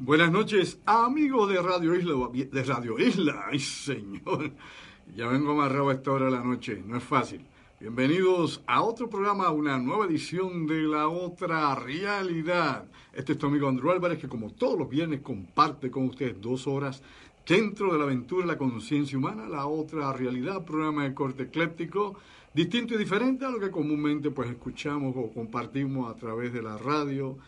Buenas noches, amigos de Radio Isla. De Radio Isla, ay señor. Ya vengo amarrado a esta hora de la noche, no es fácil. Bienvenidos a otro programa, una nueva edición de La Otra Realidad. Este es tu amigo Andrew Álvarez, que como todos los viernes comparte con ustedes dos horas dentro de la aventura de la conciencia humana, La Otra Realidad, programa de corte ecléptico, distinto y diferente a lo que comúnmente pues escuchamos o compartimos a través de la radio,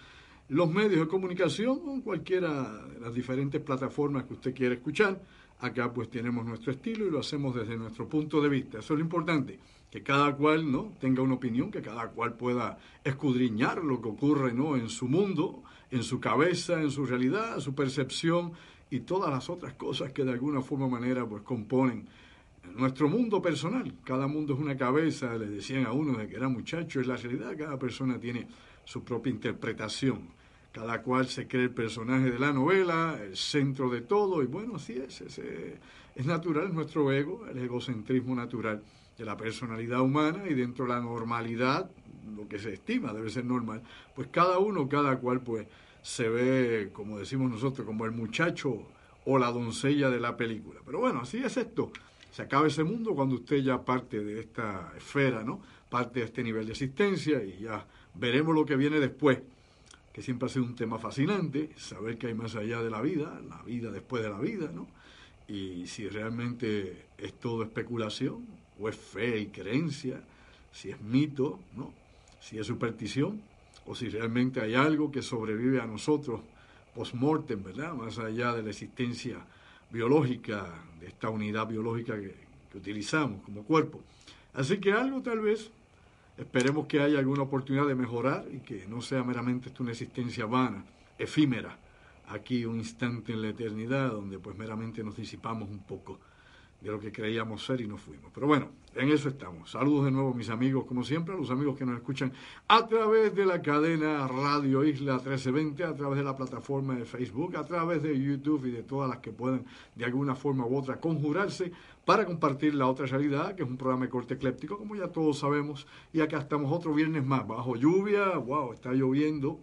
los medios de comunicación cualquiera de las diferentes plataformas que usted quiera escuchar. Acá pues tenemos nuestro estilo y lo hacemos desde nuestro punto de vista. Eso es lo importante, que cada cual no tenga una opinión, que cada cual pueda escudriñar lo que ocurre no en su mundo, en su cabeza, en su realidad, su percepción y todas las otras cosas que de alguna forma o manera pues componen nuestro mundo personal. Cada mundo es una cabeza, le decían a uno de que era muchacho, es la realidad, cada persona tiene su propia interpretación. Cada cual se cree el personaje de la novela, el centro de todo, y bueno, así es, es, es natural nuestro ego, el egocentrismo natural de la personalidad humana y dentro de la normalidad, lo que se estima debe ser normal, pues cada uno, cada cual pues se ve, como decimos nosotros, como el muchacho o la doncella de la película. Pero bueno, así es esto. Se acaba ese mundo cuando usted ya parte de esta esfera, ¿no? Parte de este nivel de existencia y ya veremos lo que viene después que siempre ha sido un tema fascinante, saber que hay más allá de la vida, la vida después de la vida, ¿no? Y si realmente es todo especulación, o es fe y creencia, si es mito, ¿no? Si es superstición, o si realmente hay algo que sobrevive a nosotros post-mortem, ¿verdad? Más allá de la existencia biológica, de esta unidad biológica que, que utilizamos como cuerpo. Así que algo tal vez Esperemos que haya alguna oportunidad de mejorar y que no sea meramente una existencia vana, efímera, aquí un instante en la eternidad donde pues meramente nos disipamos un poco de lo que creíamos ser y no fuimos. Pero bueno, en eso estamos. Saludos de nuevo mis amigos, como siempre, a los amigos que nos escuchan a través de la cadena Radio Isla 1320, a través de la plataforma de Facebook, a través de YouTube y de todas las que puedan de alguna forma u otra conjurarse para compartir la otra realidad, que es un programa de corte ecléptico, como ya todos sabemos. Y acá estamos otro viernes más, bajo lluvia, wow, está lloviendo,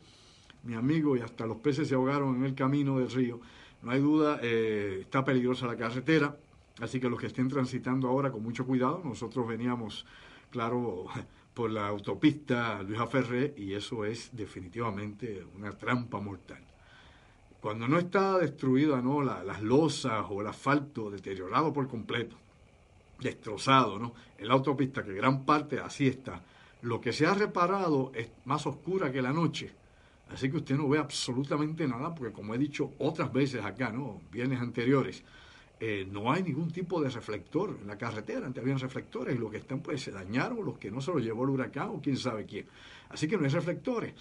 mi amigo, y hasta los peces se ahogaron en el camino del río. No hay duda, eh, está peligrosa la carretera Así que los que estén transitando ahora con mucho cuidado, nosotros veníamos, claro, por la autopista Luisa Ferré y eso es definitivamente una trampa mortal. Cuando no está destruida ¿no? las losas o el asfalto deteriorado por completo, destrozado, ¿no? En la autopista, que gran parte así está, lo que se ha reparado es más oscura que la noche. Así que usted no ve absolutamente nada, porque como he dicho otras veces acá, ¿no? Viernes anteriores, eh, no hay ningún tipo de reflector en la carretera. Antes habían reflectores y los que están pues se dañaron, los que no se los llevó el huracán o quién sabe quién. Así que no hay reflectores.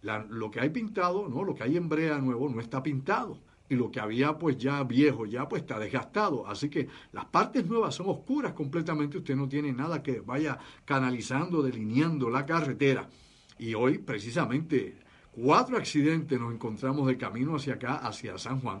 lo que hay pintado, no, lo que hay en brea nuevo no está pintado. Y lo que había pues ya viejo, ya pues está desgastado. Así que las partes nuevas son oscuras completamente. Usted no tiene nada que vaya canalizando, delineando la carretera. Y hoy precisamente cuatro accidentes nos encontramos de camino hacia acá, hacia San Juan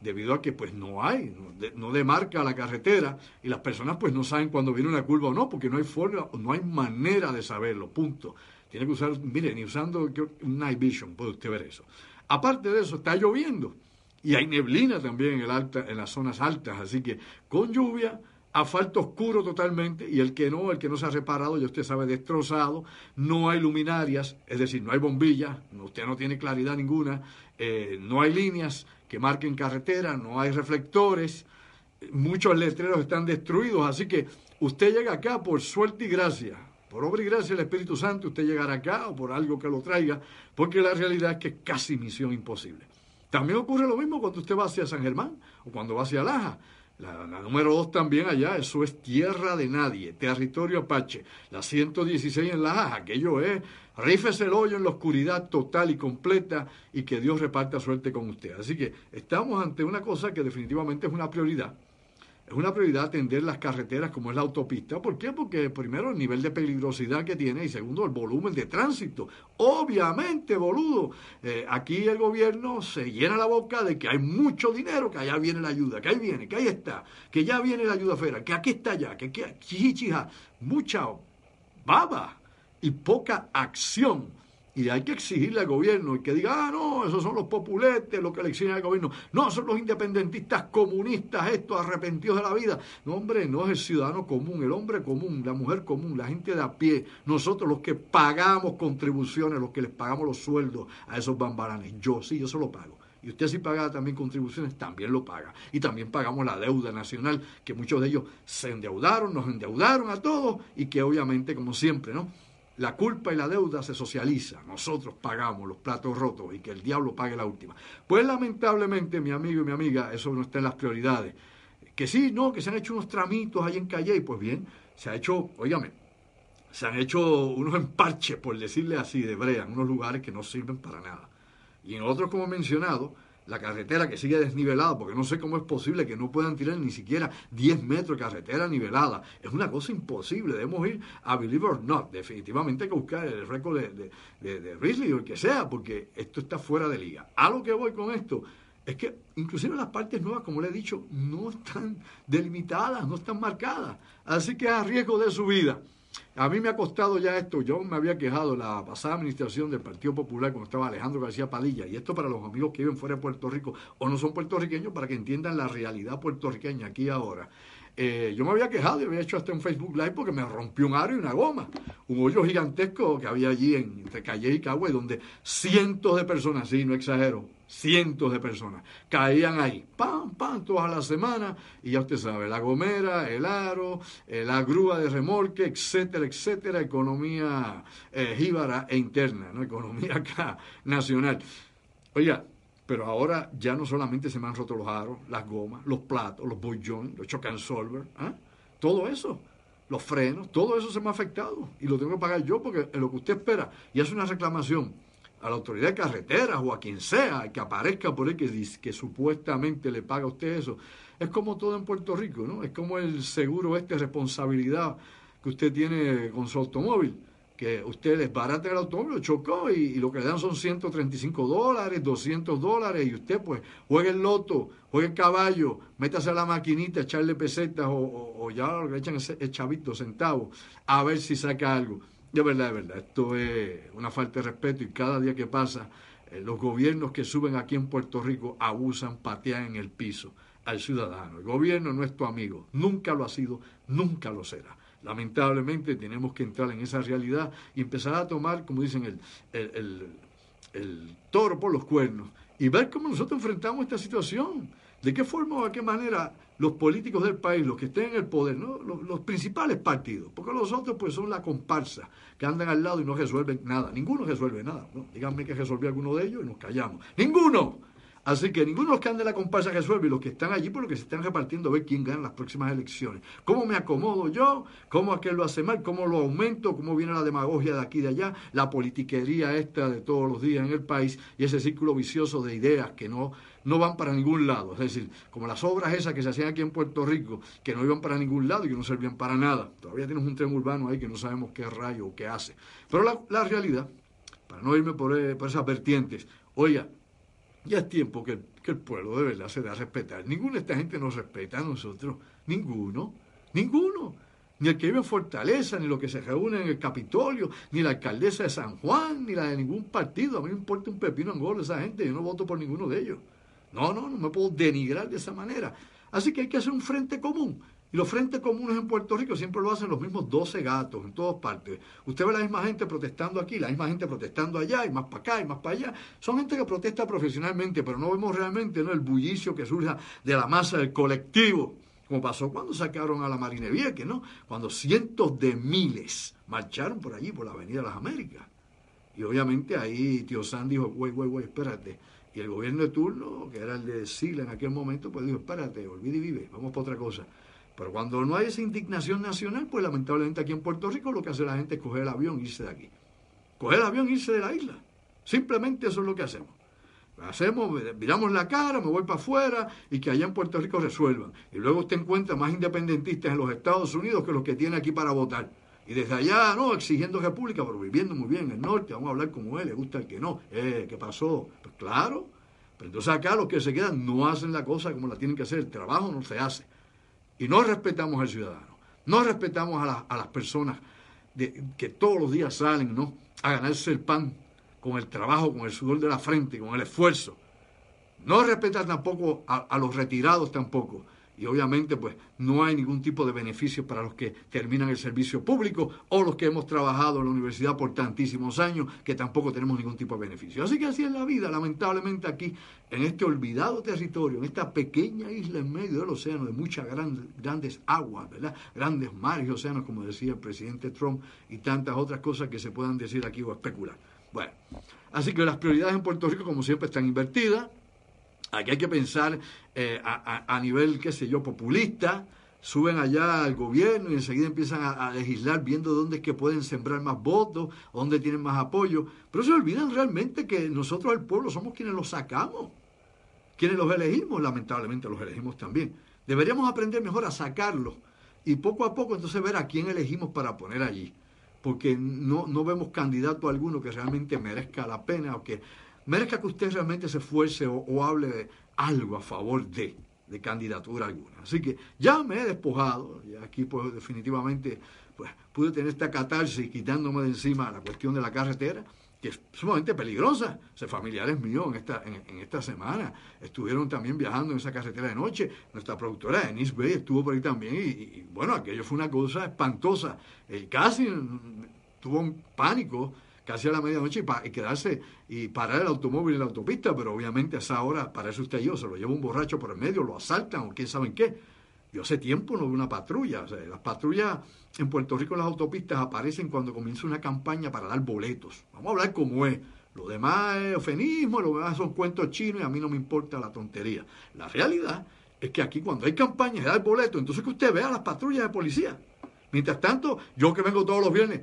debido a que pues no hay, no, demarca la carretera y las personas pues no saben cuándo viene una curva o no, porque no hay forma, no hay manera de saberlo, punto. Tiene que usar, mire, ni usando un night vision puede usted ver eso. Aparte de eso, está lloviendo y hay neblina también en, el alta, en las zonas altas, así que con lluvia, asfalto oscuro totalmente y el que no, el que no se ha reparado, ya usted sabe, destrozado, no hay luminarias, es decir, no hay bombillas, usted no tiene claridad ninguna, eh, no hay líneas, que marquen carretera, no hay reflectores, muchos letreros están destruidos, así que usted llega acá por suerte y gracia, por obra y gracia del Espíritu Santo, usted llegará acá o por algo que lo traiga, porque la realidad es que es casi misión imposible. También ocurre lo mismo cuando usted va hacia San Germán o cuando va hacia Laja. La, número dos también allá, eso es tierra de nadie, territorio apache. La 116 en Laja, aquello es Rífese el hoyo en la oscuridad total y completa y que Dios reparta suerte con usted. Así que estamos ante una cosa que definitivamente es una prioridad. Es una prioridad atender las carreteras como es la autopista. ¿Por qué? Porque primero el nivel de peligrosidad que tiene y segundo el volumen de tránsito. Obviamente, boludo, eh, aquí el gobierno se llena la boca de que hay mucho dinero, que allá viene la ayuda, que ahí viene, que ahí está, que ya viene la ayuda federal, que aquí está ya, que aquí, mucha baba y poca acción. Y hay que exigirle al gobierno y que diga, ah, no, esos son los populetes, los que le exigen al gobierno. No, son los independentistas comunistas, estos arrepentidos de la vida. No, hombre, no es el ciudadano común, el hombre común, la mujer común, la gente de a pie. Nosotros los que pagamos contribuciones, los que les pagamos los sueldos a esos bambaranes. Yo sí, yo se lo pago. Y usted si paga también contribuciones, también lo paga. Y también pagamos la deuda nacional, que muchos de ellos se endeudaron, nos endeudaron a todos y que obviamente, como siempre, ¿no? La culpa y la deuda se socializa. Nosotros pagamos los platos rotos y que el diablo pague la última. Pues lamentablemente, mi amigo y mi amiga, eso no está en las prioridades. Que sí, no, que se han hecho unos tramitos ahí en Calle, y pues bien, se ha hecho, óigame, se han hecho unos emparches, por decirle así, de brea, en unos lugares que no sirven para nada. Y en otros, como mencionado, la carretera que sigue desnivelada, porque no sé cómo es posible que no puedan tirar ni siquiera 10 metros de carretera nivelada. Es una cosa imposible. Debemos ir a Believe or Not. Definitivamente hay que buscar el récord de, de, de, Risley o el que sea, porque esto está fuera de liga. A lo que voy con esto es que inclusive las partes nuevas, como le he dicho, no están delimitadas, no están marcadas. Así que a riesgo de su vida. A mí me ha costado ya esto, yo me había quejado la pasada administración del Partido Popular cuando estaba Alejandro García Padilla, y esto para los amigos que viven fuera de Puerto Rico o no son puertorriqueños para que entiendan la realidad puertorriqueña aquí ahora. Eh, yo me había quejado y había hecho hasta un Facebook Live porque me rompió un aro y una goma. Un hoyo gigantesco que había allí en, entre Calle y Cagüe, donde cientos de personas, sí, no exagero, cientos de personas caían ahí, pam, pam, todas las semanas, y ya usted sabe, la gomera, el aro, eh, la grúa de remolque, etcétera, etcétera, economía eh, jíbara e interna, ¿no? economía acá nacional. Oiga, pero ahora ya no solamente se me han roto los aros, las gomas, los platos, los bollones, los choc and solver, ¿ah? todo eso, los frenos, todo eso se me ha afectado y lo tengo que pagar yo porque es lo que usted espera y hace una reclamación a la autoridad de carreteras o a quien sea que aparezca por ahí que, que supuestamente le paga a usted eso. Es como todo en Puerto Rico, ¿no? Es como el seguro este responsabilidad que usted tiene con su automóvil que usted desbarata el automóvil, chocó y, lo que le dan son 135 dólares, 200 dólares y usted pues juegue el loto, juegue el caballo, métase a la maquinita, echarle pesetas o, ya le echan el chavito, centavos, a ver si saca algo. De verdad, de verdad, esto es una falta de respeto y cada día que pasa eh, los gobiernos que suben aquí en Puerto Rico abusan, patean en el piso al ciudadano. El gobierno no es tu amigo, nunca lo ha sido, nunca lo será. Lamentablemente tenemos que entrar en esa realidad y empezar a tomar, como dicen, el, el, toro por los cuernos y ver cómo nosotros enfrentamos esta situación. ¿De qué forma o de qué manera los políticos del país, los que estén en el poder, ¿no? los, principales partidos, porque los otros pues son la comparsa, que andan al lado y no resuelven nada. Ninguno resuelve nada. Díganme que resolvió alguno de ellos y nos callamos. ¡Ninguno! Así que ninguno de los que andan de la comparsa resuelve y los que están allí por lo que se están repartiendo a ver quién gana las próximas elecciones. ¿Cómo me acomodo yo? ¿Cómo aquel lo hace mal? ¿Cómo lo aumento? ¿Cómo viene la demagogia de aquí y de allá? La politiquería esta de todos los días en el país y ese círculo vicioso de ideas que no, no van para ningún lado. Es decir, como las obras esas que se hacían aquí en Puerto Rico, que no iban para ningún lado y que no servían para nada. Todavía tenemos un tren urbano ahí que no sabemos qué rayo o qué hace. Pero la, realidad, para no irme por, eh, por esas vertientes, oiga, ya es tiempo que, el pueblo de verdad se dé a respetar. Ninguna de esta gente nos respeta a nosotros. Ninguno. Ninguno. Ni el que vive en Fortaleza, ni los que se reúnen en el Capitolio, ni la alcaldesa de San Juan, ni la de ningún partido. A mí me importa un pepino en gol esa gente. Yo no voto por ninguno de ellos. No, no, no me puedo denigrar de esa manera. Así que hay que hacer un frente común. Y los frentes comunes en Puerto Rico siempre lo hacen los mismos 12 gatos en todas partes. Usted ve la misma gente protestando aquí, la misma gente protestando allá, y más para acá, y más para allá. Son gente que protesta profesionalmente, pero no vemos realmente el bullicio que surja de la masa del colectivo, como pasó cuando sacaron a la Marine Vieque, ¿no? Cuando cientos de miles marcharon por allí, por la Avenida de las Américas. Y obviamente ahí tío San dijo, güey, güey, güey, espérate. Y el gobierno de turno, que era el de Sila en aquel momento, pues dijo, espérate, olvide y vive, vamos para otra cosa. Pero cuando no hay esa indignación nacional, pues lamentablemente aquí en Puerto Rico lo que hace la gente es coger el avión e irse de aquí. Coger el avión e irse de la isla. Simplemente eso es lo que hacemos. Hacemos, miramos la cara, me voy para afuera y que allá en Puerto Rico resuelvan. Y luego usted encuentra más independentistas en los Estados Unidos que los que tiene aquí para votar. Y desde allá, no, exigiendo república, pero viviendo muy bien en el norte, vamos a hablar como él, le gusta el que no. Eh, ¿Qué pasó? Pues claro. Pero entonces acá los que se quedan no hacen la cosa como la tienen que hacer, el trabajo no se hace y no respetamos al ciudadano, no respetamos a, las personas que todos los días salen ¿no? a ganarse el pan con el trabajo, con el sudor de la frente, con el esfuerzo. No respetan tampoco a los retirados tampoco y obviamente pues no hay ningún tipo de beneficio para los que terminan el servicio público o los que hemos trabajado en la universidad por tantísimos años que tampoco tenemos ningún tipo de beneficio. Así que así es la vida, lamentablemente aquí en este olvidado territorio, en esta pequeña isla en medio del océano de muchas grandes, aguas, ¿verdad? Grandes mares y océanos, como decía el presidente Trump y tantas otras cosas que se puedan decir aquí o especular. Bueno, así que las prioridades en Puerto Rico como siempre están invertidas Aquí hay que pensar eh, a, nivel, qué sé yo, populista. Suben allá al gobierno y enseguida empiezan a, legislar viendo dónde es que pueden sembrar más votos, dónde tienen más apoyo. Pero se olvidan realmente que nosotros, el pueblo, somos quienes los sacamos, quienes los elegimos, lamentablemente los elegimos también. Deberíamos aprender mejor a sacarlos y poco a poco entonces ver a quién elegimos para poner allí. Porque no, no vemos candidato alguno que realmente merezca la pena o que merezca que usted realmente se esfuerce o, hable de algo a favor de, de candidatura alguna. Así que ya me he despojado, y aquí pues definitivamente pues pude tener esta catarsis quitándome de encima la cuestión de la carretera, que es sumamente peligrosa. O familiares míos en esta, en, esta semana estuvieron también viajando en esa carretera de noche. Nuestra productora Denise Bay estuvo por ahí también y, bueno, aquello fue una cosa espantosa. Eh, casi tuvo un pánico casi a la medianoche y, quedarse y parar el automóvil en la autopista, pero obviamente a esa hora, para eso usted y yo, se lo lleva un borracho por el medio, lo asaltan o quién sabe qué. Yo hace tiempo no veo una patrulla. O sea, las patrullas en Puerto Rico en las autopistas aparecen cuando comienza una campaña para dar boletos. Vamos a hablar como es. Lo demás es eufemismo, lo demás son cuentos chinos y a mí no me importa la tontería. La realidad es que aquí cuando hay campañas de dar boletos, entonces que usted vea las patrullas de policía. Mientras tanto, yo que vengo todos los viernes,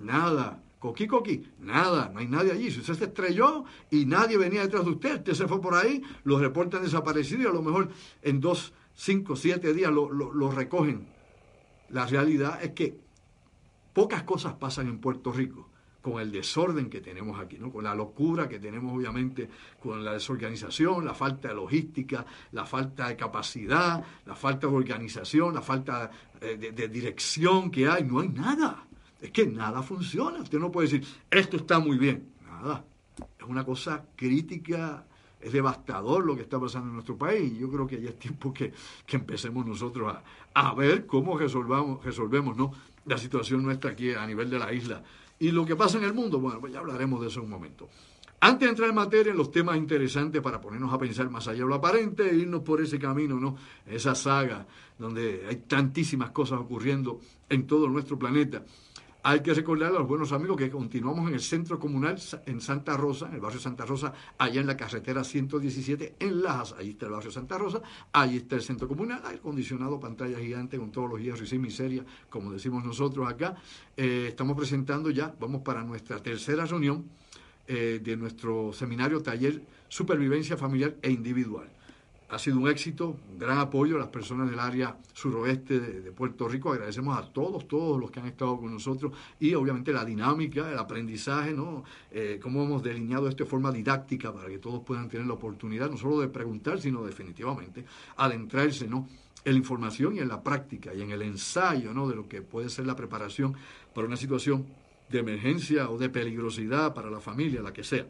nada, Coqui, coqui, nada, no hay nadie allí. Si usted se estrelló y nadie venía detrás de usted, usted se fue por ahí, los reportan desaparecido y a lo mejor en dos, cinco, siete días lo, recogen. La realidad es que pocas cosas pasan en Puerto Rico con el desorden que tenemos aquí, ¿no? con la locura que tenemos obviamente, con la desorganización, la falta de logística, la falta de capacidad, la falta de organización, la falta de, de dirección que hay, no hay nada. Es que nada funciona. Usted no puede decir, esto está muy bien. Nada. Es una cosa crítica, es devastador lo que está pasando en nuestro país. Yo creo que ya es tiempo que, empecemos nosotros a, ver cómo resolvamos, resolvemos ¿no? la situación nuestra aquí a nivel de la isla. Y lo que pasa en el mundo, bueno, pues ya hablaremos de eso en un momento. Antes de entrar en materia, en los temas interesantes para ponernos a pensar más allá de lo aparente e irnos por ese camino, ¿no? Esa saga donde hay tantísimas cosas ocurriendo en todo nuestro planeta. Hay que recordar a los buenos amigos que continuamos en el centro comunal en Santa Rosa, en el barrio Santa Rosa, allá en la carretera 117 en Lajas. Ahí está el barrio Santa Rosa, ahí está el centro comunal, aire acondicionado, pantalla gigante con todos los hierros y sin miseria, como decimos nosotros acá. Eh, estamos presentando ya, vamos para nuestra tercera reunión eh, de nuestro seminario taller Supervivencia Familiar e Individual ha sido un éxito, un gran apoyo a las personas del área suroeste de, Puerto Rico. Agradecemos a todos, todos los que han estado con nosotros y obviamente la dinámica, el aprendizaje, ¿no? Eh, cómo hemos delineado esto de forma didáctica para que todos puedan tener la oportunidad no solo de preguntar, sino definitivamente adentrarse, ¿no? en la información y en la práctica y en el ensayo, ¿no? de lo que puede ser la preparación para una situación de emergencia o de peligrosidad para la familia, la que sea.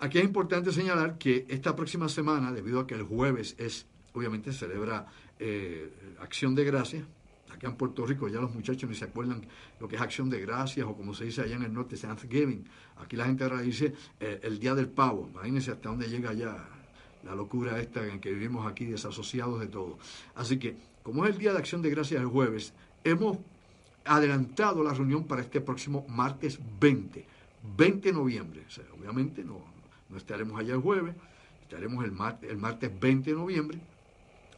Aquí es importante señalar que esta próxima semana, debido a que el jueves es, obviamente, celebra eh, Acción de Gracias, acá en Puerto Rico ya los muchachos ni se acuerdan lo que es Acción de Gracias o como se dice allá en el norte, Thanksgiving. Aquí la gente ahora dice eh, el Día del Pavo. Imagínense hasta dónde llega ya la locura esta en que vivimos aquí desasociados de todo. Así que, como es el Día de Acción de Gracias el jueves, hemos adelantado la reunión para este próximo martes 20, 20 de noviembre. obviamente no, no estaremos allá el jueves, estaremos el, martes, el martes 20 de noviembre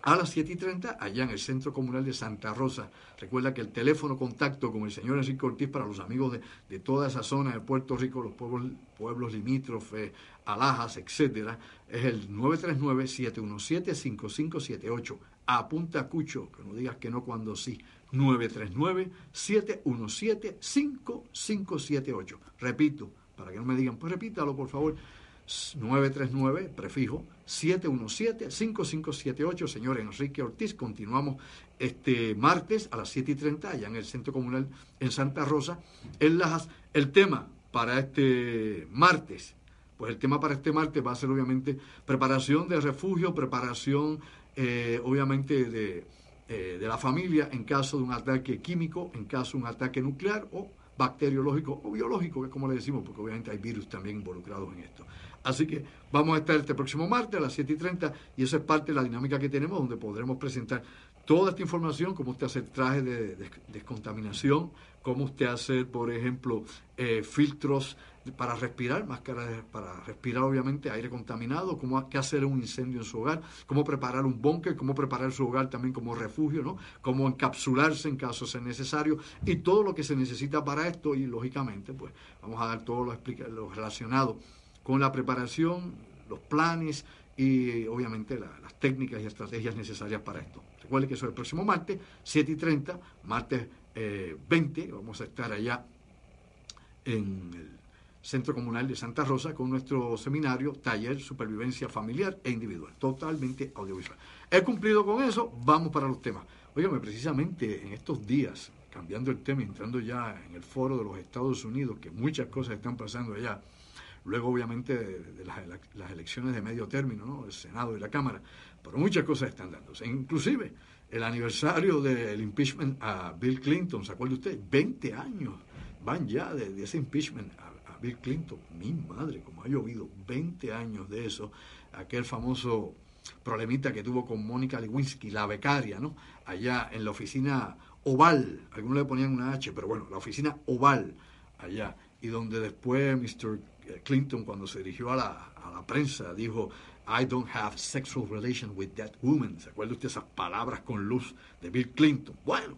a las 7 y 30 allá en el Centro Comunal de Santa Rosa. Recuerda que el teléfono contacto con el señor Enrique Ortiz para los amigos de, toda esa zona de Puerto Rico, los pueblos, pueblos limítrofes, alhajas, etcétera, es el 939-717-5578. Apunta Cucho, que no digas que no cuando sí. 939-717-5578. Repito, para que no me digan, pues repítalo por favor. 939, prefijo 717-5578, señor Enrique Ortiz. Continuamos este martes a las 7 y 30 allá en el Centro Comunal en Santa Rosa. El tema, para este martes? Pues el tema para este martes va a ser obviamente preparación de refugio, preparación eh, obviamente de, eh, de la familia en caso de un ataque químico, en caso de un ataque nuclear o bacteriológico o biológico, que es como le decimos, porque obviamente hay virus también involucrados en esto. Así que vamos a estar este próximo martes a las 7 y 30 y esa es parte de la dinámica que tenemos donde podremos presentar toda esta información, cómo usted hace trajes de, descontaminación, cómo usted hace, por ejemplo, eh, filtros para respirar, máscaras para respirar obviamente aire contaminado, cómo qué hacer un incendio en su hogar, cómo preparar un búnker, cómo preparar su hogar también como refugio, ¿no? cómo encapsularse en caso sea necesario y todo lo que se necesita para esto y lógicamente pues vamos a dar todo lo, lo relacionado con la preparación, los planes y obviamente las técnicas y estrategias necesarias para esto. Recuerde que eso es el próximo martes, 7 y 30, martes 20, eh, vamos a estar allá en el Centro Comunal de Santa Rosa con nuestro seminario, taller, supervivencia familiar e individual, totalmente audiovisual. He cumplido con eso, vamos para los temas. Óigame, precisamente en estos días, cambiando el tema, entrando ya en el foro de los Estados Unidos, que muchas cosas están pasando allá, luego obviamente de, las, elecciones de medio término, ¿no? el Senado y la Cámara, pero muchas cosas están dándose. Inclusive el aniversario del impeachment a Bill Clinton, ¿se acuerda usted? 20 años van ya de, ese impeachment a, Bill Clinton. Mi madre, como ha llovido 20 años de eso, aquel famoso problemita que tuvo con Mónica Lewinsky, la becaria, ¿no? Allá en la oficina oval, algunos le ponían una H, pero bueno, la oficina oval allá, y donde después Mr. Clinton, cuando se dirigió a la, a la prensa, dijo, I don't have sexual relation with that woman. ¿Se acuerda usted esas palabras con luz de Bill Clinton? Bueno,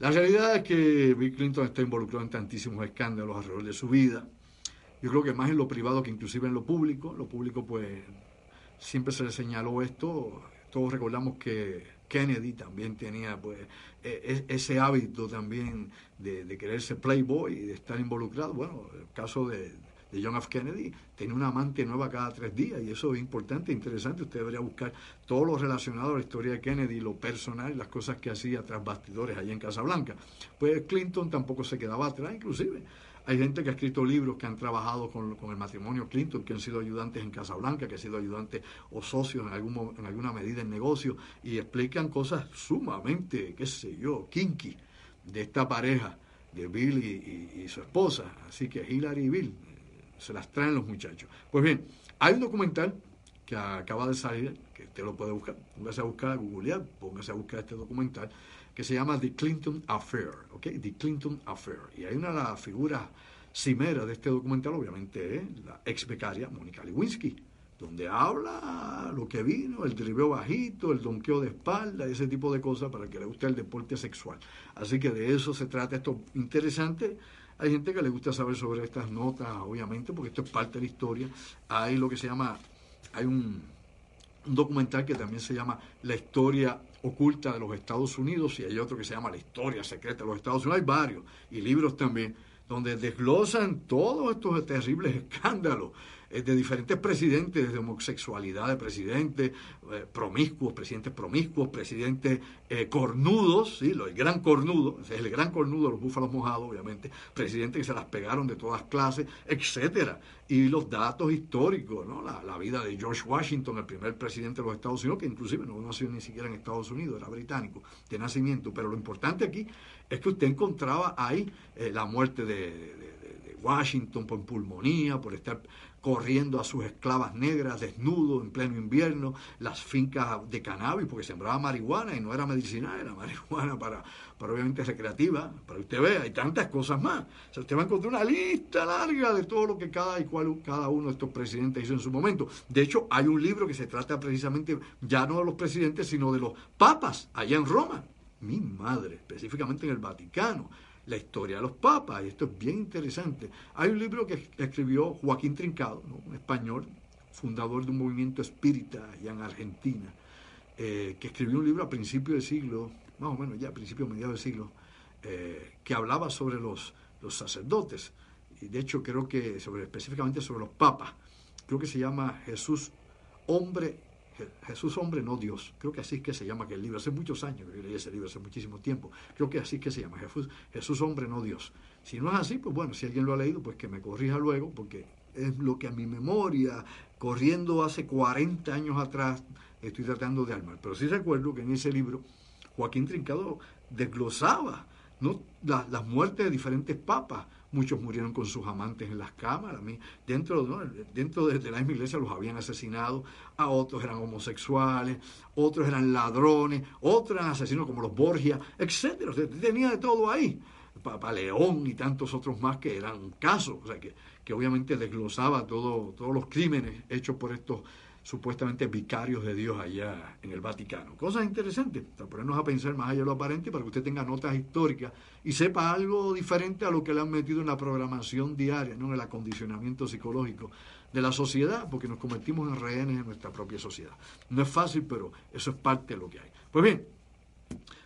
la realidad es que Bill Clinton está involucrado en tantísimos escándalos alrededor de su vida. Yo creo que más en lo privado que inclusive en lo público. Lo público, pues, siempre se le señaló esto. Todos recordamos que Kennedy también tenía, pues, e, e, ese hábito también de, de quererse playboy y de estar involucrado. Bueno, el caso de, de John F. Kennedy, tenía una amante nueva cada tres días y eso es importante, interesante. Usted debería buscar todo lo relacionado a la historia de Kennedy, lo personal las cosas que hacía tras bastidores allá en Casablanca. Pues Clinton tampoco se quedaba atrás, inclusive. Hay gente que ha escrito libros que han trabajado con, el matrimonio Clinton, que han sido ayudantes en Casablanca, que han sido ayudantes o socios en, algún, en alguna medida en negocio, y explican cosas sumamente, qué sé yo, kinky de esta pareja de Bill y, y su esposa. Así que Hillary y Bill, se las traen los muchachos. Pues bien, hay un documental que acaba de salir, que usted lo puede buscar, póngase a buscar, a googlear, póngase a buscar este documental, que se llama The Clinton Affair, ¿ok? The Clinton Affair. Y hay una de las figuras cimeras de este documental, obviamente, es la ex becaria Mónica Lewinsky, donde habla lo que vino, el tribeo bajito, el donqueo de espalda, ese tipo de cosas para que le guste el deporte sexual. Así que de eso se trata esto interesante hay gente que le gusta saber sobre estas notas, obviamente, porque esto es parte de la historia. Hay lo que se llama, hay un, documental que también se llama La historia oculta de los Estados Unidos y hay otro que se llama La historia secreta de los Estados Unidos. Hay varios y libros también donde desglosan todos estos terribles escándalos de diferentes presidentes, de homosexualidad de presidentes eh, promiscuos, presidentes promiscuos, presidentes eh, cornudos, ¿sí? el gran cornudo, el gran cornudo, los búfalos mojados, obviamente, presidentes que se las pegaron de todas clases, etcétera. Y los datos históricos, ¿no? La, la, vida de George Washington, el primer presidente de los Estados Unidos, que inclusive no nació ni siquiera en Estados Unidos, era británico de nacimiento. Pero lo importante aquí es que usted encontraba ahí la muerte de, de Washington por pulmonía, por estar corriendo a sus esclavas negras desnudos en pleno invierno, las fincas de cannabis, porque sembraba marihuana y no era medicinal, era marihuana para, para obviamente recreativa, para usted vea, hay tantas cosas más. O sea, usted va a encontrar una lista larga de todo lo que cada y cual, cada uno de estos presidentes hizo en su momento. De hecho, hay un libro que se trata precisamente ya no de los presidentes, sino de los papas allá en Roma. Mi madre, específicamente en el Vaticano la historia de los papas, y esto es bien interesante. Hay un libro que escribió Joaquín Trincado, un español, fundador de un movimiento espírita allá en Argentina, eh, que escribió un libro a principios del siglo, más o menos ya a principios, mediados del siglo, eh, que hablaba sobre los, los sacerdotes, y de hecho creo que sobre, específicamente sobre los papas, creo que se llama Jesús, hombre Jesús hombre, no Dios. Creo que así es que se llama aquel libro. Hace muchos años que yo leí ese libro, hace muchísimo tiempo. Creo que así es que se llama Jesús, Jesús hombre, no Dios. Si no es así, pues bueno, si alguien lo ha leído, pues que me corrija luego, porque es lo que a mi memoria, corriendo hace 40 años atrás, estoy tratando de armar. Pero sí recuerdo que en ese libro Joaquín Trincado desglosaba ¿no? las muertes de diferentes papas. Muchos murieron con sus amantes en las cámaras. Dentro, dentro de, la misma iglesia los habían asesinado. A otros eran homosexuales, otros eran ladrones, otros eran asesinos como los Borgia, etcétera. tenía de todo ahí. Papa León y tantos otros más que eran casos. O sea, que, que obviamente desglosaba todo, todos los crímenes hechos por estos supuestamente vicarios de Dios allá en el Vaticano. Cosas interesantes, para ponernos a pensar más allá de lo aparente, para que usted tenga notas históricas y sepa algo diferente a lo que le han metido en la programación diaria, ¿no? en el acondicionamiento psicológico de la sociedad, porque nos convertimos en rehenes de nuestra propia sociedad. No es fácil, pero eso es parte de lo que hay. Pues bien,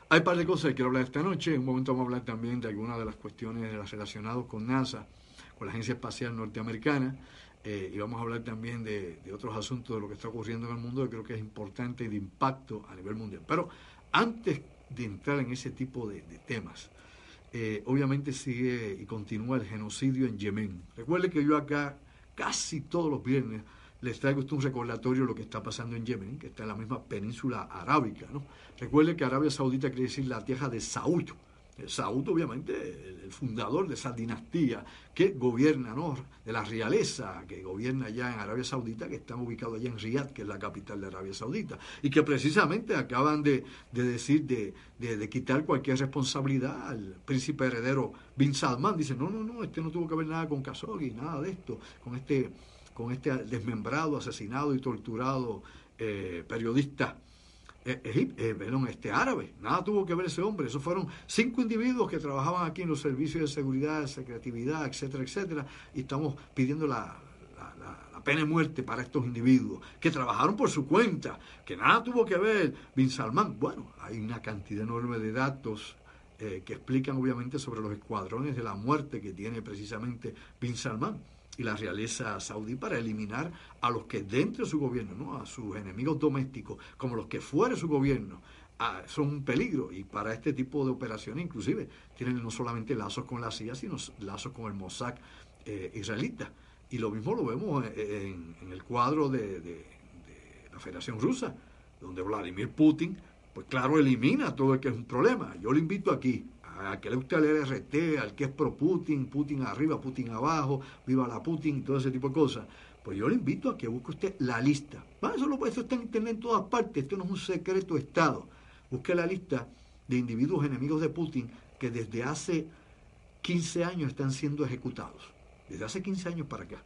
hay un par de cosas que quiero hablar esta noche. En un momento vamos a hablar también de algunas de las cuestiones relacionadas con NASA, con la Agencia Espacial Norteamericana. Eh, y vamos a hablar también de, otros asuntos de lo que está ocurriendo en el mundo que creo que es importante y de impacto a nivel mundial. Pero antes de entrar en ese tipo de, temas, eh, obviamente sigue y continúa el genocidio en Yemen. Recuerde que yo acá casi todos los viernes les traigo un recordatorio de lo que está pasando en Yemen, que está en la misma península arábica. ¿no? Recuerde que Arabia Saudita quiere decir la tierra de Saúd, Saúd, obviamente, el fundador de esa dinastía que gobierna, ¿no? de la realeza que gobierna allá en Arabia Saudita, que está ubicado allá en Riyadh, que es la capital de Arabia Saudita, y que precisamente acaban de, decir de, de, quitar cualquier responsabilidad al príncipe heredero Bin Salman. Dice, no, no, no, este no tuvo que ver nada con Khashoggi, nada de esto, con este, con este desmembrado, asesinado y torturado eh, periodista eh, eh, este árabe, nada tuvo que ver ese hombre, esos fueron cinco individuos que trabajaban aquí en los servicios de seguridad, de secretividad, etcétera, etcétera, y estamos pidiendo la, pena de muerte para estos individuos, que trabajaron por su cuenta, que nada tuvo que ver. Bin Salman. Bueno, hay una cantidad enorme de datos eh, que explican obviamente sobre los escuadrones de la muerte que tiene precisamente Bin Salman y la realeza saudí para eliminar a los que dentro de su gobierno, ¿no? a sus enemigos domésticos, como los que fuera de su gobierno, son un peligro. Y para este tipo de operaciones, inclusive, tienen no solamente lazos con la CIA, sino lazos con el Mossad eh, israelita. Y lo mismo lo vemos en, el cuadro de, de la Federación Rusa, donde Vladimir Putin, pues claro, elimina todo el que es un problema. Yo le invito aquí al que le gusta el RT, al que es pro Putin, Putin arriba, Putin abajo, viva la Putin, todo ese tipo de cosas. Pues yo le invito a que busque usted la lista. eso, lo, eso está en internet en todas partes, esto no es un secreto Estado. Busque la lista de individuos enemigos de Putin que desde hace 15 años están siendo ejecutados. Desde hace 15 años para acá.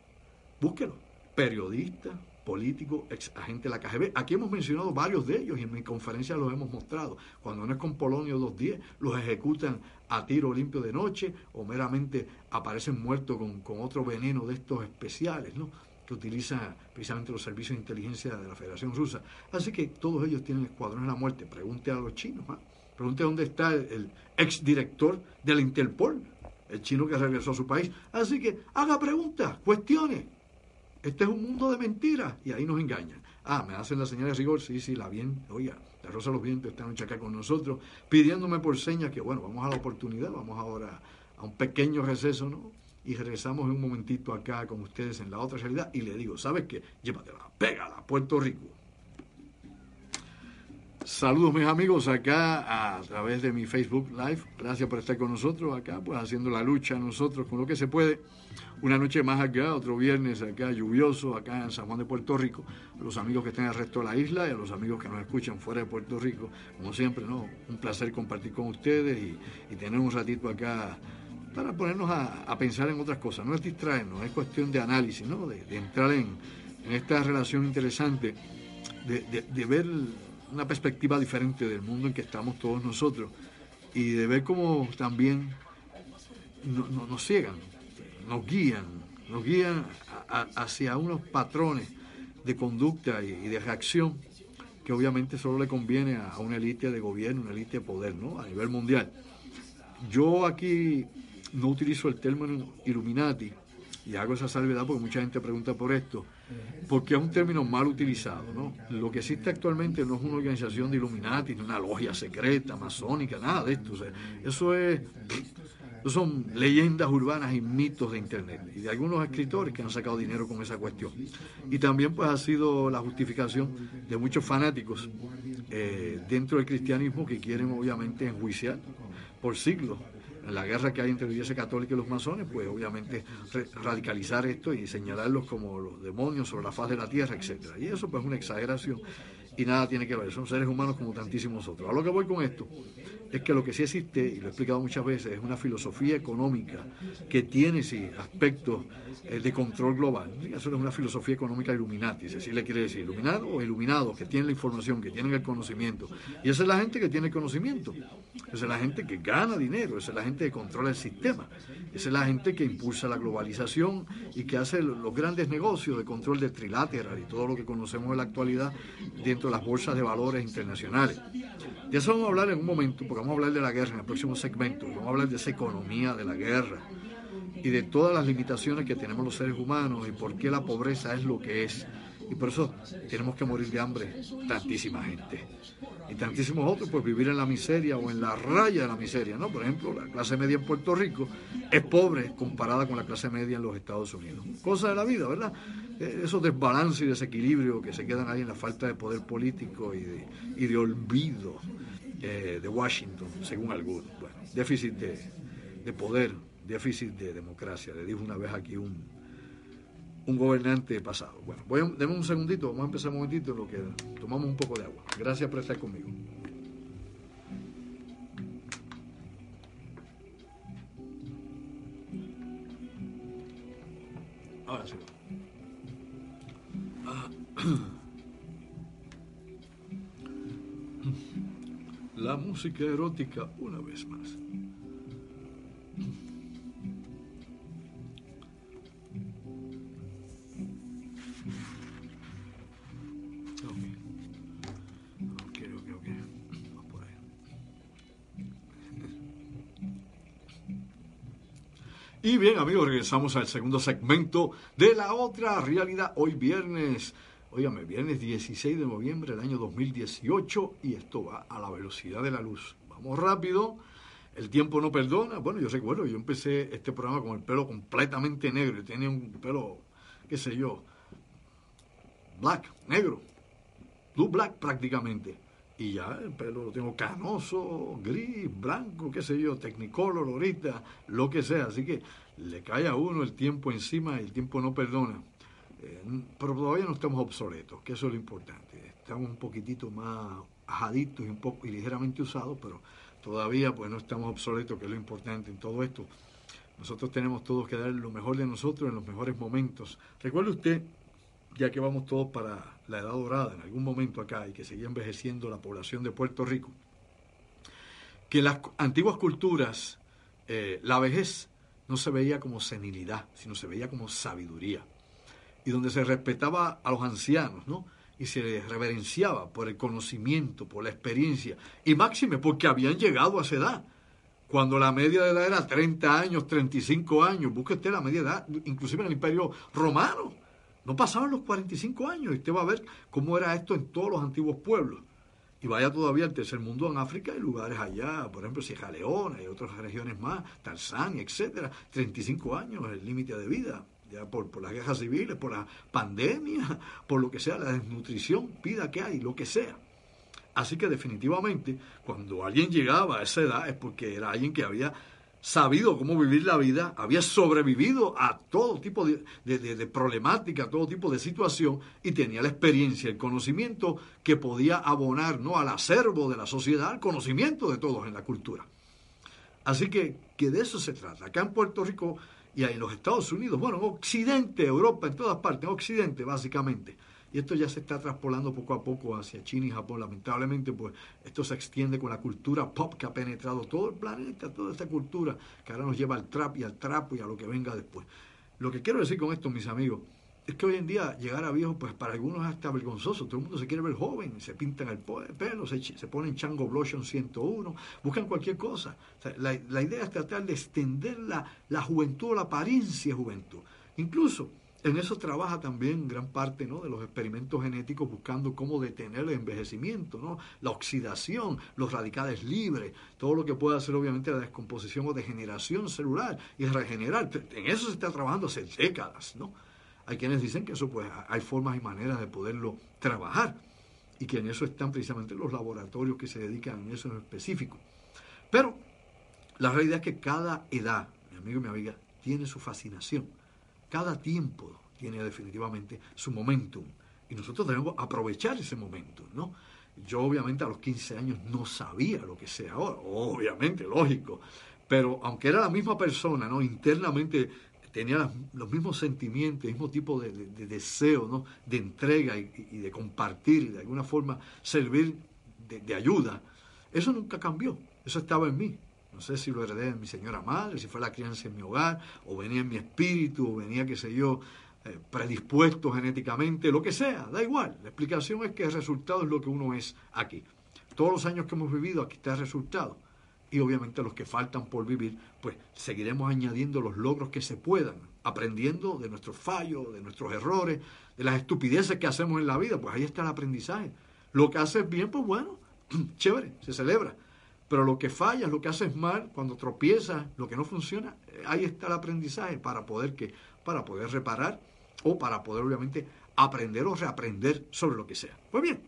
Búsquelo. Periodistas, político, ex agente de la KGB. Aquí hemos mencionado varios de ellos y en mi conferencia los hemos mostrado. Cuando no es con Polonio 210, los ejecutan a tiro limpio de noche o meramente aparecen muertos con, con otro veneno de estos especiales, ¿no? que utilizan precisamente los servicios de inteligencia de la Federación Rusa. Así que todos ellos tienen escuadrones de la muerte. Pregunte a los chinos, ¿ah? pregunte dónde está el, el exdirector del Interpol, el chino que regresó a su país. Así que haga preguntas, cuestiones. Este es un mundo de mentiras y ahí nos engañan. Ah, me hacen la señal de rigor, sí, sí, la bien, oiga, la Rosa los Vientos esta noche acá con nosotros, pidiéndome por señas que, bueno, vamos a la oportunidad, vamos ahora a un pequeño receso, ¿no? Y regresamos en un momentito acá con ustedes en la otra realidad y le digo, ¿sabes qué? Llévatela, pégala, Puerto Rico. Saludos mis amigos acá a través de mi Facebook Live. Gracias por estar con nosotros acá, pues haciendo la lucha nosotros con lo que se puede. Una noche más acá, otro viernes acá lluvioso, acá en San Juan de Puerto Rico. A los amigos que están en el resto de la isla y a los amigos que nos escuchan fuera de Puerto Rico. Como siempre, ¿no? Un placer compartir con ustedes y, tener un ratito acá para ponernos a, pensar en otras cosas. No es distraernos, es cuestión de análisis, ¿no? De, entrar en, esta relación interesante, de ver una perspectiva diferente del mundo en que estamos todos nosotros y de ver cómo también nos ciegan, nos guían, nos guían hacia unos patrones de conducta y, de reacción que obviamente solo le conviene a, una élite de gobierno, una élite de poder, ¿no? A nivel mundial. Yo aquí no utilizo el término Illuminati y hago esa salvedad porque mucha gente pregunta por esto porque es un término mal utilizado. ¿no? Lo que existe actualmente no es una organización de Illuminati, ni una logia secreta, masónica, nada de esto. eso es son leyendas urbanas y mitos de Internet y de algunos escritores que han sacado dinero con esa cuestión. Y también pues ha sido la justificación de muchos fanáticos eh, dentro del cristianismo que quieren obviamente enjuiciar por siglos la guerra que hay entre la Iglesia Católica y los masones, pues obviamente radicalizar esto y señalarlos como los demonios sobre la faz de la tierra, etcétera. Y eso pues es una exageración y nada tiene que ver, son seres humanos como tantísimos otros. A lo que voy con esto es que lo que sí existe, y lo he explicado muchas veces, es una filosofía económica que tiene sí aspectos eh, de control global. Eso es una filosofía económica iluminati, si le quiere decir, iluminado o iluminados, que tienen la información, que tienen el conocimiento. Y esa es la gente que tiene el conocimiento, esa es la gente que gana dinero, esa es la gente que controla el sistema, esa es la gente que impulsa la globalización y que hace los grandes negocios de control de trilateral y todo lo que conocemos en la actualidad dentro de las bolsas de valores internacionales. De eso vamos a hablar en un momento, porque vamos a hablar de la guerra en el próximo segmento, vamos a hablar de esa economía de la guerra y de todas las limitaciones que tenemos los seres humanos y por qué la pobreza es lo que es. Y por eso tenemos que morir de hambre tantísima gente. Y tantísimos otros, pues vivir en la miseria o en la raya de la miseria, ¿no? Por ejemplo, la clase media en Puerto Rico es pobre comparada con la clase media en los Estados Unidos. Cosa de la vida, ¿verdad? E, esos desbalances y desequilibrio que se quedan ahí en la falta de poder político y de, y de olvido eh, de Washington, según algunos. Bueno, déficit de, poder, déficit de democracia, le dijo una vez aquí un, un gobernante pasado. Bueno, voy a, un segundito, vamos a empezar un momentito en lo que tomamos un poco de agua. Gracias por estar conmigo. Ahora sí. Música erótica una vez más. Y bien amigos, regresamos al segundo segmento de la otra realidad. Hoy viernes Óigame, viernes 16 de noviembre del año 2018 y esto va a la velocidad de la luz. Vamos rápido, el tiempo no perdona. Bueno, yo recuerdo, yo empecé este programa con el pelo completamente negro y tenía un pelo, qué sé yo, black, negro, blue black prácticamente. Y ya el pelo lo tengo canoso, gris, blanco, qué sé yo, technicolor ahorita, lo que sea. Así que le cae a uno el tiempo encima y el tiempo no perdona. Eh, pero todavía no estamos obsoletos, que eso es lo importante. Estamos un poquitito más ajaditos y un poco y ligeramente usados, pero todavía pues no estamos obsoletos, que es lo importante en todo esto. Nosotros tenemos todos que dar lo mejor de nosotros en los mejores momentos. Recuerde usted, ya que vamos todos para la edad dorada en algún momento acá y que seguía envejeciendo la población de Puerto Rico, que las antiguas culturas eh, la vejez no se veía como senilidad, sino se veía como sabiduría y donde se respetaba a los ancianos, ¿no? Y se les reverenciaba por el conocimiento, por la experiencia, y máxime porque habían llegado a esa edad. Cuando la media de edad era 30 años, 35 años, busque usted la media edad, inclusive en el Imperio Romano, no pasaban los 45 años, y usted va a ver cómo era esto en todos los antiguos pueblos. Y vaya todavía al tercer mundo en África, hay lugares allá, por ejemplo, Sierra Leona y otras regiones más, Tanzania, etcétera, 35 años es el límite de vida por, las guerras civiles, por la pandemia, por lo que sea, la desnutrición, pida que hay, lo que sea. Así que definitivamente, cuando alguien llegaba a esa edad es porque era alguien que había sabido cómo vivir la vida, había sobrevivido a todo tipo de, de, problemática, a todo tipo de situación y tenía la experiencia, el conocimiento que podía abonar ¿no? al acervo de la sociedad, al conocimiento de todos en la cultura. Así que, que de eso se trata. Acá en Puerto Rico y en los Estados Unidos, bueno, en Occidente, Europa, en todas partes, en Occidente básicamente. Y esto ya se está traspolando poco a poco hacia China y Japón. Lamentablemente, pues esto se extiende con la cultura pop que ha penetrado todo el planeta, toda esta cultura que ahora nos lleva al trap y al trapo y a lo que venga después. Lo que quiero decir con esto, mis amigos, es que hoy en día llegar a viejo, pues para algunos es hasta vergonzoso. Todo el mundo se quiere ver joven, se pintan el pelo, se, se ponen Chango Blushon 101, buscan cualquier cosa. la, la, idea es tratar de extender la, la juventud o la apariencia de juventud. Incluso en eso trabaja también gran parte ¿no? de los experimentos genéticos buscando cómo detener el envejecimiento, ¿no? la oxidación, los radicales libres, todo lo que puede hacer obviamente la descomposición o degeneración celular y regenerar. En eso se está trabajando hace décadas. ¿no? Hay quienes dicen que eso pues hay formas y maneras de poderlo trabajar y que en eso están precisamente los laboratorios que se dedican a eso en específico. Pero la realidad es que cada edad, mi amigo y mi amiga, tiene su fascinación cada tiempo tiene definitivamente su momentum y nosotros debemos aprovechar ese momento, ¿no? Yo obviamente a los 15 años no sabía lo que sea ahora, obviamente, lógico, pero aunque era la misma persona, ¿no? Internamente tenía los mismos sentimientos, el mismo tipo de, deseo, ¿no? De entrega y, de compartir de alguna forma servir de ayuda. Eso nunca cambió, eso estaba en mí. No sé si lo heredé de mi señora madre, si fue la crianza en mi hogar, o venía en mi espíritu, o venía, qué sé yo, eh, predispuesto genéticamente, lo que sea, da igual. La explicación es que el resultado es lo que uno es aquí. Todos los años que hemos vivido, aquí está el resultado. Y obviamente los que faltan por vivir, pues seguiremos añadiendo los logros que se puedan, aprendiendo de nuestros fallos, de nuestros errores, de las estupideces que hacemos en la vida, pues ahí está el aprendizaje. Lo que haces bien, pues bueno, chévere, se celebra. Pero lo que falla, lo que haces mal, cuando tropiezas, lo que no funciona, eh, ahí está el aprendizaje para poder que, para poder reparar o para poder obviamente aprender o reaprender sobre lo que sea. Pues bien,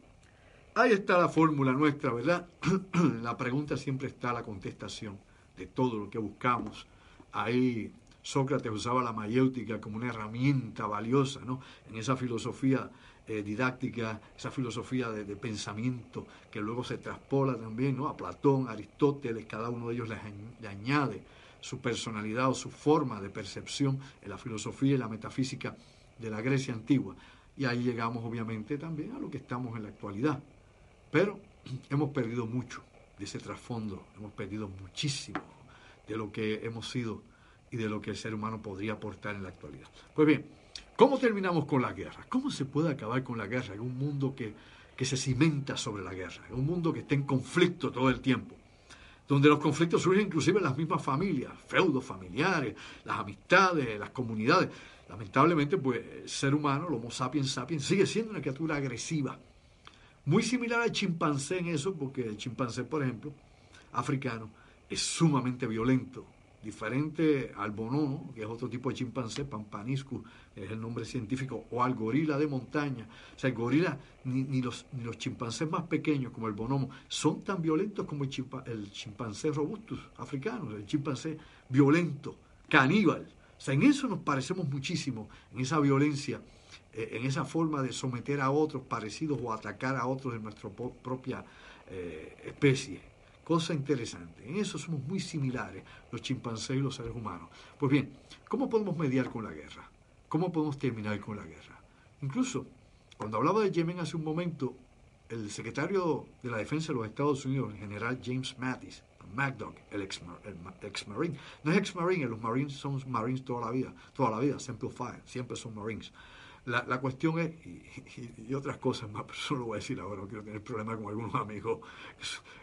ahí está la fórmula nuestra, ¿verdad? la pregunta siempre está la contestación de todo lo que buscamos. Ahí Sócrates usaba la mayéutica como una herramienta valiosa, ¿no? En esa filosofía eh, didáctica, esa filosofía de, pensamiento que luego se traspola también ¿no? a Platón, Aristóteles, cada uno de ellos le, añade su personalidad o su forma de percepción en la filosofía y la metafísica de la Grecia antigua. Y ahí llegamos obviamente también a lo que estamos en la actualidad. Pero hemos perdido mucho de ese trasfondo, hemos perdido muchísimo de lo que hemos sido y de lo que el ser humano podría aportar en la actualidad. Pues bien, ¿Cómo terminamos con la guerra? ¿Cómo se puede acabar con la guerra en un mundo que, se cimenta sobre la guerra, en un mundo que está en conflicto todo el tiempo? donde los conflictos surgen inclusive en las mismas familias, feudos familiares, las amistades, las comunidades. Lamentablemente, pues el ser humano, el Homo sapiens sapiens, sigue siendo una criatura agresiva. Muy similar al chimpancé en eso, porque el chimpancé, por ejemplo, africano, es sumamente violento, diferente al bonono, que es otro tipo de chimpancé, pampaniscus es el nombre científico, o al gorila de montaña. O sea, el gorila, ni, los, los chimpancés más pequeños como el bonomo, son tan violentos como el, el chimpancé robustus africano, el chimpancé violento, caníbal. O sea, en eso nos parecemos muchísimo, en esa violencia, en esa forma de someter a otros parecidos o atacar a otros de nuestra propia eh, especie. Cosa interesante. En eso somos muy similares los chimpancés y los seres humanos. Pues bien, ¿cómo podemos mediar con la guerra? ¿Cómo podemos terminar con la guerra? Incluso, cuando hablaba de Yemen hace un momento, el secretario de la Defensa de los Estados Unidos, el general James Mattis, MacDoug, el ex, marine, no es ex marine, los marines son marines toda la vida, toda la vida, Simple Fire, siempre son marines. La, la cuestión es, y, otras cosas más, pero eso lo voy a decir ahora, no quiero tener problemas con algunos amigos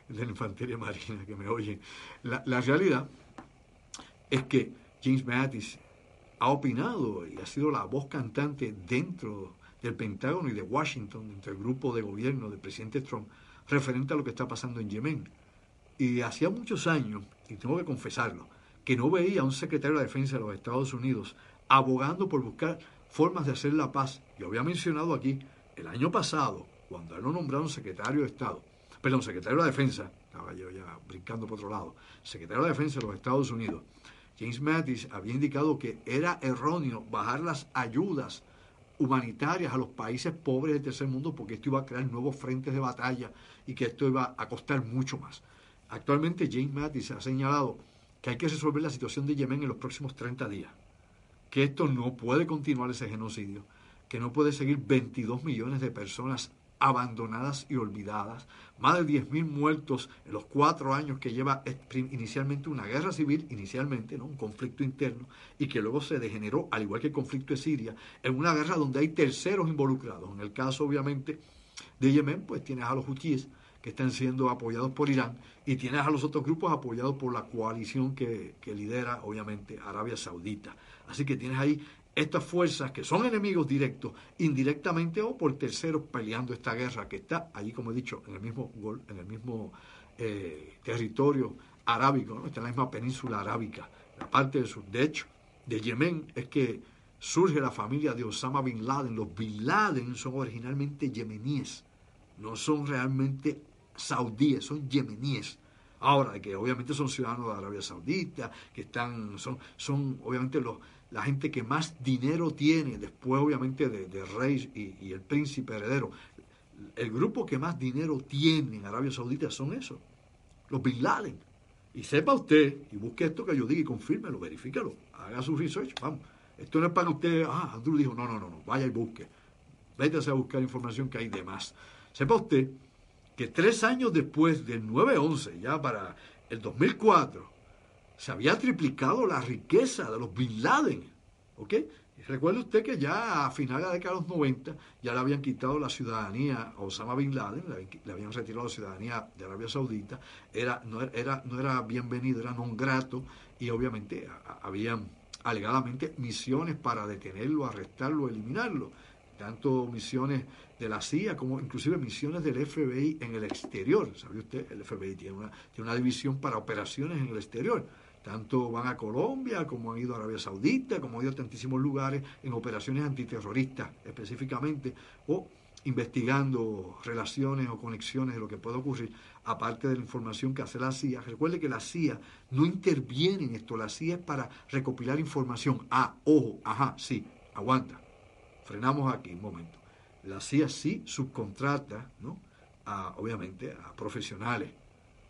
de la infantería marina que me oyen. La, la realidad es que James Mattis ha opinado y ha sido la voz cantante dentro del Pentágono y de Washington, entre el grupo de gobierno del presidente Trump, referente a lo que está pasando en Yemen. Y hacía muchos años, y tengo que confesarlo, que no veía a un secretario de Defensa de los Estados Unidos abogando por buscar formas de hacer la paz. Yo había mencionado aquí, el año pasado, cuando él lo nombraron secretario de Estado, perdón, secretario de la Defensa, estaba yo ya brincando por otro lado, secretario de Defensa de los Estados Unidos, James Mattis había indicado que era erróneo bajar las ayudas humanitarias a los países pobres del tercer mundo porque esto iba a crear nuevos frentes de batalla y que esto iba a costar mucho más. Actualmente James Mattis ha señalado que hay que resolver la situación de Yemen en los próximos 30 días que esto no puede continuar ese genocidio, que no puede seguir 22 millones de personas abandonadas y olvidadas, más de 10.000 muertos en los cuatro años que lleva inicialmente una guerra civil, inicialmente, ¿no? un conflicto interno, y que luego se degeneró, al igual que el conflicto de Siria, en una guerra donde hay terceros involucrados. En el caso, obviamente, de Yemen, pues tienes a los hutíes, que están siendo apoyados por Irán, y tienes a los otros grupos apoyados por la coalición que, lidera, obviamente, Arabia Saudita. Así que tienes ahí estas fuerzas que son enemigos directos, indirectamente o por terceros peleando esta guerra que está allí, como he dicho, en el mismo, en el mismo eh, territorio arábico, ¿no? está en la misma península arábica, la parte del sur. De hecho, de Yemen es que surge la familia de Osama Bin Laden. Los Bin Laden son originalmente yemeníes, no son realmente saudíes, son yemeníes. Ahora, que obviamente son ciudadanos de Arabia Saudita, que están, son, son obviamente los, la gente que más dinero tiene, después obviamente de, rey y, el príncipe heredero. El grupo que más dinero tiene en Arabia Saudita son esos, los Bin Laden. Y sepa usted, y busque esto que yo diga y confírmelo, verifícalo, haga su research, vamos. Esto no es para usted, ah, Andrew dijo, no, no, no, no, vaya y busque. Vétase a buscar información que hay de más. Sepa usted que tres años después del 9-11, ya para el 2004, se había triplicado la riqueza de los Bin Laden. ¿Ok? Recuerde usted que ya a finales de la década de los 90 ya le habían quitado la ciudadanía a Osama Bin Laden, le, habían retirado la ciudadanía de Arabia Saudita, era, no, era, no era bienvenido, era non grato y obviamente habían alegadamente misiones para detenerlo, arrestarlo, eliminarlo tanto misiones de la CIA como inclusive misiones del FBI en el exterior. ¿Sabe usted? El FBI tiene una, tiene una división para operaciones en el exterior. Tanto van a Colombia como han ido a Arabia Saudita, como han ido a tantísimos lugares en operaciones antiterroristas específicamente, o investigando relaciones o conexiones de lo que puede ocurrir, aparte de la información que hace la CIA. Recuerde que la CIA no interviene en esto, la CIA es para recopilar información. Ah, ojo, ajá, sí, aguanta frenamos aquí un momento. La CIA sí subcontrata, ¿no? A, obviamente, a profesionales,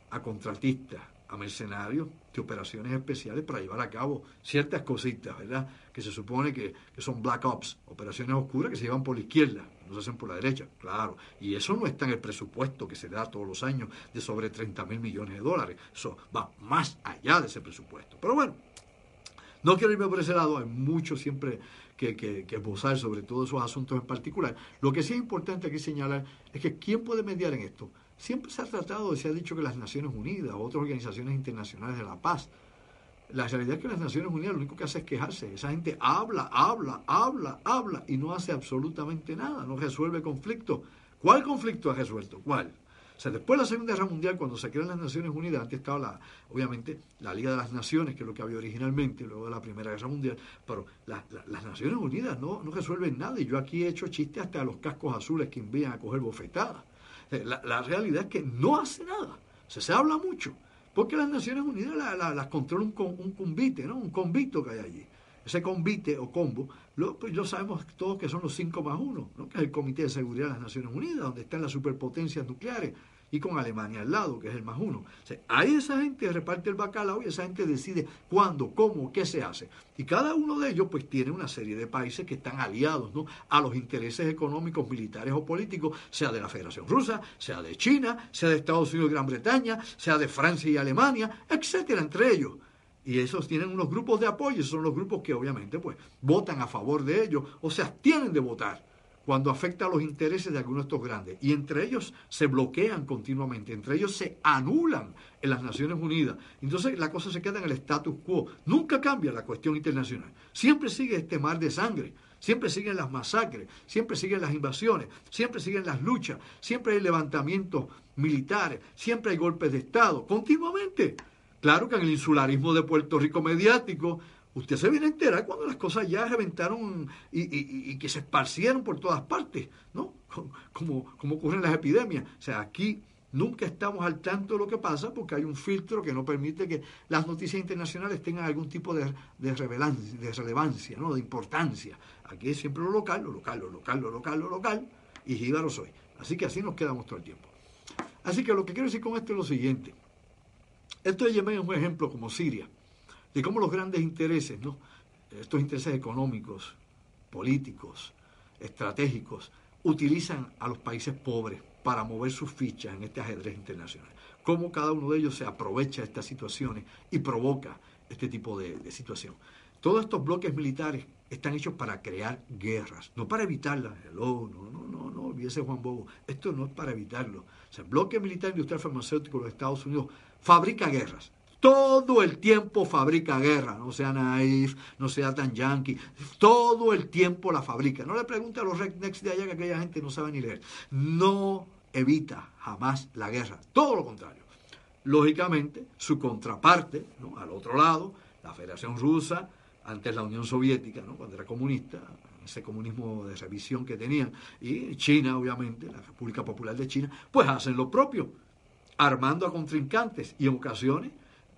a contratistas, a mercenarios de operaciones especiales para llevar a cabo ciertas cositas, ¿verdad? Que se supone que, son black ops, operaciones oscuras que se llevan por la izquierda, no se hacen por la derecha, claro. Y eso no está en el presupuesto que se da todos los años de sobre 30 mil millones de dólares. Eso va más allá de ese presupuesto. Pero bueno, no quiero irme por ese lado, hay mucho siempre que, que, sobre todos esos asuntos en particular. Lo que sí es importante aquí señalar es que ¿quién puede mediar en esto? Siempre se ha tratado, se ha dicho que las Naciones Unidas otras organizaciones internacionales de la paz. La realidad es que las Naciones Unidas lo único que hace es quejarse. Esa gente habla, habla, habla, habla y no hace absolutamente nada, no resuelve conflictos. ¿Cuál conflicto ha resuelto? ¿Cuál? O sea, después de la Segunda Guerra Mundial, cuando se crean las Naciones Unidas, antes estaba, la, obviamente, la Liga de las Naciones, que es lo que había originalmente, luego de la Primera Guerra Mundial, pero las Naciones Unidas no, no resuelven nada. Y yo aquí he hecho chistes hasta a los cascos azules que envían a coger bofetadas. Eh, la, realidad es que no hace nada. O se habla mucho. Porque las Naciones Unidas las controla un, un convite, ¿no? Un convito que hay allí. Ese convite o combo, lo, pues yo sabemos todos que son los cinco más uno, ¿no? que es el Comité de Seguridad de las Naciones Unidas, donde están las superpotencias nucleares, y con Alemania al lado, que es el más uno. O sea, ahí esa gente reparte el bacalao y esa gente decide cuándo, cómo, qué se hace. Y cada uno de ellos pues tiene una serie de países que están aliados ¿no? a los intereses económicos, militares o políticos, sea de la Federación Rusa, sea de China, sea de Estados Unidos y Gran Bretaña, sea de Francia y Alemania, etcétera, entre ellos. Y esos tienen unos grupos de apoyo, esos son los grupos que obviamente pues votan a favor de ellos o se abstienen de votar cuando afecta a los intereses de algunos de estos grandes. Y entre ellos se bloquean continuamente, entre ellos se anulan en las Naciones Unidas. Entonces la cosa se queda en el status quo. Nunca cambia la cuestión internacional. Siempre sigue este mar de sangre. Siempre siguen las masacres, siempre siguen las invasiones, siempre siguen las luchas, siempre hay levantamientos militares, siempre hay golpes de Estado, continuamente. Claro que en el insularismo de Puerto Rico mediático Usted se viene a enterar cuando las cosas ya reventaron y, que se esparcieron por todas partes, ¿no? Como, como ocurren las epidemias. O sea, aquí nunca estamos al tanto de lo que pasa porque hay un filtro que no permite que las noticias internacionales tengan algún tipo de, de, de relevancia, ¿no? De importancia. Aquí es siempre lo local, lo local, lo local, lo local, lo local, y jíbaro soy. Así que así nos quedamos todo el tiempo. Así que lo que quiero decir con esto es lo siguiente. Esto de Yemen es un ejemplo como Siria de cómo los grandes intereses, ¿no? estos intereses económicos, políticos, estratégicos, utilizan a los países pobres para mover sus fichas en este ajedrez internacional. Cómo cada uno de ellos se aprovecha de estas situaciones y provoca este tipo de, situación. Todos estos bloques militares están hechos para crear guerras, no para evitarlas. no, no, no, no, olvídese Juan Bobo. Esto no es para evitarlo. O el bloque militar industrial farmacéutico de los Estados Unidos fabrica guerras todo el tiempo fabrica guerra, no sea naif, no sea tan yankee, todo el tiempo la fabrica. No le pregunte a los rednecks de allá que aquella gente no sabe ni leer. No evita jamás la guerra, todo lo contrario. Lógicamente, su contraparte, al otro lado, la Federación Rusa, antes la Unión Soviética, ¿no? cuando era comunista, ese comunismo de revisión que tenían, y China, obviamente, la República Popular de China, pues hacen lo propio, armando a contrincantes y en ocasiones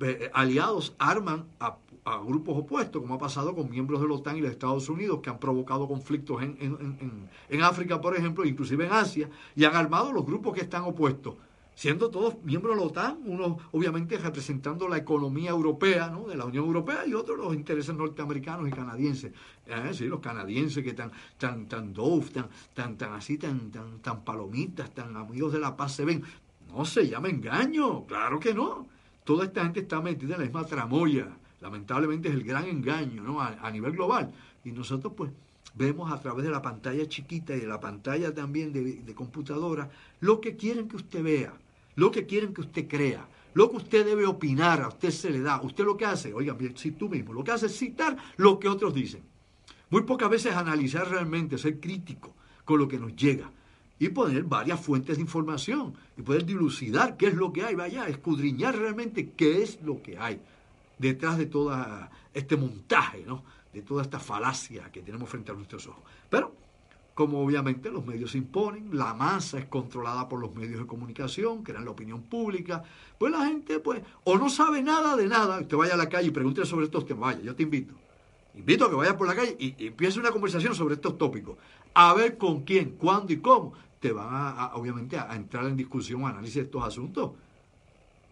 eh, aliados arman a, grupos opuestos, como ha pasado con miembros de la OTAN y de Estados Unidos, que han provocado conflictos en, en, en África, por ejemplo, inclusive en Asia, y han armado los grupos que están opuestos siendo todos miembros de la OTAN, unos obviamente representando la economía europea, ¿no? de la Unión Europea, y otros los intereses norteamericanos y canadienses. ¿Eh? Sí, los canadienses que tan, tan, tan dove, tan, tan, tan así, tan, tan, tan palomitas, tan amigos de la paz se ven. No se llama engaño, claro que no. Toda esta gente está metida en la misma tramoya. Lamentablemente es el gran engaño, ¿no? A, nivel global. Y nosotros, pues, vemos a través de la pantalla chiquita y de la pantalla también de, computadora lo que quieren que usted vea lo que quieren que usted crea, lo que usted debe opinar, a usted se le da. Usted lo que hace, oiga, si tú mismo, lo que hace es citar lo que otros dicen. Muy pocas veces analizar realmente, ser crítico con lo que nos llega y poner varias fuentes de información y poder dilucidar qué es lo que hay, vaya, escudriñar realmente qué es lo que hay detrás de todo este montaje, ¿no? de toda esta falacia que tenemos frente a nuestros ojos. Pero como obviamente los medios se imponen, la masa es controlada por los medios de comunicación, crean la opinión pública, pues la gente pues o no sabe nada de nada, usted vaya a la calle y pregunte sobre estos temas, vaya, yo te invito, invito a que vayas por la calle y, empiece una conversación sobre estos tópicos, a ver con quién, cuándo y cómo, te van a, obviamente a, entrar en discusión, análisis de estos asuntos.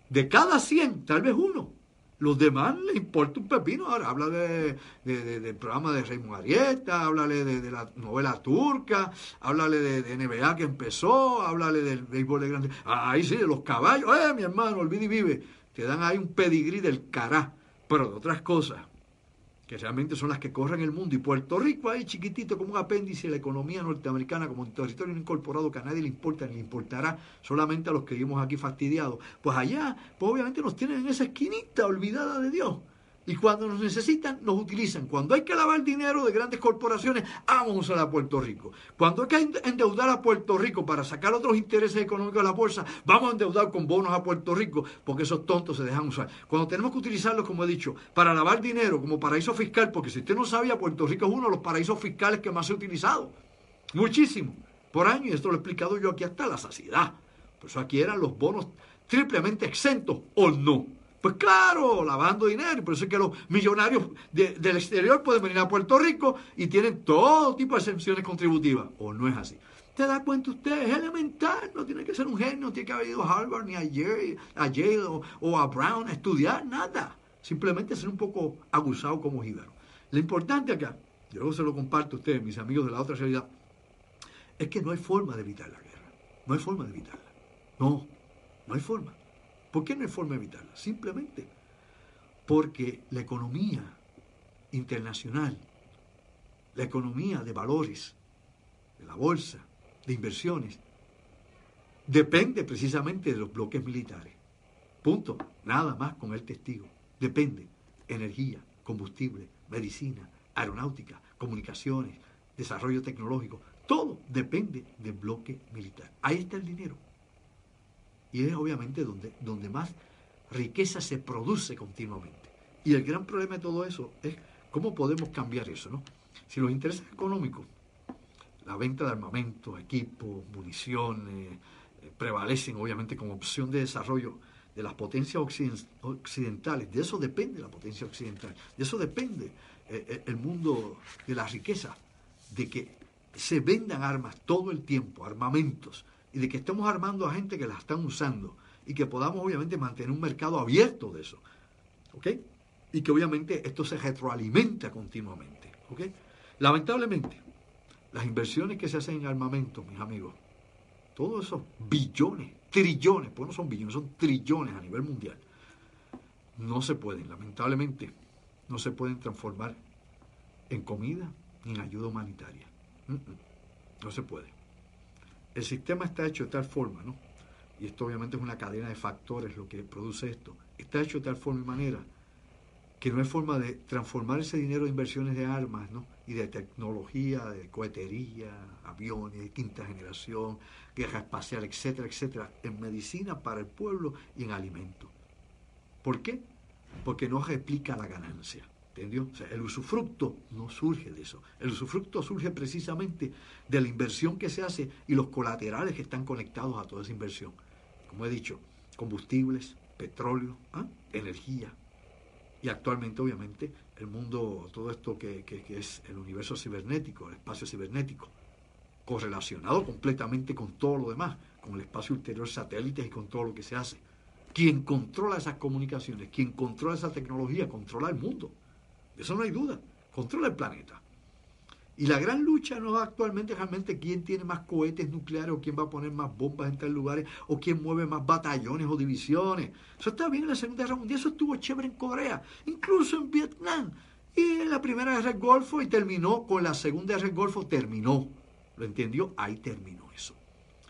De cada 100, tal vez uno los demás les importa un pepino. Ahora habla de, del programa de Raymond Arieta, háblale de, la novela turca, háblale de, NBA que empezó, háblale del béisbol de grande. Ahí sí, de los caballos. ¡Eh, mi hermano, olvide y vive! Te dan ahí un pedigrí del cará, pero de otras cosas que realmente son las que corren el mundo. Y Puerto Rico ahí chiquitito como un apéndice de la economía norteamericana, como un territorio incorporado que a nadie le importa, ni le importará solamente a los que vivimos aquí fastidiados. Pues allá, pues obviamente nos tienen en esa esquinita olvidada de Dios. Y cuando nos necesitan, nos utilizan. Cuando hay que lavar dinero de grandes corporaciones, vamos a Puerto Rico. Cuando hay que endeudar a Puerto Rico para sacar otros intereses económicos de la bolsa, vamos a endeudar con bonos a Puerto Rico, porque esos tontos se dejan usar. Cuando tenemos que utilizarlos, como he dicho, para lavar dinero como paraíso fiscal, porque si usted no sabía, Puerto Rico es uno de los paraísos fiscales que más se ha utilizado. Muchísimo. Por año, y esto lo he explicado yo aquí hasta la saciedad. Por eso aquí eran los bonos triplemente exentos o no. Pues claro, lavando dinero. Por eso es que los millonarios del exterior pueden venir a Puerto Rico y tienen todo tipo de exenciones contributivas. ¿O no es así? ¿Te da cuenta usted? Es elemental. No tiene que ser un genio, no tiene que haber ido a Harvard, ni a Yale, a Yale o, a Brown a estudiar, nada. Simplemente ser un poco abusado como jíbaro. Lo importante acá, yo se lo comparto a ustedes, mis amigos de la otra realidad, es que no hay forma de evitar la guerra. No hay forma de evitarla. No, no hay forma. ¿Por qué no hay forma de evitarla? Simplemente porque la economía internacional, la economía de valores, de la bolsa, de inversiones, depende precisamente de los bloques militares. Punto. Nada más con el testigo. Depende. Energía, combustible, medicina, aeronáutica, comunicaciones, desarrollo tecnológico. Todo depende del bloque militar. Ahí está el dinero. Y es obviamente donde, donde más riqueza se produce continuamente. Y el gran problema de todo eso es cómo podemos cambiar eso, ¿no? Si los intereses económicos, la venta de armamentos, equipos, municiones, eh, prevalecen obviamente como opción de desarrollo de las potencias occidentales, de eso depende la potencia occidental, de eso depende eh, eh, el mundo de la riqueza, de que se vendan armas todo el tiempo, armamentos, y de que estemos armando a gente que las están usando y que podamos obviamente mantener un mercado abierto de eso. ¿Ok? Y que obviamente esto se retroalimenta continuamente. ¿Ok? Lamentablemente, las inversiones que se hacen en armamento, mis amigos, todos esos billones, trillones, pues no son billones, son trillones a nivel mundial, no se pueden, lamentablemente, no se pueden transformar en comida ni en ayuda humanitaria. No se puede el sistema está hecho de tal forma, ¿no? y esto obviamente es una cadena de factores lo que produce esto, está hecho de tal forma y manera que no hay forma de transformar ese dinero de inversiones de armas ¿no? y de tecnología, de cohetería, aviones de quinta generación, guerra espacial, etcétera, etcétera, en medicina para el pueblo y en alimentos. ¿Por qué? Porque no replica la ganancia. ¿Entendió? O sea, el usufructo no surge de eso. El usufructo surge precisamente de la inversión que se hace y los colaterales que están conectados a toda esa inversión. Como he dicho, combustibles, petróleo, ¿ah? energía, y actualmente, obviamente, el mundo, todo esto que, es el universo cibernético, el espacio cibernético, correlacionado completamente con todo lo demás, con el espacio ulterior satélites y con todo lo que se hace. Quien controla esas comunicaciones, quien controla esa tecnología, controla el mundo. Eso no hay duda. Controla el planeta. Y la gran lucha no es actualmente realmente quién tiene más cohetes nucleares o quién va a poner más bombas en tal lugares o quién mueve más batallones o divisiones. Eso estaba bien en la Segunda Guerra Mundial, eso estuvo chévere en Corea, incluso en Vietnam. Y en la Primera Guerra del Golfo y terminó con la Segunda Guerra del Golfo, terminó. ¿Lo entendió? Ahí terminó eso.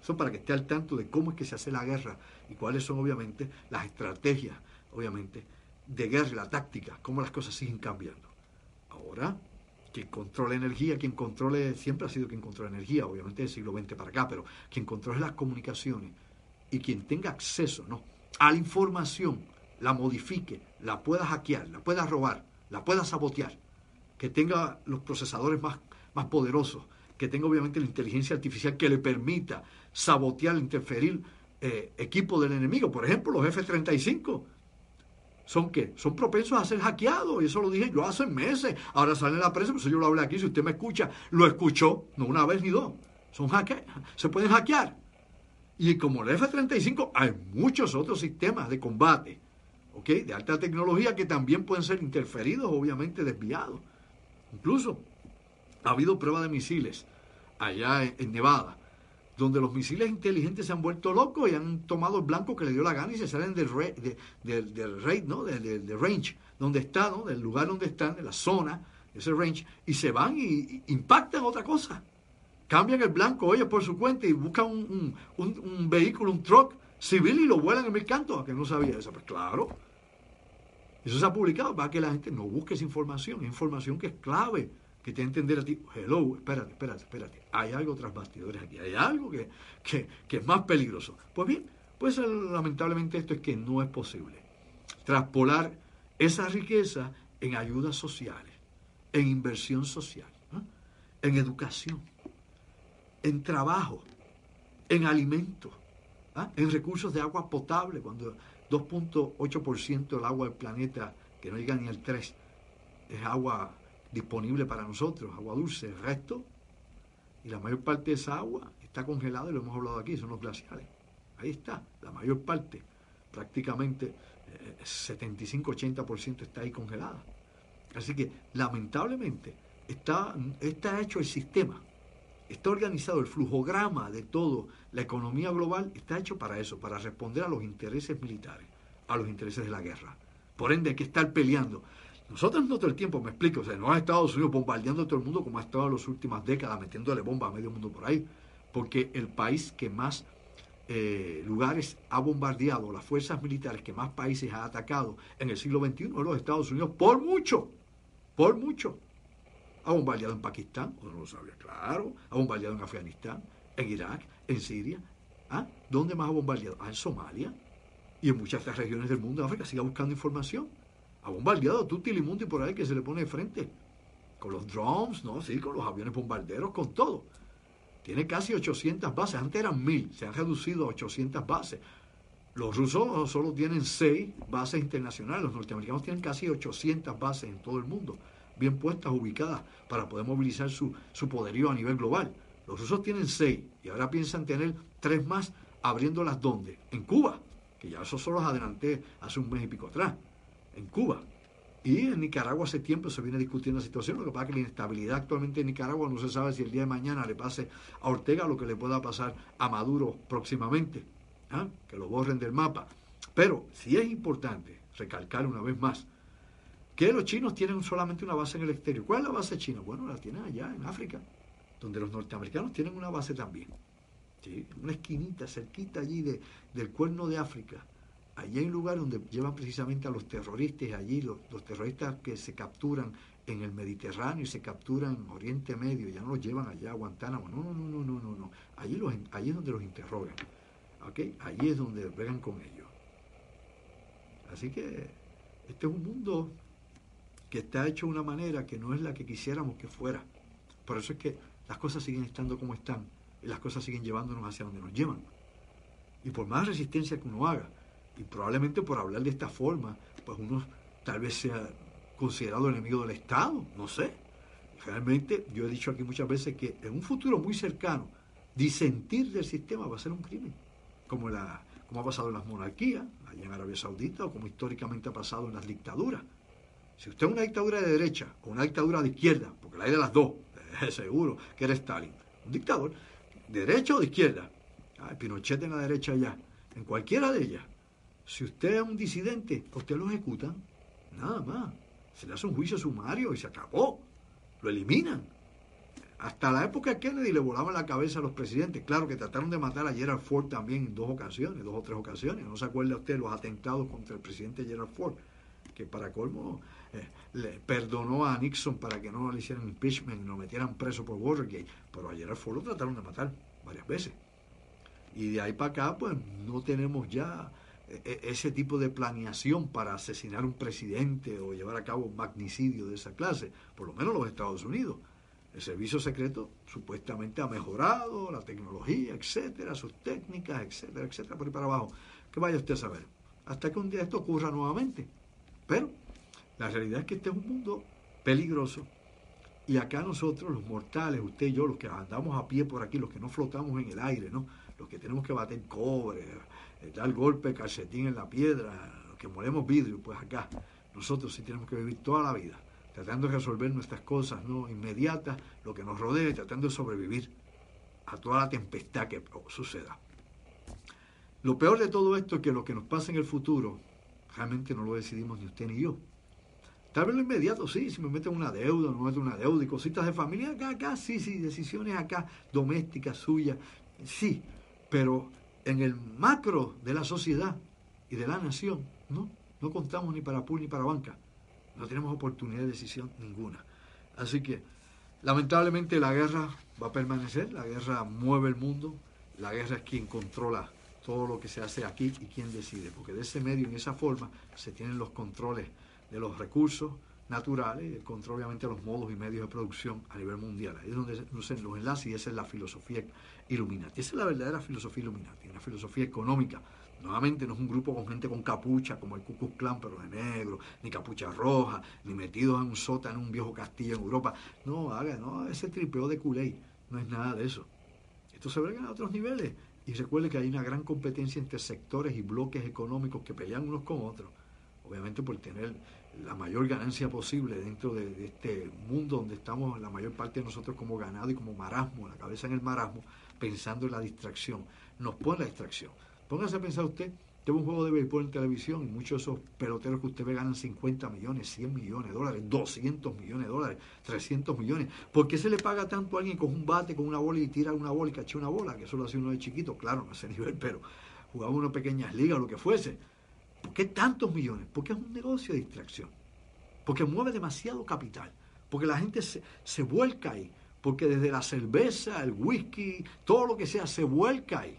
Eso para que esté al tanto de cómo es que se hace la guerra y cuáles son obviamente las estrategias, obviamente, de guerra la táctica, cómo las cosas siguen cambiando. Ahora, quien controla energía, quien controle, siempre ha sido quien controla energía, obviamente del siglo XX para acá, pero quien controle las comunicaciones y quien tenga acceso ¿no? a la información, la modifique, la pueda hackear, la pueda robar, la pueda sabotear, que tenga los procesadores más, más poderosos, que tenga obviamente la inteligencia artificial que le permita sabotear, interferir eh, equipos del enemigo, por ejemplo los F-35 ¿Son qué? Son propensos a ser hackeados. Y eso lo dije yo hace meses. Ahora sale la prensa, pues yo lo hablé aquí. Si usted me escucha, lo escuchó, no una vez ni dos. Son hacke se pueden hackear. Y como el F-35, hay muchos otros sistemas de combate, ¿ok? De alta tecnología que también pueden ser interferidos, obviamente desviados. Incluso ha habido pruebas de misiles allá en Nevada donde los misiles inteligentes se han vuelto locos y han tomado el blanco que le dio la gana y se salen del, del, raid, ¿no? Del, range donde está, ¿no? Del lugar donde están, de la zona, ese range, y se van y, impactan otra cosa. Cambian el blanco, oye, por su cuenta y buscan un, vehículo, un truck civil y lo vuelan en el canto, a que no sabía eso. Pues claro, eso se ha publicado para que la gente no busque esa información, información que es clave que te entender a ti, hello, espérate, espérate, espérate, hay algo tras bastidores aquí, hay algo que, que, es más peligroso. Pues bien, pues lamentablemente esto es que no es posible traspolar esa riqueza en ayudas sociales, en inversión social, en educación, en trabajo, en alimentos, ¿ah? en recursos de agua potable, cuando 2.8% del agua del planeta, que no llega ni al 3, es agua disponible para nosotros, agua dulce, el resto, y la mayor parte de esa agua está congelada, y lo hemos hablado aquí, son los glaciares. Ahí está, la mayor parte, prácticamente 75-80% eh, está ahí congelada. Así que, lamentablemente, está, está hecho el sistema, está organizado el flujograma de todo, la economía global está hecho para eso, para responder a los intereses militares, a los intereses de la guerra. Por ende, hay que estar peleando. Nosotros no todo el tiempo, me explico, o sea, no ha Estados Unidos bombardeando a todo el mundo como ha estado en las últimas décadas, metiéndole bombas a medio mundo por ahí, porque el país que más eh, lugares ha bombardeado, las fuerzas militares que más países ha atacado en el siglo XXI es los Estados Unidos, por mucho, por mucho. Ha bombardeado en Pakistán, o no lo sabía, claro, ha bombardeado en Afganistán, en Irak, en Siria. ¿Ah? ¿Dónde más ha bombardeado? Ah, en Somalia y en muchas otras regiones del mundo de África. Siga buscando información ha bombardeado Tutti Limundi por ahí que se le pone de frente. Con los drones, ¿no? Sí, con los aviones bombarderos, con todo. Tiene casi 800 bases. Antes eran 1000, se han reducido a 800 bases. Los rusos solo tienen 6 bases internacionales. Los norteamericanos tienen casi 800 bases en todo el mundo, bien puestas, ubicadas, para poder movilizar su, su poderío a nivel global. Los rusos tienen 6 y ahora piensan tener 3 más, abriéndolas donde? En Cuba, que ya eso solo los adelanté hace un mes y pico atrás en Cuba. Y en Nicaragua hace tiempo se viene discutiendo la situación. Lo que pasa es que la inestabilidad actualmente en Nicaragua no se sabe si el día de mañana le pase a Ortega lo que le pueda pasar a Maduro próximamente, ¿ah? que lo borren del mapa. Pero sí es importante recalcar una vez más que los chinos tienen solamente una base en el exterior. ¿Cuál es la base china? Bueno, la tienen allá en África, donde los norteamericanos tienen una base también. ¿sí? una esquinita cerquita allí de, del cuerno de África. Allí hay un lugar donde llevan precisamente a los terroristas, allí los, terroristas que se capturan en el Mediterráneo y se capturan en Oriente Medio, ya no los llevan allá a Guantánamo, no, no, no, no, no, no, allí, los, allí es donde los interrogan, ¿ok? Allí es donde vean con ellos. Así que este es un mundo que está hecho de una manera que no es la que quisiéramos que fuera. Por eso es que las cosas siguen estando como están y las cosas siguen llevándonos hacia donde nos llevan. Y por más resistencia que uno haga, y probablemente por hablar de esta forma, pues uno tal vez sea considerado enemigo del Estado, no sé. Realmente yo he dicho aquí muchas veces que en un futuro muy cercano, disentir del sistema va a ser un crimen, como, la, como ha pasado en las monarquías, allá en Arabia Saudita, o como históricamente ha pasado en las dictaduras. Si usted es una dictadura de derecha o una dictadura de izquierda, porque la hay de las dos, seguro que era Stalin, un dictador, de derecha o de izquierda, Pinochet en la derecha ya, en cualquiera de ellas, si usted es un disidente, usted lo ejecutan, nada más. Se le hace un juicio sumario y se acabó. Lo eliminan. Hasta la época de Kennedy le volaban la cabeza a los presidentes. Claro que trataron de matar a Gerald Ford también en dos ocasiones, dos o tres ocasiones. No se acuerda usted los atentados contra el presidente Gerald Ford, que para colmo eh, le perdonó a Nixon para que no le hicieran impeachment y lo metieran preso por Watergate. Pero a Gerald Ford lo trataron de matar varias veces. Y de ahí para acá, pues no tenemos ya ese tipo de planeación para asesinar un presidente o llevar a cabo un magnicidio de esa clase, por lo menos los Estados Unidos. El servicio secreto supuestamente ha mejorado, la tecnología, etcétera, sus técnicas, etcétera, etcétera, por ahí para abajo. Que vaya usted a saber. Hasta que un día esto ocurra nuevamente. Pero la realidad es que este es un mundo peligroso. Y acá nosotros, los mortales, usted y yo, los que andamos a pie por aquí, los que no flotamos en el aire, ¿no? Los que tenemos que bater cobre, dar golpe calcetín en la piedra, que molemos vidrio, pues acá nosotros sí tenemos que vivir toda la vida, tratando de resolver nuestras cosas no inmediatas, lo que nos rodea, tratando de sobrevivir a toda la tempestad que suceda. Lo peor de todo esto es que lo que nos pasa en el futuro realmente no lo decidimos ni usted ni yo. Tal vez lo inmediato, sí, si me meten una deuda, me meten una deuda y cositas de familia, acá, acá, sí, sí, decisiones acá, domésticas, suyas, sí, pero en el macro de la sociedad y de la nación, no, no contamos ni para pool ni para banca. No tenemos oportunidad de decisión ninguna. Así que, lamentablemente, la guerra va a permanecer, la guerra mueve el mundo, la guerra es quien controla todo lo que se hace aquí y quien decide, porque de ese medio, en esa forma, se tienen los controles de los recursos naturales el control, obviamente, de los modos y medios de producción a nivel mundial. Ahí es donde se los enlaces y esa es la filosofía Illuminati. Esa es la verdadera filosofía Illuminati, una filosofía económica. Nuevamente no es un grupo con gente con capucha como el Ku Klan, pero de negro, ni capucha roja, ni metidos en un sótano en un viejo castillo en Europa. No, haga, no, ese tripeo de culé no es nada de eso. Esto se ve a otros niveles. Y recuerde que hay una gran competencia entre sectores y bloques económicos que pelean unos con otros, obviamente por tener la mayor ganancia posible dentro de, este mundo donde estamos la mayor parte de nosotros como ganado y como marasmo, la cabeza en el marasmo, pensando en la distracción. Nos pone la distracción. Póngase a pensar usted, tengo un juego de béisbol en televisión y muchos de esos peloteros que usted ve ganan 50 millones, 100 millones de dólares, 200 millones de dólares, 300 millones. ¿Por qué se le paga tanto a alguien con un bate, con una bola y tira una bola y caché una bola? Que eso lo hace uno de chiquito, claro, no a ese nivel, pero jugaba una pequeñas ligas o lo que fuese. ¿Por qué tantos millones? Porque es un negocio de distracción. Porque mueve demasiado capital. Porque la gente se, se vuelca ahí porque desde la cerveza, el whisky, todo lo que sea, se vuelca ahí.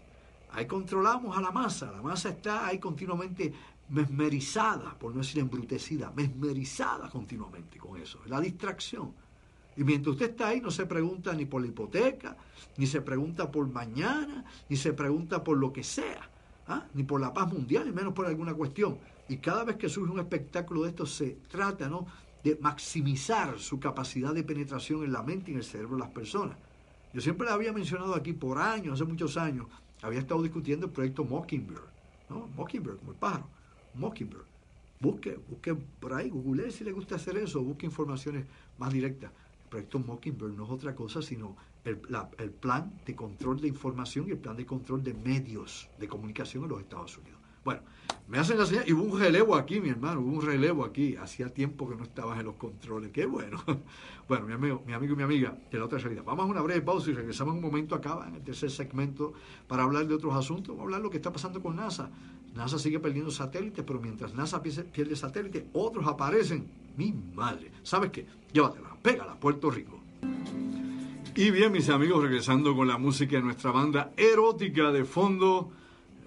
Ahí controlamos a la masa, la masa está ahí continuamente mesmerizada, por no decir embrutecida, mesmerizada continuamente con eso, la distracción. Y mientras usted está ahí, no se pregunta ni por la hipoteca, ni se pregunta por mañana, ni se pregunta por lo que sea, ¿ah? ni por la paz mundial, ni menos por alguna cuestión. Y cada vez que surge un espectáculo de esto, se trata ¿no? de maximizar su capacidad de penetración en la mente y en el cerebro de las personas. Yo siempre había mencionado aquí por años, hace muchos años, había estado discutiendo el proyecto Mockingbird, ¿no? Mockingbird, como el pájaro, Mockingbird. Busque, busque por ahí, google si le gusta hacer eso, busque informaciones más directas. Proyecto Mockingbird no es otra cosa sino el, plan de control de información y el plan de control de medios de comunicación en los Estados Unidos. Bueno, me hacen la señal y hubo un relevo aquí, mi hermano, hubo un relevo aquí. Hacía tiempo que no estabas en los controles. Qué bueno. Bueno, mi amigo, mi amigo y mi amiga de la otra salida. Vamos a una breve pausa y regresamos un momento acá en el tercer segmento para hablar de otros asuntos. Vamos a hablar de lo que está pasando con NASA. NASA sigue perdiendo satélites, pero mientras NASA pierde satélites, otros aparecen. Mi madre. ¿Sabes qué? Llévatela, pégala, Puerto Rico. Y bien, mis amigos, regresando con la música de nuestra banda erótica de fondo.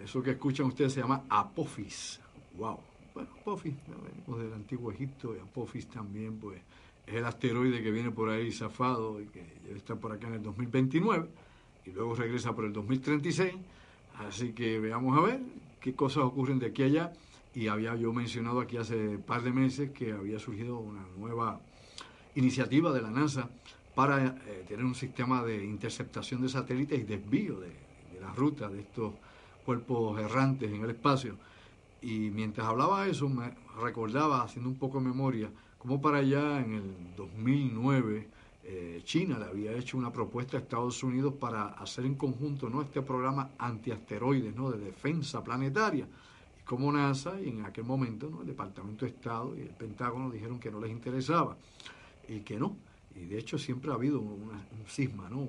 Eso que escuchan ustedes se llama Apophis. Wow. Bueno, Apophis, venimos del antiguo Egipto y Apophis también, pues, es el asteroide que viene por ahí zafado y que debe estar por acá en el 2029 y luego regresa por el 2036. Así que veamos a ver qué cosas ocurren de aquí a allá. Y había yo mencionado aquí hace un par de meses que había surgido una nueva iniciativa de la NASA para eh, tener un sistema de interceptación de satélites y desvío de, las rutas de estos cuerpos errantes en el espacio. Y mientras hablaba eso, me recordaba, haciendo un poco de memoria, cómo para allá en el 2009 eh, China le había hecho una propuesta a Estados Unidos para hacer en conjunto ¿no? este programa antiasteroides ¿no? de defensa planetaria. Como NASA, y en aquel momento ¿no? el Departamento de Estado y el Pentágono dijeron que no les interesaba y que no. Y de hecho siempre ha habido un cisma, ¿no?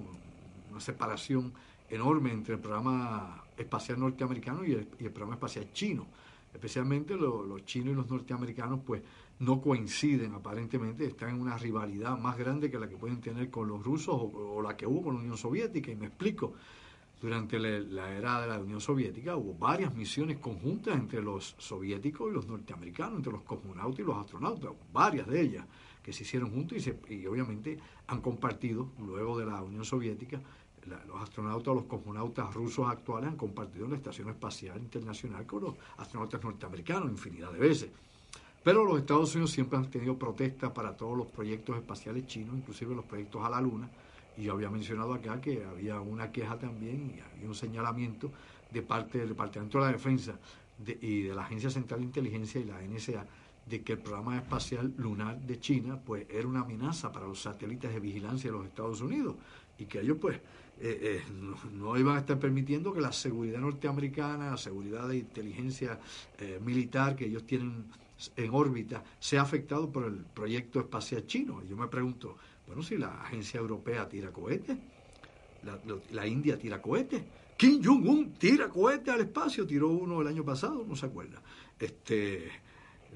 una separación enorme entre el programa espacial norteamericano y el, programa espacial chino. Especialmente los chinos y los norteamericanos, pues no coinciden aparentemente, están en una rivalidad más grande que la que pueden tener con los rusos o, la que hubo con la Unión Soviética. Y me explico, durante la, era de la Unión Soviética hubo varias misiones conjuntas entre los soviéticos y los norteamericanos, entre los cosmonautas y los astronautas, varias de ellas que se hicieron juntos y, y obviamente han compartido, luego de la Unión Soviética, los astronautas, los cosmonautas rusos actuales han compartido la Estación Espacial Internacional con los astronautas norteamericanos infinidad de veces. Pero los Estados Unidos siempre han tenido protestas para todos los proyectos espaciales chinos, inclusive los proyectos a la Luna. Y yo había mencionado acá que había una queja también y había un señalamiento de parte del Departamento de la Defensa y de la Agencia Central de Inteligencia y la NSA de que el programa espacial lunar de China pues era una amenaza para los satélites de vigilancia de los Estados Unidos y que ellos pues eh, eh, no, iban a estar permitiendo que la seguridad norteamericana, la seguridad de inteligencia eh, militar que ellos tienen en órbita, sea afectado por el proyecto espacial chino. Y yo me pregunto, bueno, si la agencia europea tira cohetes, la, India tira cohetes, Kim Jong-un tira cohetes al espacio, tiró uno el año pasado, no se acuerda. Este,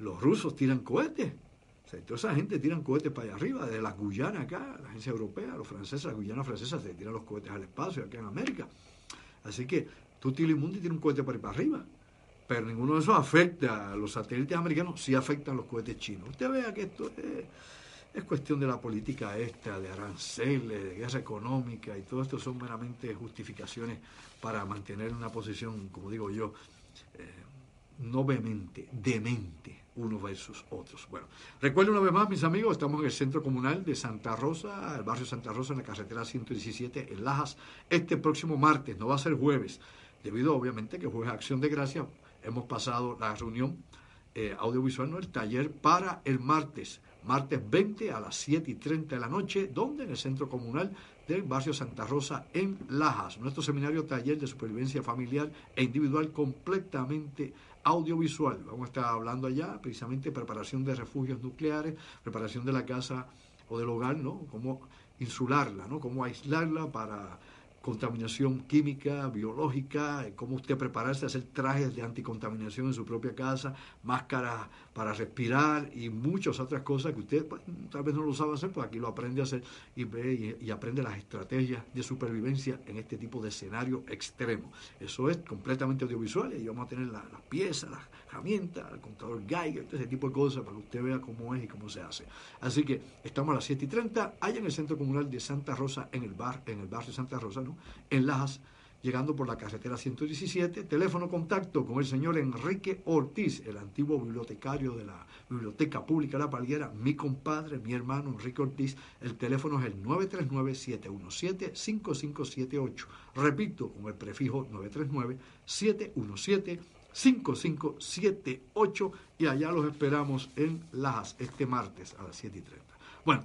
los rusos tiran cohetes toda esa gente tiran cohetes para allá arriba, de las Guyanas acá, la agencia europea, los franceses, las Guyanas francesas se tiran los cohetes al espacio acá en América. Así que tú, Mundi tiene un cohete para para arriba. Pero ninguno de esos afecta a los satélites americanos, sí afectan los cohetes chinos. Usted vea que esto es, cuestión de la política esta, de aranceles, de guerra económica, y todo esto son meramente justificaciones para mantener una posición, como digo yo, eh, no vehemente, demente unos versus otros. Bueno, recuerden una vez más, mis amigos, estamos en el Centro Comunal de Santa Rosa, el barrio Santa Rosa, en la carretera 117, en Lajas, este próximo martes, no va a ser jueves, debido obviamente que jueves Acción de Gracia, hemos pasado la reunión eh, audiovisual, ¿no? el taller para el martes, martes 20 a las 7 y 30 de la noche, donde en el Centro Comunal del barrio Santa Rosa, en Lajas, nuestro seminario taller de supervivencia familiar e individual completamente audiovisual. Vamos a estar hablando allá precisamente preparación de refugios nucleares, preparación de la casa o del hogar, ¿no? Cómo insularla, ¿no? Cómo aislarla para contaminación química, biológica, eh, cómo usted prepararse a hacer trajes de anticontaminación en su propia casa, máscaras para respirar y muchas otras cosas que usted pues, tal vez no lo sabe hacer, pues aquí lo aprende a hacer y ve y, aprende las estrategias de supervivencia en este tipo de escenario extremo. Eso es completamente audiovisual y vamos a tener las piezas, las herramientas, el contador Geiger, ese tipo de cosas para que usted vea cómo es y cómo se hace. Así que estamos a las 7 y 30, allá en el Centro Comunal de Santa Rosa, en el bar, en el barrio Santa Rosa, en Lajas, llegando por la carretera 117. Teléfono contacto con el señor Enrique Ortiz, el antiguo bibliotecario de la Biblioteca Pública La Palguera, mi compadre, mi hermano Enrique Ortiz. El teléfono es el 939-717-5578. Repito, con el prefijo 939-717-5578 y allá los esperamos en Lajas este martes a las 7 y 30. Bueno,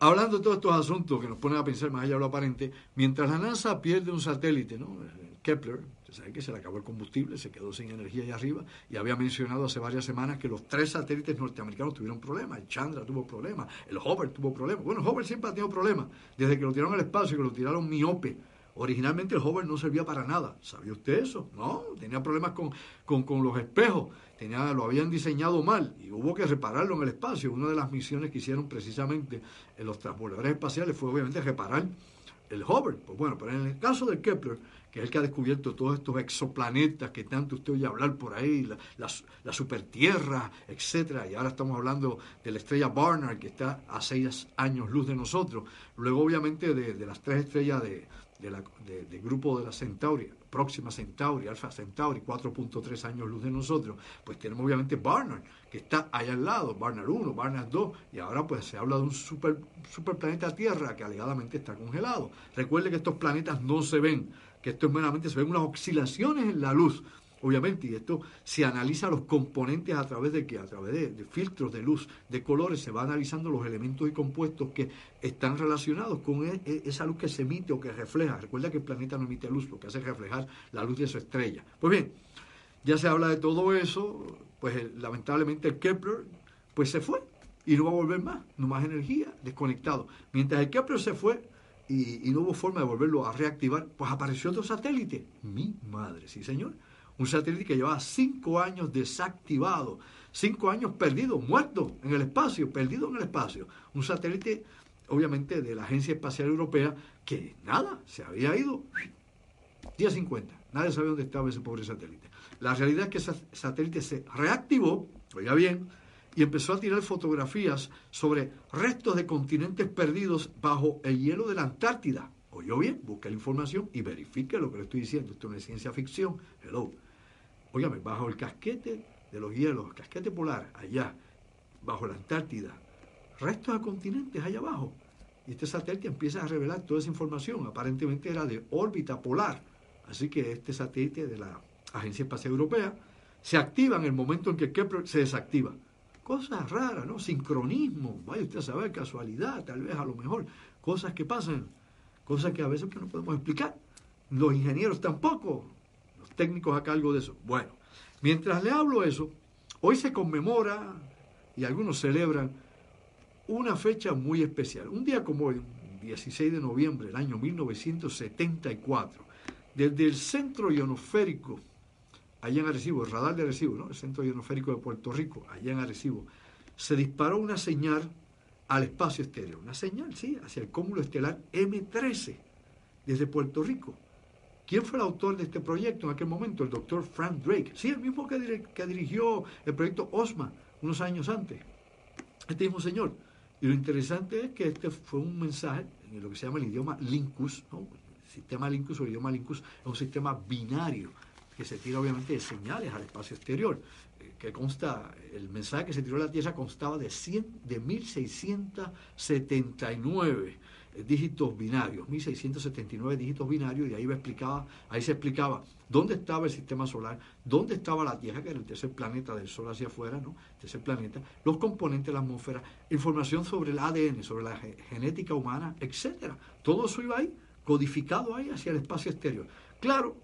Hablando de todos estos asuntos que nos ponen a pensar más allá de lo aparente, mientras la NASA pierde un satélite, ¿no? Kepler, Usted sabe que se le acabó el combustible, se quedó sin energía allá arriba y había mencionado hace varias semanas que los tres satélites norteamericanos tuvieron problemas. El Chandra tuvo problemas, el Hover tuvo problemas. Bueno, el Hover siempre ha tenido problemas. Desde que lo tiraron al espacio, que lo tiraron miope. Originalmente el Hover no servía para nada. ¿Sabía usted eso? No, tenía problemas con, con, los espejos. Tenía, lo habían diseñado mal y hubo que repararlo en el espacio. Una de las misiones que hicieron precisamente en los transbordadores espaciales fue obviamente reparar el Hover. Pues bueno, pero en el caso del Kepler, que es el que ha descubierto todos estos exoplanetas que tanto usted oye hablar por ahí, la, la, supertierra, etcétera, y ahora estamos hablando de la estrella Barnard, que está a seis años luz de nosotros, luego obviamente de, las tres estrellas de, del grupo de la Centauri, próxima Centauri, Alfa Centauri, 4.3 años luz de nosotros, pues tenemos obviamente Barnard, que está allá al lado, Barnard 1, Barnard 2, y ahora pues se habla de un super, planeta Tierra que alegadamente está congelado. Recuerde que estos planetas no se ven, que esto es meramente, se ven unas oscilaciones en la luz, obviamente, y esto se analiza los componentes a través de que, a través de, filtros de luz, de colores, se va analizando los elementos y compuestos que están relacionados con e, e, esa luz que se emite o que refleja. Recuerda que el planeta no emite luz, lo que hace es reflejar la luz de su estrella. Pues bien, ya se habla de todo eso, pues lamentablemente el Kepler pues se fue y no va a volver más, no más energía, desconectado. Mientras el Kepler se fue, y, no hubo forma de volverlo a reactivar, pues apareció otro satélite. Mi madre, sí señor. Un satélite que llevaba cinco años desactivado, cinco años perdido, muerto en el espacio, perdido en el espacio. Un satélite, obviamente, de la Agencia Espacial Europea, que nada, se había ido día 50. Nadie sabía dónde estaba ese pobre satélite. La realidad es que ese satélite se reactivó, oiga bien, y empezó a tirar fotografías sobre restos de continentes perdidos bajo el hielo de la Antártida. Oyó bien, busque la información y verifique lo que le estoy diciendo. Esto no es ciencia ficción. Hello. Óigame, bajo el casquete de los hielos, el casquete polar, allá, bajo la Antártida, restos de continentes allá abajo. Y este satélite empieza a revelar toda esa información. Aparentemente era de órbita polar. Así que este satélite de la Agencia Espacial Europea se activa en el momento en que Kepler se desactiva cosas raras, ¿no? Sincronismo, vaya usted a saber, casualidad, tal vez a lo mejor, cosas que pasan, cosas que a veces no podemos explicar. Los ingenieros tampoco, técnicos a cargo de eso. Bueno, mientras le hablo eso, hoy se conmemora y algunos celebran una fecha muy especial. Un día como hoy, 16 de noviembre del año 1974, desde el centro ionosférico allá en Arecibo, el radar de Arecibo, ¿no? el centro ionoférico de Puerto Rico, allá en Arecibo, se disparó una señal al espacio exterior, una señal, sí, hacia el cúmulo estelar M13, desde Puerto Rico. ¿Quién fue el autor de este proyecto en aquel momento? El doctor Frank Drake. Sí, el mismo que, dirigió el proyecto OSMA unos años antes. Este mismo señor. Y lo interesante es que este fue un mensaje en lo que se llama el idioma Linkus. El sistema Linkus o el idioma Linkus es un sistema binario que se tira obviamente de señales al espacio exterior, eh, que consta, el mensaje que se tiró a la Tierra constaba de, 100, de 1679 eh, dígitos binarios, 1679 dígitos binarios, y ahí, explicaba, ahí se explicaba dónde estaba el sistema solar, dónde estaba la Tierra, que era el tercer planeta del Sol hacia afuera, ¿no? tercer planeta, los componentes de la atmósfera, información sobre el ADN, sobre la genética humana, etcétera. Todo eso iba ahí, codificado ahí hacia el espacio exterior. Claro,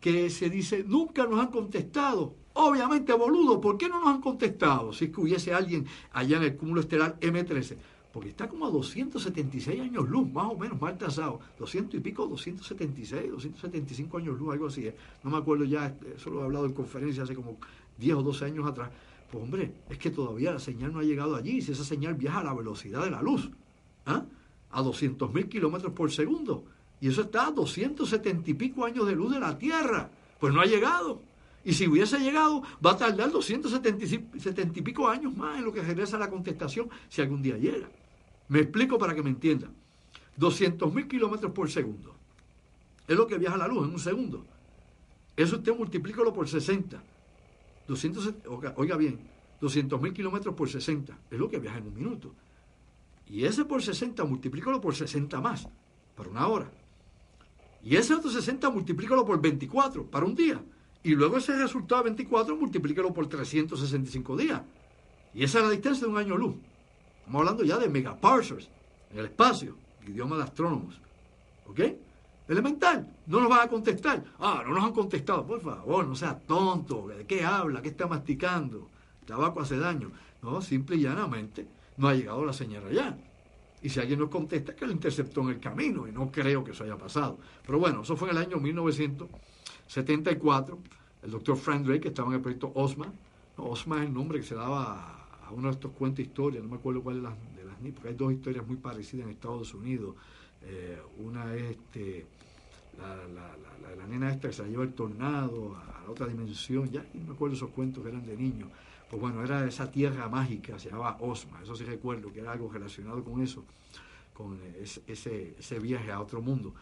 que se dice, nunca nos han contestado. Obviamente, boludo, ¿por qué no nos han contestado? Si es que hubiese alguien allá en el cúmulo estelar M13. Porque está como a 276 años luz, más o menos, mal tasado. 200 y pico, 276, 275 años luz, algo así. ¿eh? No me acuerdo ya, este, eso lo he hablado en conferencia hace como 10 o 12 años atrás. Pues hombre, es que todavía la señal no ha llegado allí. Si esa señal viaja a la velocidad de la luz, ¿ah? a 200.000 kilómetros por segundo. Y eso está a 270 y pico años de luz de la Tierra. Pues no ha llegado. Y si hubiese llegado, va a tardar 270 y pico años más en lo que regresa la contestación si algún día llega. Me explico para que me entiendan. 200 mil kilómetros por segundo. Es lo que viaja la luz en un segundo. Eso usted multiplícalo por 60. 200, oiga, bien, 200 mil kilómetros por 60. Es lo que viaja en un minuto. Y ese por 60, multiplícalo por 60 más, para una hora. Y ese otro 60 multiplícalo por 24 para un día. Y luego ese resultado de 24 multiplícalo por 365 días. Y esa es la distancia de un año luz. Estamos hablando ya de megaparsers en el espacio, idioma de astrónomos. ¿Ok? Elemental, no nos van a contestar. Ah, no nos han contestado. Por favor, no sea tonto. ¿De qué habla? ¿Qué está masticando? tabaco hace daño. No, simple y llanamente no ha llegado la señal allá. Y si alguien nos contesta, que lo interceptó en el camino, y no creo que eso haya pasado. Pero bueno, eso fue en el año 1974. El doctor Frank Drake, que estaba en el proyecto OSMA. OSMA es el nombre que se daba a uno de estos cuentos historias, no me acuerdo cuál de las, de las porque hay dos historias muy parecidas en Estados Unidos. Eh, una es este, la, la, la, nena esta que se la lleva el tornado a, la otra dimensión, ya no me acuerdo esos cuentos que eran de niños pues bueno, era esa tierra mágica, se llamaba Osma, eso sí recuerdo, que era algo relacionado con eso, con ese, ese viaje a otro mundo.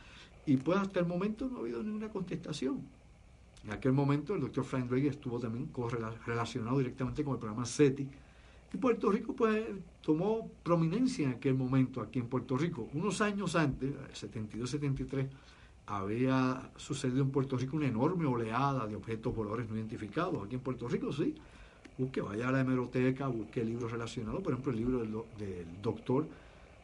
Y pues hasta el momento no ha habido ninguna contestación. En aquel momento el doctor Frank Drake estuvo también relacionado directamente con el programa SETI. Y Puerto Rico pues tomó prominencia en aquel momento aquí en Puerto Rico. Unos años antes, 72-73, había sucedido en Puerto Rico una enorme oleada de objetos voladores no identificados. Aquí en Puerto Rico sí, busque, vaya a la hemeroteca, busque libros relacionados, por ejemplo, el libro del, doctor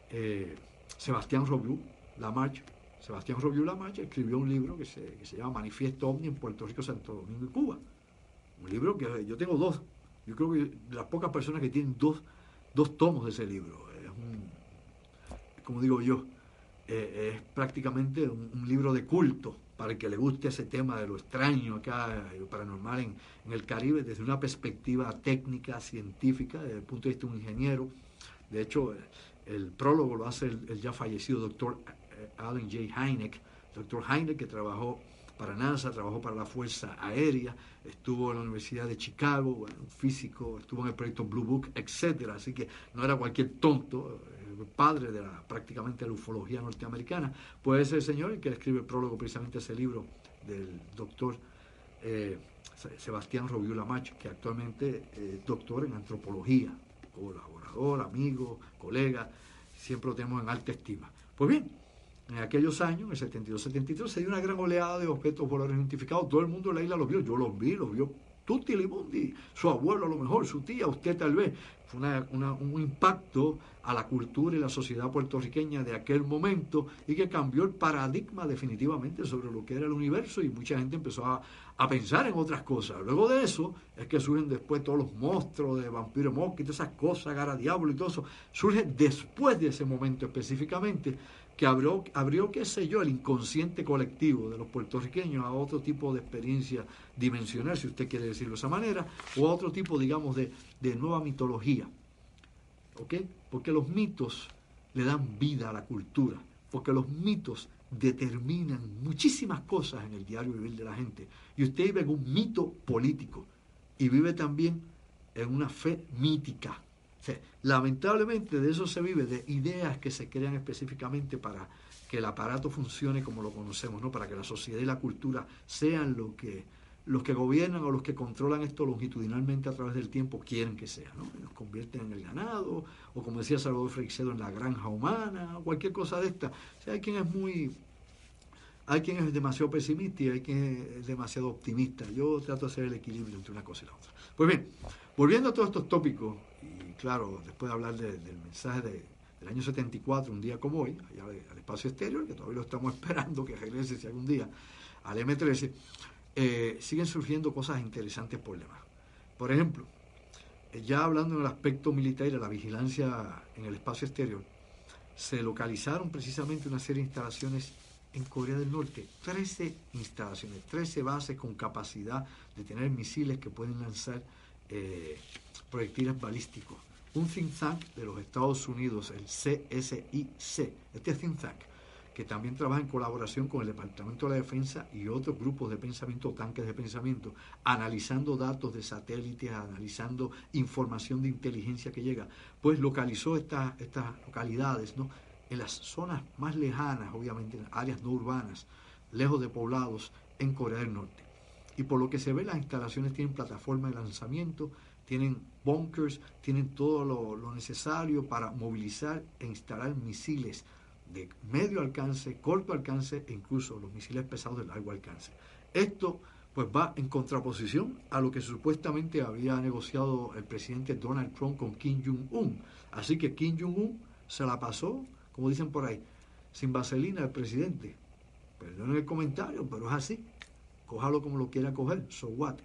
eh, Sebastián Robiú, La Marcha. Sebastián Robiú Lamarche escribió un libro que se, llama Manifiesto OVNI en Puerto Rico, Santo Domingo y Cuba. Un libro que yo tengo dos. Yo creo que las pocas personas que tienen dos, dos tomos de ese libro. Es un, como digo yo, eh, es prácticamente un libro de culto para el que le guste ese tema de lo extraño acá, lo paranormal en, el Caribe, desde una perspectiva técnica, científica, desde el punto de vista de un ingeniero. De hecho, el, prólogo lo hace el, ya fallecido doctor eh, Alan J. Hynek, doctor Hynek que trabajó para NASA, trabajó para la Fuerza Aérea, estuvo en la Universidad de Chicago, físico, estuvo en el proyecto Blue Book, etcétera, así que no era cualquier tonto, padre de la, prácticamente la ufología norteamericana, pues es el señor el que escribe el prólogo precisamente ese libro del doctor eh, Sebastián Robiú Lamacho, que actualmente es doctor en antropología, colaborador, amigo, colega, siempre lo tenemos en alta estima. Pues bien, en aquellos años, en el 72-73, se dio una gran oleada de objetos voladores identificados. Todo el mundo en la isla los vio. Yo los vi, los vio Tutti Libundi, su abuelo a lo mejor, su tía, usted tal vez. Fue un impacto a la cultura y la sociedad puertorriqueña de aquel momento y que cambió el paradigma definitivamente sobre lo que era el universo y mucha gente empezó a, pensar en otras cosas. Luego de eso es que surgen después todos los monstruos de vampiro mosquito, todas esas cosas, gara diablo y todo eso. Surge después de ese momento específicamente que abrió, abrió, qué sé yo, el inconsciente colectivo de los puertorriqueños a otro tipo de experiencia dimensional, si usted quiere decirlo de esa manera, o a otro tipo, digamos, de, de nueva mitología. ¿Ok? Porque los mitos le dan vida a la cultura, porque los mitos determinan muchísimas cosas en el diario vivir de la gente. Y usted vive en un mito político y vive también en una fe mítica lamentablemente de eso se vive, de ideas que se crean específicamente para que el aparato funcione como lo conocemos, ¿no? para que la sociedad y la cultura sean lo que los que gobiernan o los que controlan esto longitudinalmente a través del tiempo quieren que sea, ¿no? Nos convierten en el ganado, o como decía Salvador Freixedo, en la granja humana, o cualquier cosa de esta. Hay quien es muy, hay quien es demasiado pesimista y hay quien es demasiado optimista. Yo trato de hacer el equilibrio entre una cosa y la otra. Pues bien, volviendo a todos estos tópicos, claro, después de hablar del mensaje del año 74, un día como hoy, al espacio exterior, que todavía lo estamos esperando que regrese si algún día al M13, eh, siguen surgiendo cosas interesantes por demás. Por ejemplo, eh, ya hablando en el aspecto militar y de la vigilancia en el espacio exterior, se localizaron precisamente una serie de instalaciones en Corea del Norte, 13 instalaciones, 13 bases con capacidad de tener misiles que pueden lanzar eh, proyectiles balísticos. Un think tank de los Estados Unidos, el CSIC, este think tank, que también trabaja en colaboración con el Departamento de la Defensa y otros grupos de pensamiento, tanques de pensamiento, analizando datos de satélites, analizando información de inteligencia que llega, pues localizó estas, estas localidades, ¿no? En las zonas más lejanas, obviamente, en áreas no urbanas, lejos de poblados, en Corea del Norte. Y por lo que se ve, las instalaciones tienen plataforma de lanzamiento, tienen bunkers, tienen todo lo, necesario para movilizar e instalar misiles de medio alcance, corto alcance e incluso los misiles pesados de largo alcance. Esto pues va en contraposición a lo que supuestamente había negociado el presidente Donald Trump con Kim Jong-un. Así que Kim Jong-un se la pasó, como dicen por ahí, sin vaselina al presidente. Perdón el comentario, pero es así. Cójalo como lo quiera coger. So what?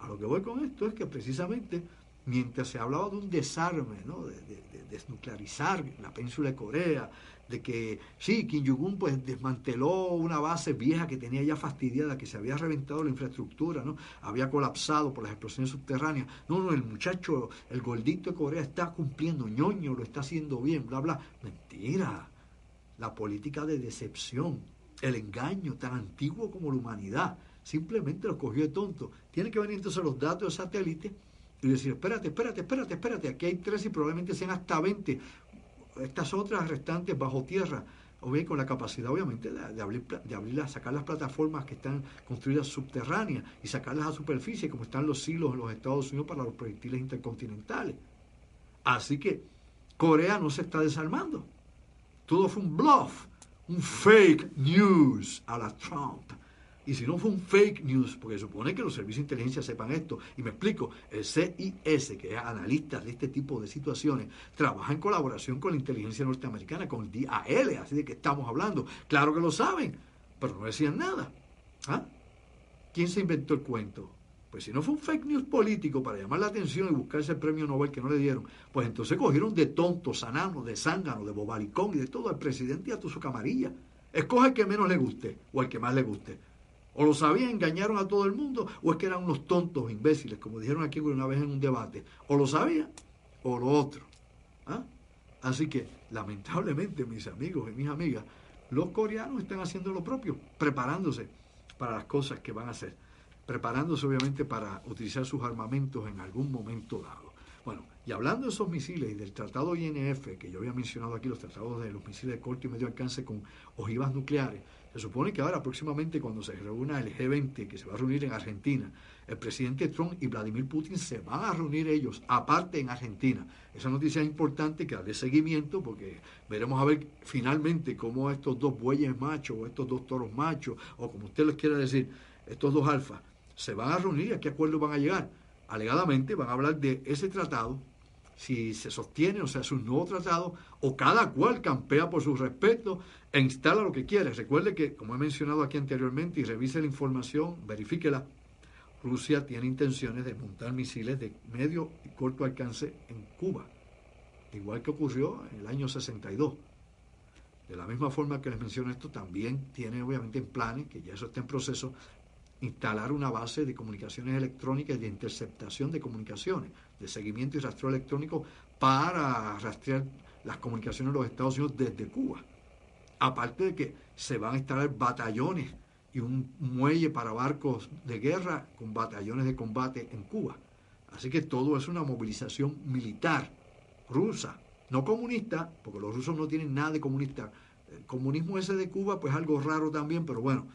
A lo que voy con esto es que precisamente mientras se hablaba de un desarme, ¿no? de, desnuclearizar la península de Corea, de que sí, Kim Jong-un pues desmanteló una base vieja que tenía ya fastidiada, que se había reventado la infraestructura, ¿no? Había colapsado por las explosiones subterráneas. No, no, el muchacho, el gordito de Corea está cumpliendo, ñoño, lo está haciendo bien, bla, bla. Mentira. La política de decepción, el engaño tan antiguo como la humanidad, simplemente lo cogió de tonto. Tiene que venir entonces los datos de satélite y decir, espérate, espérate, espérate, espérate, aquí hay tres y probablemente sean hasta 20 estas otras restantes bajo tierra, o bien con la capacidad obviamente de, abrir, de abrir, sacar las plataformas que están construidas subterráneas y sacarlas a superficie, como están los silos en los Estados Unidos para los proyectiles intercontinentales. Así que Corea no se está desarmando. Todo fue un bluff, un fake news a la Trump. Y si no fue un fake news, porque supone que los servicios de inteligencia sepan esto, y me explico, el CIS, que es analista de este tipo de situaciones, trabaja en colaboración con la inteligencia norteamericana, con el DAL, así de que estamos hablando. Claro que lo saben, pero no decían nada. ¿Ah? ¿Quién se inventó el cuento? Pues si no fue un fake news político para llamar la atención y buscarse el premio Nobel que no le dieron, pues entonces cogieron de tonto, sanano, de zángano, de bobalicón y de todo al presidente y a toda su camarilla. Escoge el que menos le guste o el que más le guste. O lo sabían, engañaron a todo el mundo, o es que eran unos tontos, imbéciles, como dijeron aquí una vez en un debate. O lo sabían, o lo otro. ¿Ah? Así que, lamentablemente, mis amigos y mis amigas, los coreanos están haciendo lo propio, preparándose para las cosas que van a hacer, preparándose obviamente para utilizar sus armamentos en algún momento dado. Bueno, y hablando de esos misiles y del tratado INF, que yo había mencionado aquí, los tratados de los misiles de corto y medio alcance con ojivas nucleares, se supone que ahora próximamente cuando se reúna el G20 que se va a reunir en Argentina, el presidente Trump y Vladimir Putin se van a reunir ellos aparte en Argentina. Esa noticia es importante que darle seguimiento porque veremos a ver finalmente cómo estos dos bueyes machos o estos dos toros machos o como usted les quiera decir, estos dos alfas, se van a reunir y a qué acuerdo van a llegar. Alegadamente van a hablar de ese tratado si se sostiene, o sea, es un nuevo tratado, o cada cual campea por su respeto e instala lo que quiere. Recuerde que, como he mencionado aquí anteriormente, y revise la información, verifíquela, Rusia tiene intenciones de montar misiles de medio y corto alcance en Cuba, igual que ocurrió en el año 62. De la misma forma que les menciono esto, también tiene obviamente en planes, que ya eso está en proceso, instalar una base de comunicaciones electrónicas y de interceptación de comunicaciones, de seguimiento y rastreo electrónico para rastrear las comunicaciones de los Estados Unidos desde Cuba. Aparte de que se van a instalar batallones y un muelle para barcos de guerra con batallones de combate en Cuba. Así que todo es una movilización militar rusa, no comunista, porque los rusos no tienen nada de comunista. El comunismo ese de Cuba, pues algo raro también, pero bueno,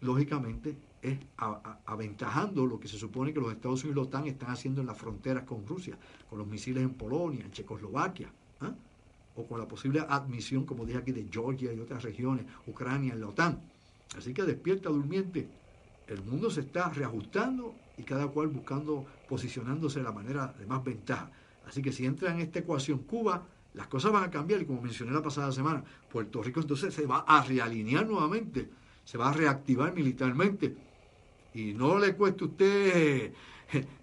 lógicamente es aventajando lo que se supone que los Estados Unidos y la OTAN están haciendo en las fronteras con Rusia, con los misiles en Polonia, en Checoslovaquia, ¿ah? o con la posible admisión, como dije aquí, de Georgia y otras regiones, Ucrania en la OTAN. Así que despierta durmiente. El mundo se está reajustando y cada cual buscando posicionándose de la manera de más ventaja. Así que si entra en esta ecuación Cuba, las cosas van a cambiar y como mencioné la pasada semana, Puerto Rico entonces se va a realinear nuevamente, se va a reactivar militarmente y no le cueste a usted,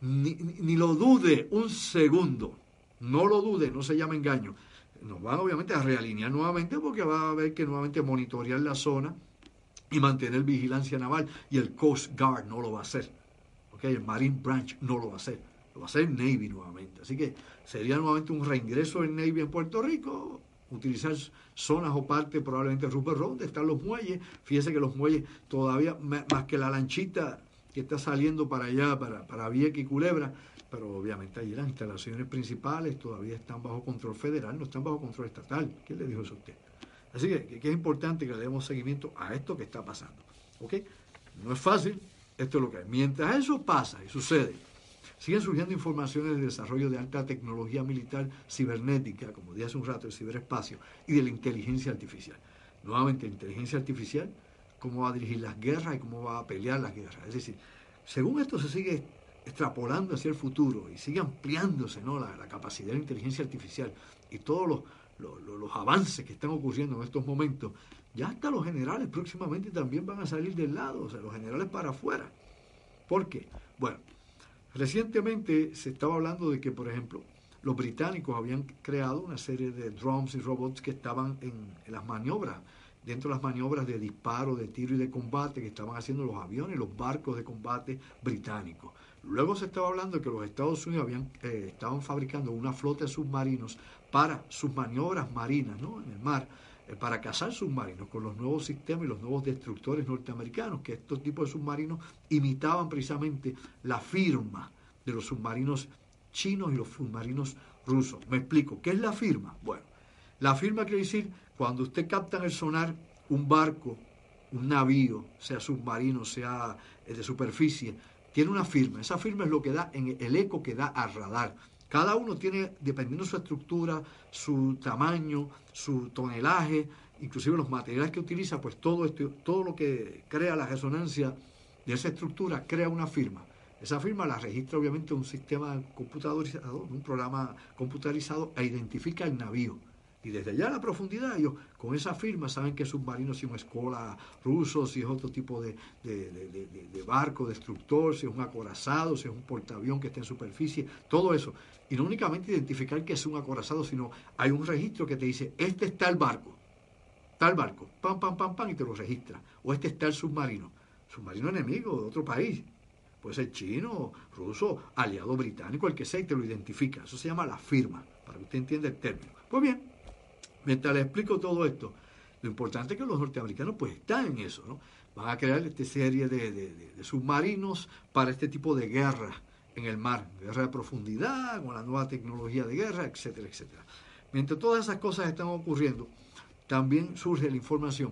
ni, lo dude un segundo, no lo dude, no se llama engaño. Nos van obviamente a realinear nuevamente porque va a haber que nuevamente monitorear la zona y mantener vigilancia naval y el Coast Guard no lo va a hacer. ¿okay? El Marine Branch no lo va a hacer. Lo va a hacer Navy nuevamente. Así que sería nuevamente un reingreso en Navy en Puerto Rico, utilizar zonas o partes, probablemente Rupert Road, donde están los muelles. Fíjese que los muelles todavía, más que la lanchita que está saliendo para allá, para, para Vieques y Culebra, pero obviamente allí las instalaciones principales todavía están bajo control federal, no están bajo control estatal. ¿Quién le dijo eso a usted? Así que, que es importante que le demos seguimiento a esto que está pasando. ¿Ok? No es fácil, esto es lo que hay. Mientras eso pasa y sucede, Siguen surgiendo informaciones de desarrollo de alta tecnología militar cibernética, como dije hace un rato, el ciberespacio, y de la inteligencia artificial. Nuevamente, inteligencia artificial, cómo va a dirigir las guerras y cómo va a pelear las guerras. Es decir, según esto se sigue extrapolando hacia el futuro y sigue ampliándose ¿no? la, capacidad de inteligencia artificial y todos los, los avances que están ocurriendo en estos momentos, ya hasta los generales próximamente también van a salir del lado, o sea, los generales para afuera. ¿Por qué? Bueno, recientemente se estaba hablando de que, por ejemplo, los británicos habían creado una serie de drones y robots que estaban en, las maniobras, dentro de las maniobras de disparo, de tiro y de combate que estaban haciendo los aviones, los barcos de combate británicos. Luego se estaba hablando de que los Estados Unidos habían, eh, estaban fabricando una flota de submarinos para sus maniobras marinas ¿no? en el mar, para cazar submarinos con los nuevos sistemas y los nuevos destructores norteamericanos, que estos tipos de submarinos imitaban precisamente la firma de los submarinos chinos y los submarinos rusos. Me explico, ¿qué es la firma? Bueno, la firma quiere decir cuando usted capta en el sonar un barco, un navío, sea submarino, sea eh, de superficie, tiene una firma. Esa firma es lo que da el eco que da al radar. Cada uno tiene, dependiendo de su estructura, su tamaño, su tonelaje, inclusive los materiales que utiliza, pues todo esto, todo lo que crea la resonancia de esa estructura crea una firma. Esa firma la registra obviamente un sistema computarizado, un programa computarizado e identifica el navío. Y desde allá a la profundidad, ellos con esa firma saben que es submarino, si es una escuela ruso, si es otro tipo de, barco, destructor, si es un acorazado, si es un portaavión que está en superficie, todo eso. Y no únicamente identificar que es un acorazado, sino hay un registro que te dice, este está el barco, tal barco, pam, pam, pam, pam, y te lo registra. O este está el submarino, submarino enemigo de otro país. Puede ser chino, ruso, aliado británico, el que sea, y te lo identifica. Eso se llama la firma, para que usted entienda el término. Pues bien, mientras le explico todo esto, lo importante es que los norteamericanos pues están en eso, ¿no? Van a crear esta serie de, submarinos para este tipo de guerra en el mar, guerra de profundidad, con la nueva tecnología de guerra, etcétera, etcétera. Mientras todas esas cosas están ocurriendo, también surge la información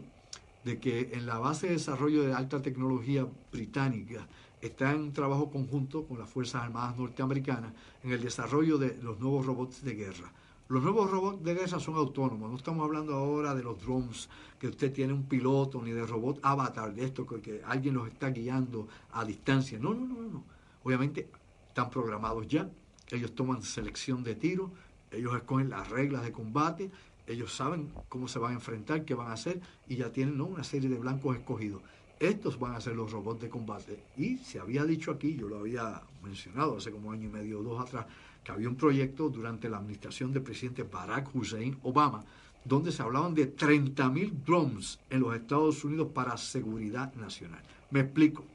de que en la base de desarrollo de alta tecnología británica está en trabajo conjunto con las Fuerzas Armadas norteamericanas en el desarrollo de los nuevos robots de guerra. Los nuevos robots de guerra son autónomos, no estamos hablando ahora de los drones, que usted tiene un piloto, ni de robot avatar, de esto que, alguien los está guiando a distancia. No, no, no, no. Obviamente están programados ya, ellos toman selección de tiro, ellos escogen las reglas de combate, ellos saben cómo se van a enfrentar, qué van a hacer, y ya tienen una serie de blancos escogidos. Estos van a ser los robots de combate. Y se había dicho aquí, yo lo había mencionado hace como año y medio o dos atrás, que había un proyecto durante la administración del presidente Barack Hussein Obama, donde se hablaban de 30.000 drones en los Estados Unidos para seguridad nacional. Me explico.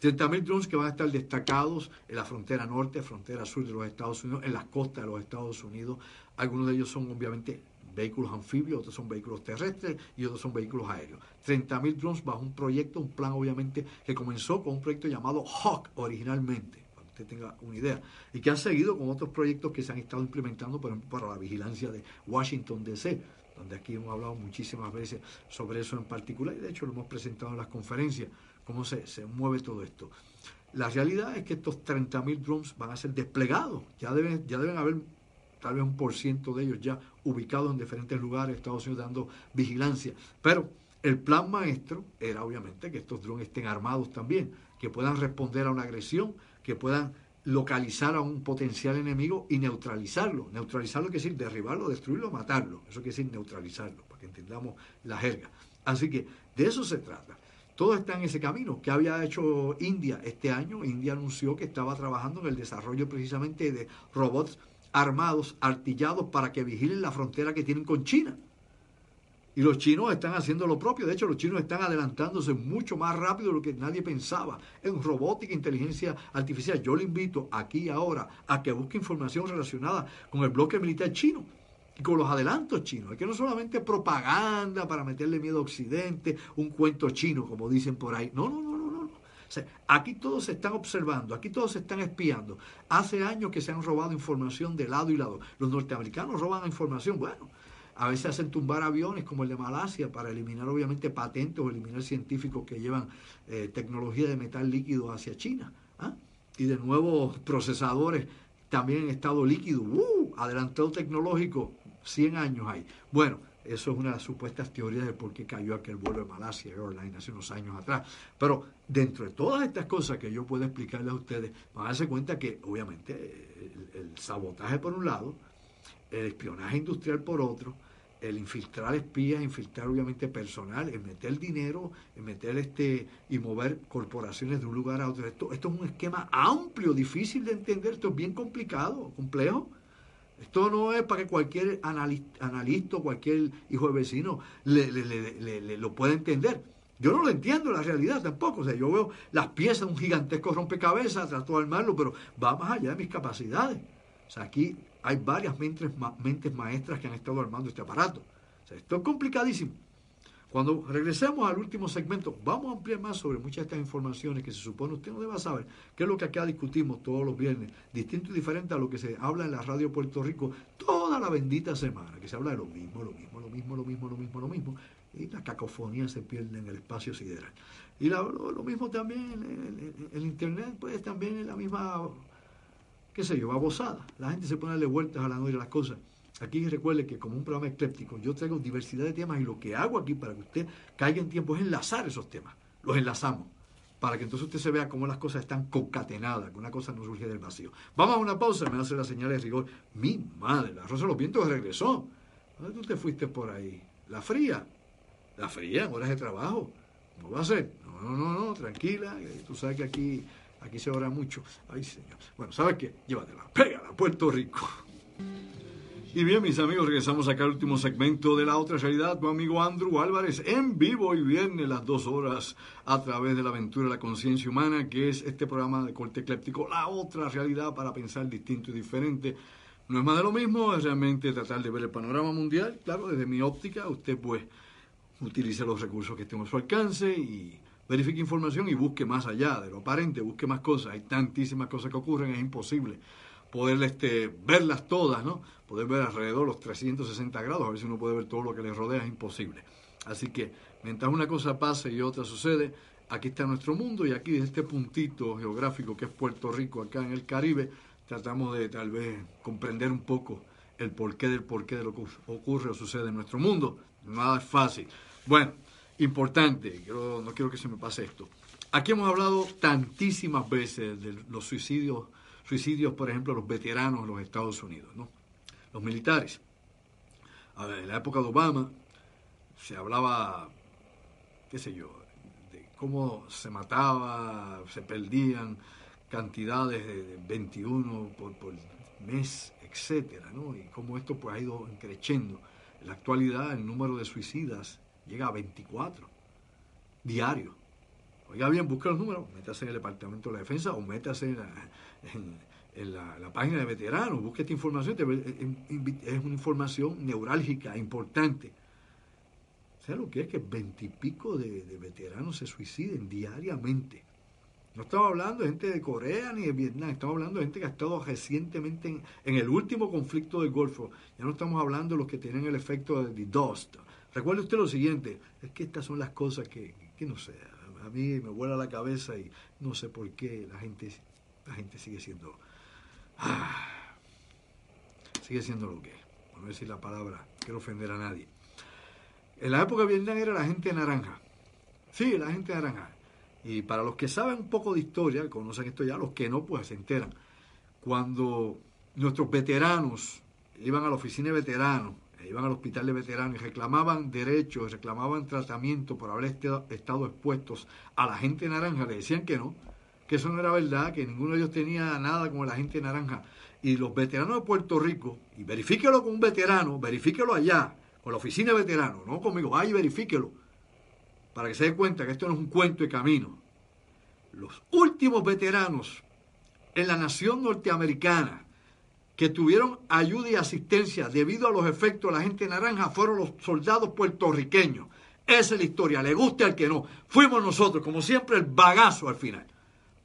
30.000 drones que van a estar destacados en la frontera norte, frontera sur de los Estados Unidos, en las costas de los Estados Unidos. Algunos de ellos son obviamente vehículos anfibios, otros son vehículos terrestres y otros son vehículos aéreos. 30.000 drones bajo un proyecto, un plan obviamente que comenzó con un proyecto llamado Hawk originalmente usted tenga una idea, y que han seguido con otros proyectos que se han estado implementando, por ejemplo, para la vigilancia de Washington, D.C., donde aquí hemos hablado muchísimas veces sobre eso en particular, y de hecho lo hemos presentado en las conferencias, cómo se, se mueve todo esto. La realidad es que estos 30.000 drones van a ser desplegados, ya deben, ya deben haber tal vez un por ciento de ellos ya ubicados en diferentes lugares, Estados Unidos dando vigilancia, pero el plan maestro era obviamente que estos drones estén armados también, que puedan responder a una agresión, que puedan localizar a un potencial enemigo y neutralizarlo. Neutralizarlo quiere decir derribarlo, destruirlo, matarlo. Eso quiere decir neutralizarlo, para que entendamos la jerga. Así que de eso se trata. Todo está en ese camino. ¿Qué había hecho India este año? India anunció que estaba trabajando en el desarrollo precisamente de robots armados, artillados, para que vigilen la frontera que tienen con China. Y los chinos están haciendo lo propio. De hecho, los chinos están adelantándose mucho más rápido de lo que nadie pensaba en robótica, inteligencia artificial. Yo le invito aquí y ahora a que busque información relacionada con el bloque militar chino y con los adelantos chinos. Es que no solamente propaganda para meterle miedo a Occidente, un cuento chino, como dicen por ahí. No, no, no, no, no. aquí todos se están observando, aquí todos se están espiando. Hace años que se han robado información de lado y lado. Los norteamericanos roban información. Bueno, a veces hacen tumbar aviones como el de Malasia para eliminar obviamente patentes o eliminar científicos que llevan eh, tecnología de metal líquido hacia China. ¿ah? Y de nuevo procesadores también en estado líquido. ¡Uh! Adelantado tecnológico, 100 años hay. Bueno, eso es una de las supuestas teorías de por qué cayó aquel vuelo de Malasia Airlines hace unos años atrás. Pero dentro de todas estas cosas que yo puedo explicarles a ustedes, van a darse cuenta que obviamente el sabotaje por un lado, el espionaje industrial por otro, el infiltrar espías, infiltrar obviamente personal, el meter dinero, el meter este y mover corporaciones de un lugar a otro. Esto, esto es un esquema amplio, difícil de entender, esto es bien complicado, complejo. Esto no es para que cualquier analista, cualquier hijo de vecino le, lo pueda entender. Yo no lo entiendo la realidad tampoco. O sea, yo veo las piezas de un gigantesco rompecabezas, trato de armarlo, pero va más allá de mis capacidades. O sea, aquí hay varias mentes, mentes maestras que han estado armando este aparato. Esto es complicadísimo. Cuando regresemos al último segmento, vamos a ampliar más sobre muchas de estas informaciones que se supone usted no deba saber, que es lo que acá discutimos todos los viernes, distinto y diferente a lo que se habla en la radio Puerto Rico toda la bendita semana, que se habla de lo mismo, lo mismo, lo mismo, lo mismo, lo mismo, lo mismo, y la cacofonía se pierde en el espacio sideral. Y lo, mismo también, el, el, Internet, pues también es la misma qué sé yo, babosada. La gente se pone a darle vueltas a la noche las cosas. Aquí recuerde que como un programa ecléptico, yo traigo diversidad de temas y lo que hago aquí para que usted caiga en tiempo es enlazar esos temas. Los enlazamos para que entonces usted se vea cómo las cosas están concatenadas, que una cosa no surge del vacío. Vamos a una pausa, me hace la señal de rigor. Mi madre, la Rosa de los Vientos regresó. ¿Dónde tú te fuiste por ahí? La fría. La fría, horas de trabajo. ¿Cómo va a ser? No, no, no, no, tranquila. Tú sabes que aquí Aquí se ora mucho. Ay, señor. Bueno, ¿sabes qué? Llévatela, pégala, Puerto Rico. Y bien, mis amigos, regresamos acá al último segmento de la otra realidad. Tu amigo Andrew Álvarez en vivo y viernes las dos horas a través de la aventura de la conciencia humana, que es este programa de corte ecléptico, la otra realidad para pensar distinto y diferente. No es más de lo mismo, es realmente tratar de ver el panorama mundial. Claro, desde mi óptica, usted pues utilice los recursos que estén a su alcance y verifique información y busque más allá de lo aparente, busque más cosas. Hay tantísimas cosas que ocurren, es imposible poder este, verlas todas, ¿no? Poder ver alrededor los 360 grados, a ver si uno puede ver todo lo que le rodea, es imposible. Así que mientras una cosa pase y otra sucede, aquí está nuestro mundo y aquí desde este puntito geográfico que es Puerto Rico, acá en el Caribe, tratamos de tal vez comprender un poco el porqué del porqué de lo que ocurre o sucede en nuestro mundo. Nada es fácil. Bueno, importante, no quiero que se me pase esto. Aquí hemos hablado tantísimas veces de los suicidios, suicidios, por ejemplo, los veteranos de los Estados Unidos, ¿no? Los militares. en la época de Obama se hablaba, qué sé yo, de cómo se mataba, se perdían cantidades de 21 por, por mes, etcétera, ¿no? Y cómo esto pues ha ido creciendo. En la actualidad el número de suicidas llega a 24 diarios. Oiga bien, busca los números, métase en el Departamento de la Defensa o métase en la, página de veteranos, busque esta información, es una información neurálgica, importante. ¿Sabe lo que es que veintipico de, de veteranos se suiciden diariamente? No estamos hablando de gente de Corea ni de Vietnam, estamos hablando de gente que ha estado recientemente en, el último conflicto del Golfo. Ya no estamos hablando de los que tienen el efecto de DOST, Recuerde usted lo siguiente, es que estas son las cosas que, no sé, a mí me vuela la cabeza y no sé por qué la gente, la gente sigue siendo, ah, sigue siendo lo que es. Por no decir la palabra, quiero ofender a nadie. En la época de Vietnam era la gente naranja. Sí, la gente naranja. Y para los que saben un poco de historia, conocen esto ya, los que no, pues se enteran. Cuando nuestros veteranos iban a la oficina de veteranos iban al hospital de veteranos y reclamaban derechos, reclamaban tratamiento por haber estado expuestos a la gente naranja, le decían que no, que eso no era verdad, que ninguno de ellos tenía nada como la gente naranja. Y los veteranos de Puerto Rico, y verifíquelo con un veterano, verifíquelo allá, con la oficina de veteranos, no conmigo, vaya y verifíquelo, para que se dé cuenta que esto no es un cuento de camino. Los últimos veteranos en la nación norteamericana que tuvieron ayuda y asistencia debido a los efectos de la gente naranja fueron los soldados puertorriqueños. Esa es la historia, le guste al que no. Fuimos nosotros, como siempre, el bagazo al final.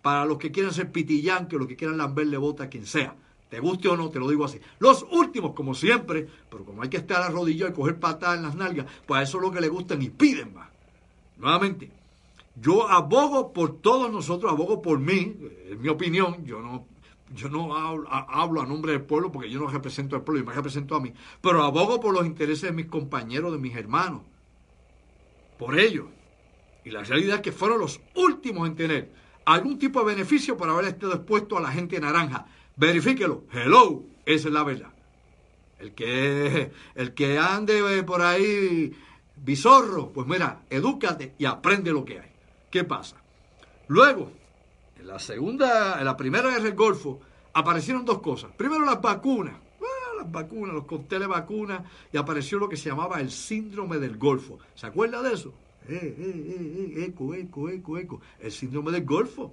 Para los que quieran ser pitillanques, los que quieran lamberle bota a quien sea. Te guste o no, te lo digo así. Los últimos, como siempre, pero como hay que estar arrodillado y coger patadas en las nalgas, pues eso es lo que le gustan y piden más. Nuevamente, yo abogo por todos nosotros, abogo por mí, en mi opinión, yo no yo no hablo, a nombre del pueblo porque yo no represento al pueblo, yo me represento a mí, pero abogo por los intereses de mis compañeros, de mis hermanos, por ellos. Y la realidad es que fueron los últimos en tener algún tipo de beneficio por haber estado expuesto a la gente naranja. Verifíquelo. Hello, esa es la verdad. El que, el que ande por ahí bizorro, pues mira, edúcate y aprende lo que hay. ¿Qué pasa? Luego, en la segunda, en la primera guerra del Golfo, aparecieron dos cosas. Primero las vacunas, ah, las vacunas, los cócteles vacunas, y apareció lo que se llamaba el síndrome del Golfo. ¿Se acuerda de eso? Eh, eh, eh, eh, eco, eco, eco, eco. El síndrome del Golfo.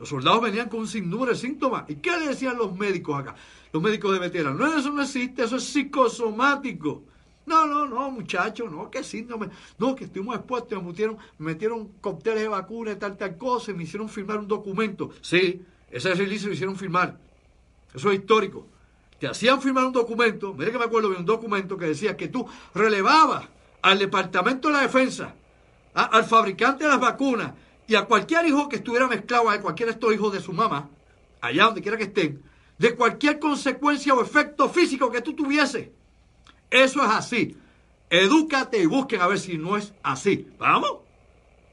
Los soldados venían con un sinnúmero de síntomas. ¿Y qué le decían los médicos acá? Los médicos de veteranos. No, eso no existe, eso es psicosomático. No, no, no, muchachos, no, qué síndrome. No, que estuvimos expuestos, me metieron, me metieron cócteles de vacunas y tal, tal cosa, y me hicieron firmar un documento. Sí, ese release lo hicieron firmar. Eso es histórico. Te hacían firmar un documento, mire que me acuerdo de un documento que decía que tú relevabas al Departamento de la Defensa, al fabricante de las vacunas y a cualquier hijo que estuviera mezclado a cualquiera de estos hijos de su mamá, allá donde quiera que estén, de cualquier consecuencia o efecto físico que tú tuviese. Eso es así. Edúcate y busquen a ver si no es así. Vamos.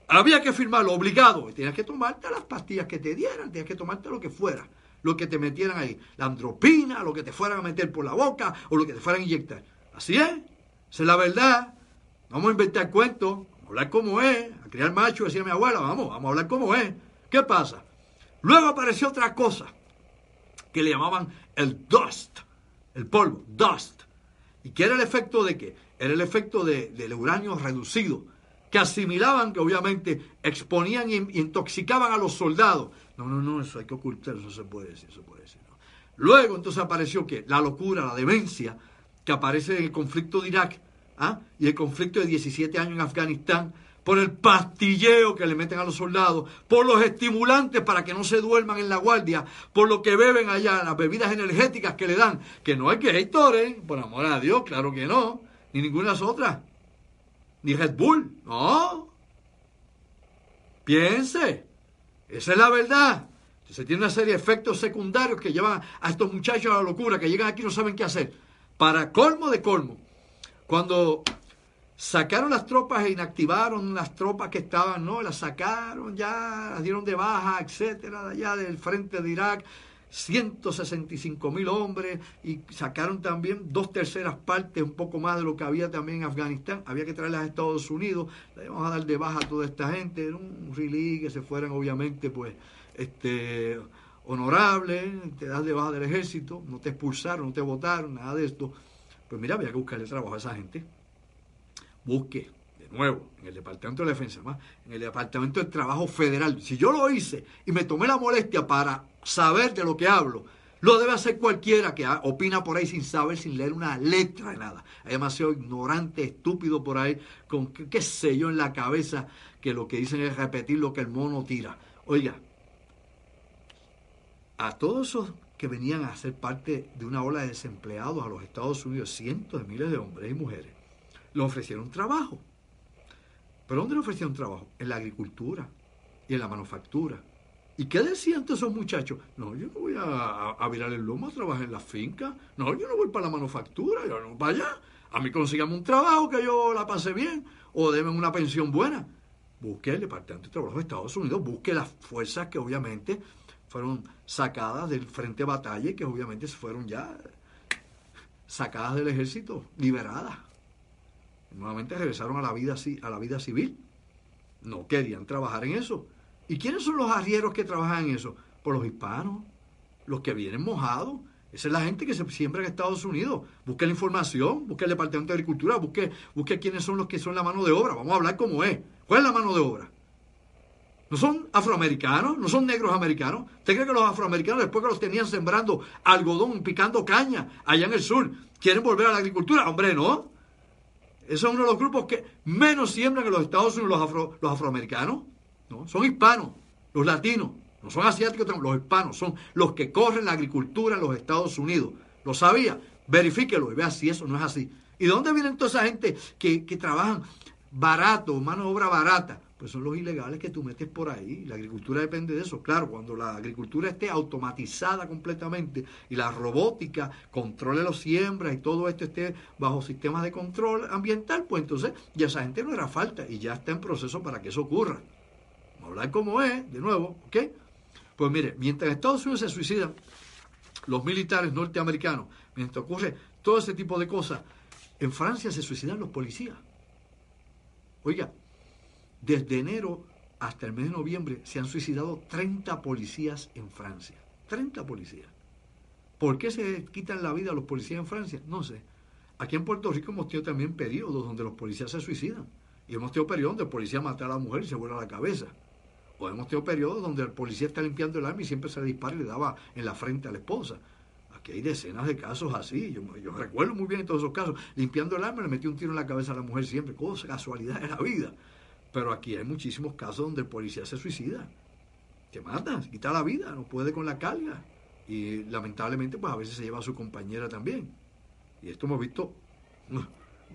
Había que firmarlo obligado. Tienes que tomarte las pastillas que te dieran, tienes que tomarte lo que fuera, lo que te metieran ahí, la andropina, lo que te fueran a meter por la boca o lo que te fueran a inyectar. Así es. Esa es la verdad. Vamos a inventar cuentos, vamos a hablar como es, a criar macho, decía mi abuela, vamos, vamos a hablar como es. ¿Qué pasa? Luego apareció otra cosa que le llamaban el dust, el polvo, dust. ¿Y qué era el efecto de qué? Era el efecto de, del uranio reducido, que asimilaban, que obviamente exponían y, intoxicaban a los soldados. No, no, no, eso hay que ocultar, eso se puede decir, eso puede decir. Luego entonces apareció que la locura, la demencia, que aparece en el conflicto de Irak ¿ah? y el conflicto de 17 años en Afganistán, por el pastilleo que le meten a los soldados, por los estimulantes para que no se duerman en la guardia, por lo que beben allá, las bebidas energéticas que le dan, que no hay que ¿eh? por amor a Dios, claro que no, ni ninguna otra, ni Red Bull, no. Piense, esa es la verdad. Se tiene una serie de efectos secundarios que llevan a estos muchachos a la locura, que llegan aquí y no saben qué hacer. Para colmo de colmo, cuando sacaron las tropas e inactivaron las tropas que estaban, ¿no? Las sacaron ya, las dieron de baja, etcétera, allá del frente de Irak, 165 mil hombres y sacaron también dos terceras partes, un poco más de lo que había también en Afganistán. Había que traerlas a Estados Unidos, le vamos a dar de baja a toda esta gente, era un release que se fueran obviamente pues este honorable, te das de baja del ejército, no te expulsaron, no te votaron, nada de esto. Pues mira, había que buscarle trabajo a esa gente busque de nuevo en el Departamento de Defensa, más en el Departamento de Trabajo Federal. Si yo lo hice y me tomé la molestia para saber de lo que hablo, lo debe hacer cualquiera que opina por ahí sin saber, sin leer una letra de nada. Hay demasiado ignorante, estúpido por ahí, con qué, sé yo en la cabeza, que lo que dicen es repetir lo que el mono tira. Oiga, a todos esos que venían a ser parte de una ola de desempleados a los Estados Unidos, cientos de miles de hombres y mujeres, le ofrecieron trabajo. ¿Pero dónde le ofrecieron trabajo? En la agricultura y en la manufactura. ¿Y qué decían todos esos muchachos? No, yo no voy a, virar el lomo a trabajar en la finca. No, yo no voy para la manufactura. Yo no vaya. A mí consigamos un trabajo que yo la pase bien o denme una pensión buena. Busque el Departamento de Trabajo de Estados Unidos, busque las fuerzas que obviamente fueron sacadas del frente de batalla y que obviamente fueron ya sacadas del ejército, liberadas nuevamente regresaron a la vida, a la vida civil. No querían trabajar en eso. ¿Y quiénes son los arrieros que trabajan en eso? Por los hispanos, los que vienen mojados. Esa es la gente que se siembra en Estados Unidos. Busque la información, busque el Departamento de Agricultura, busque, busque quiénes son los que son la mano de obra. Vamos a hablar cómo es. ¿Cuál es la mano de obra? ¿No son afroamericanos? ¿No son negros americanos? ¿Usted cree que los afroamericanos, después que los tenían sembrando algodón, picando caña allá en el sur, quieren volver a la agricultura? Hombre, no. Son uno de los grupos que menos siembran en los Estados Unidos los, los afroamericanos. ¿no? Son hispanos, los latinos. No son asiáticos, los hispanos. Son los que corren la agricultura en los Estados Unidos. ¿Lo sabía? Verifíquelo y vea si eso no es así. ¿Y de dónde vienen toda esa gente que, que trabajan barato, mano de obra barata? Pues son los ilegales que tú metes por ahí. La agricultura depende de eso. Claro, cuando la agricultura esté automatizada completamente y la robótica controle los siembras y todo esto esté bajo sistemas de control ambiental, pues entonces ya esa gente no era falta y ya está en proceso para que eso ocurra. Vamos a hablar como es, de nuevo, ¿ok? Pues mire, mientras Estados Unidos se suicidan, los militares norteamericanos, mientras ocurre todo ese tipo de cosas. En Francia se suicidan los policías. Oiga, desde enero hasta el mes de noviembre se han suicidado 30 policías en Francia. 30 policías. ¿Por qué se quitan la vida los policías en Francia? No sé. Aquí en Puerto Rico hemos tenido también periodos donde los policías se suicidan. Y hemos tenido periodos donde el policía mata a la mujer y se vuela la cabeza. O hemos tenido periodos donde el policía está limpiando el arma y siempre se le dispara y le daba en la frente a la esposa. Aquí hay decenas de casos así. Yo, recuerdo muy bien todos esos casos. Limpiando el arma le metió un tiro en la cabeza a la mujer siempre. Cosa, casualidad de la vida. Pero aquí hay muchísimos casos donde el policía se suicida. Te mata, se quita la vida, no puede con la carga. Y lamentablemente, pues a veces se lleva a su compañera también. Y esto hemos visto uh,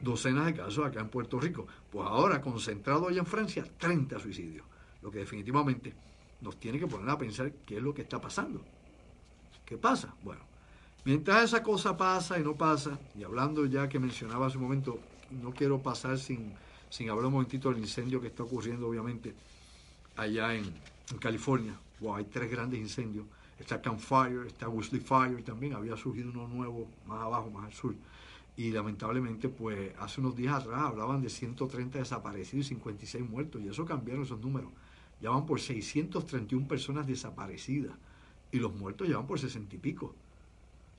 docenas de casos acá en Puerto Rico. Pues ahora, concentrado allá en Francia, 30 suicidios. Lo que definitivamente nos tiene que poner a pensar qué es lo que está pasando. ¿Qué pasa? Bueno, mientras esa cosa pasa y no pasa, y hablando ya que mencionaba hace un momento, no quiero pasar sin, sin hablar un momentito del incendio que está ocurriendo, obviamente, allá en, California. Wow, hay tres grandes incendios está Campfire, está Wesley Fire también, había surgido uno nuevo más abajo, más al sur. Y lamentablemente, pues hace unos días atrás hablaban de 130 desaparecidos y 56 muertos, y eso cambiaron esos números. Ya van por 631 personas desaparecidas, y los muertos ya por 60 y pico.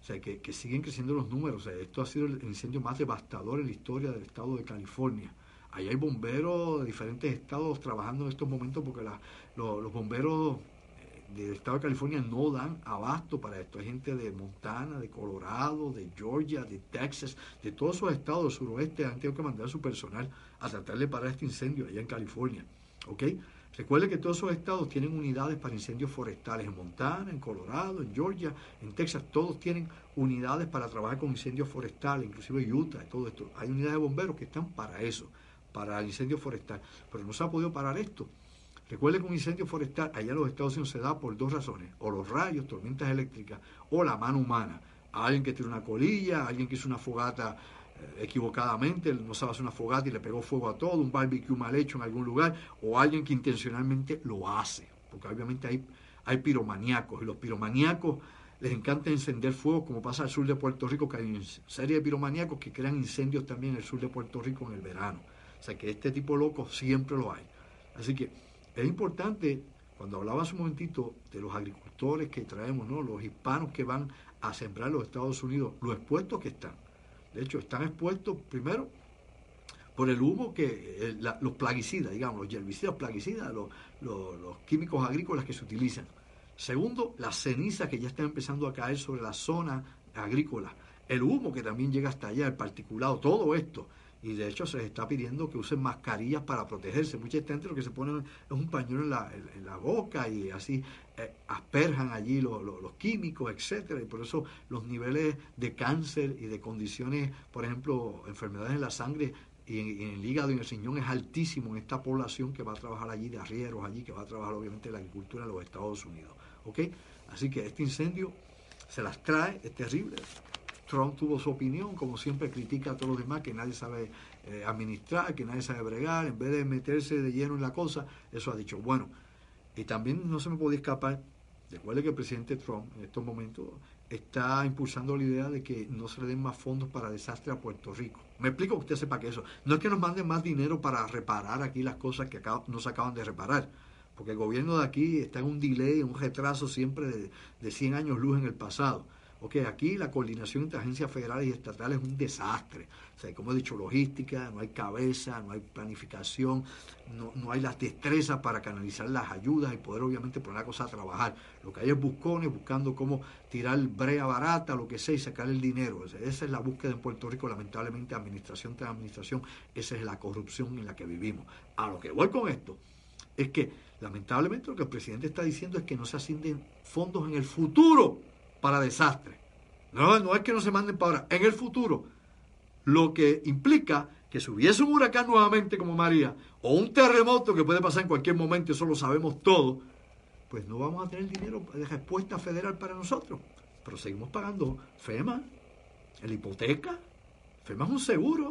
O sea, que, siguen creciendo los números. Esto ha sido el incendio más devastador en la historia del estado de California. Ahí hay bomberos de diferentes estados trabajando en estos momentos porque los bomberos del estado de California no dan abasto para esto. Hay gente de Montana, de Colorado, de Georgia, de Texas, de todos esos estados del suroeste han tenido que mandar su personal a tratar de parar este incendio allá en California. ¿Ok? Recuerde que todos esos estados tienen unidades para incendios forestales. En Montana, en Colorado, en Georgia, en Texas, todos tienen unidades para trabajar con incendios forestales, inclusive Utah, todo esto. Hay unidades de bomberos que están para eso, para el incendio forestal. Pero no se ha podido parar esto. Recuerde que un incendio forestal allá en los Estados Unidos se da por dos razones, o los rayos, tormentas eléctricas, o la mano humana. Alguien que tiene una colilla, alguien que hizo una fogata eh, equivocadamente, no sabe hacer una fogata y le pegó fuego a todo, un barbecue mal hecho en algún lugar, o alguien que intencionalmente lo hace, porque obviamente hay, hay piromaníacos, y los piromaníacos les encanta encender fuego, como pasa al sur de Puerto Rico, que hay una serie de piromaníacos que crean incendios también en el sur de Puerto Rico en el verano. O sea que este tipo de locos siempre lo hay. Así que es importante, cuando hablaba hace un momentito de los agricultores que traemos, ¿no? los hispanos que van a sembrar los Estados Unidos, lo expuestos que están. De hecho, están expuestos primero por el humo que los plaguicidas, digamos, los herbicidas plaguicidas, los, los, químicos agrícolas que se utilizan. Segundo, las cenizas que ya están empezando a caer sobre la zona agrícola. El humo que también llega hasta allá, el particulado, todo esto y de hecho se les está pidiendo que usen mascarillas para protegerse. Mucha gente lo que se pone es un pañuelo en la, en, la boca y así eh, asperjan allí los, químicos, etcétera, y por eso los niveles de cáncer y de condiciones, por ejemplo, enfermedades en la sangre y en, el hígado y en el riñón es altísimo en esta población que va a trabajar allí de arrieros allí, que va a trabajar obviamente la agricultura en los Estados Unidos. ¿Ok? Así que este incendio se las trae, es terrible. Trump tuvo su opinión, como siempre critica a todos los demás, que nadie sabe eh, administrar, que nadie sabe bregar, en vez de meterse de lleno en la cosa, eso ha dicho. Bueno, y también no se me podía escapar, recuerde que el presidente Trump en estos momentos está impulsando la idea de que no se le den más fondos para desastre a Puerto Rico. Me explico usted sepa que eso, no es que nos manden más dinero para reparar aquí las cosas que no se acaban de reparar, porque el gobierno de aquí está en un delay, en un retraso siempre de, de 100 años luz en el pasado. Ok, aquí la coordinación entre agencias federales y estatales es un desastre. O sea, como he dicho, logística, no hay cabeza, no hay planificación, no, hay las destrezas para canalizar las ayudas y poder obviamente poner la cosa a trabajar. Lo que hay es buscones buscando cómo tirar brea barata, lo que sea, y sacar el dinero. esa es la búsqueda en Puerto Rico, lamentablemente, administración tras administración, esa es la corrupción en la que vivimos. A lo que voy con esto es que, lamentablemente, lo que el presidente está diciendo es que no se asignen fondos en el futuro para desastre. No, no es que no se manden para ahora, en el futuro. Lo que implica que si hubiese un huracán nuevamente como María, o un terremoto que puede pasar en cualquier momento, eso lo sabemos todo, pues no vamos a tener dinero de respuesta federal para nosotros. Pero seguimos pagando FEMA, la hipoteca. FEMA es un seguro.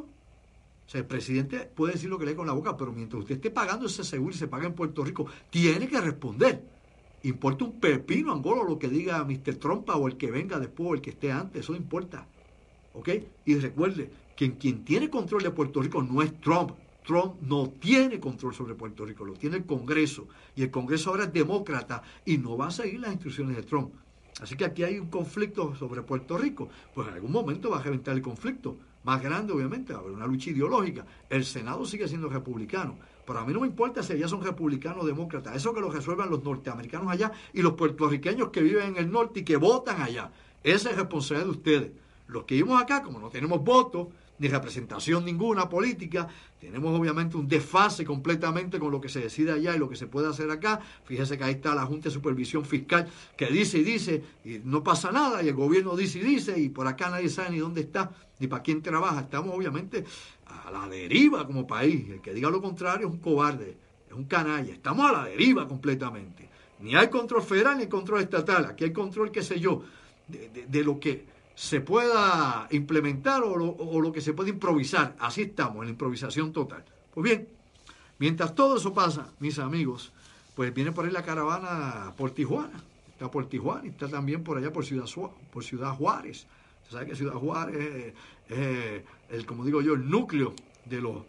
O sea, el presidente puede decir lo que lee con la boca, pero mientras usted esté pagando ese seguro y se paga en Puerto Rico, tiene que responder. Importa un pepino, Angola, lo que diga Mr. Trompa o el que venga después o el que esté antes, eso importa. ¿Ok? Y recuerde que quien tiene control de Puerto Rico no es Trump. Trump no tiene control sobre Puerto Rico, lo tiene el Congreso. Y el Congreso ahora es demócrata y no va a seguir las instrucciones de Trump. Así que aquí hay un conflicto sobre Puerto Rico. Pues en algún momento va a reventar el conflicto. Más grande, obviamente, va a haber una lucha ideológica. El Senado sigue siendo republicano. Pero a mí no me importa si allá son republicanos o demócratas. Eso que lo resuelvan los norteamericanos allá y los puertorriqueños que viven en el norte y que votan allá. Esa es responsabilidad de ustedes. Los que vivimos acá, como no tenemos votos, ni representación ninguna política. Tenemos obviamente un desfase completamente con lo que se decide allá y lo que se puede hacer acá. Fíjese que ahí está la Junta de Supervisión Fiscal que dice y dice y no pasa nada y el gobierno dice y dice y por acá nadie sabe ni dónde está ni para quién trabaja. Estamos obviamente a la deriva como país. El que diga lo contrario es un cobarde, es un canalla. Estamos a la deriva completamente. Ni hay control federal ni control estatal. Aquí hay control, qué sé yo, de lo que se pueda implementar o lo, que se puede improvisar. Así estamos, en la improvisación total. Pues bien, mientras todo eso pasa, mis amigos, pues viene por ahí la caravana por Tijuana. Está por Tijuana y está también por allá por Ciudad, por Ciudad Juárez. Usted sabe que Ciudad Juárez es, el, como digo yo, el núcleo de los,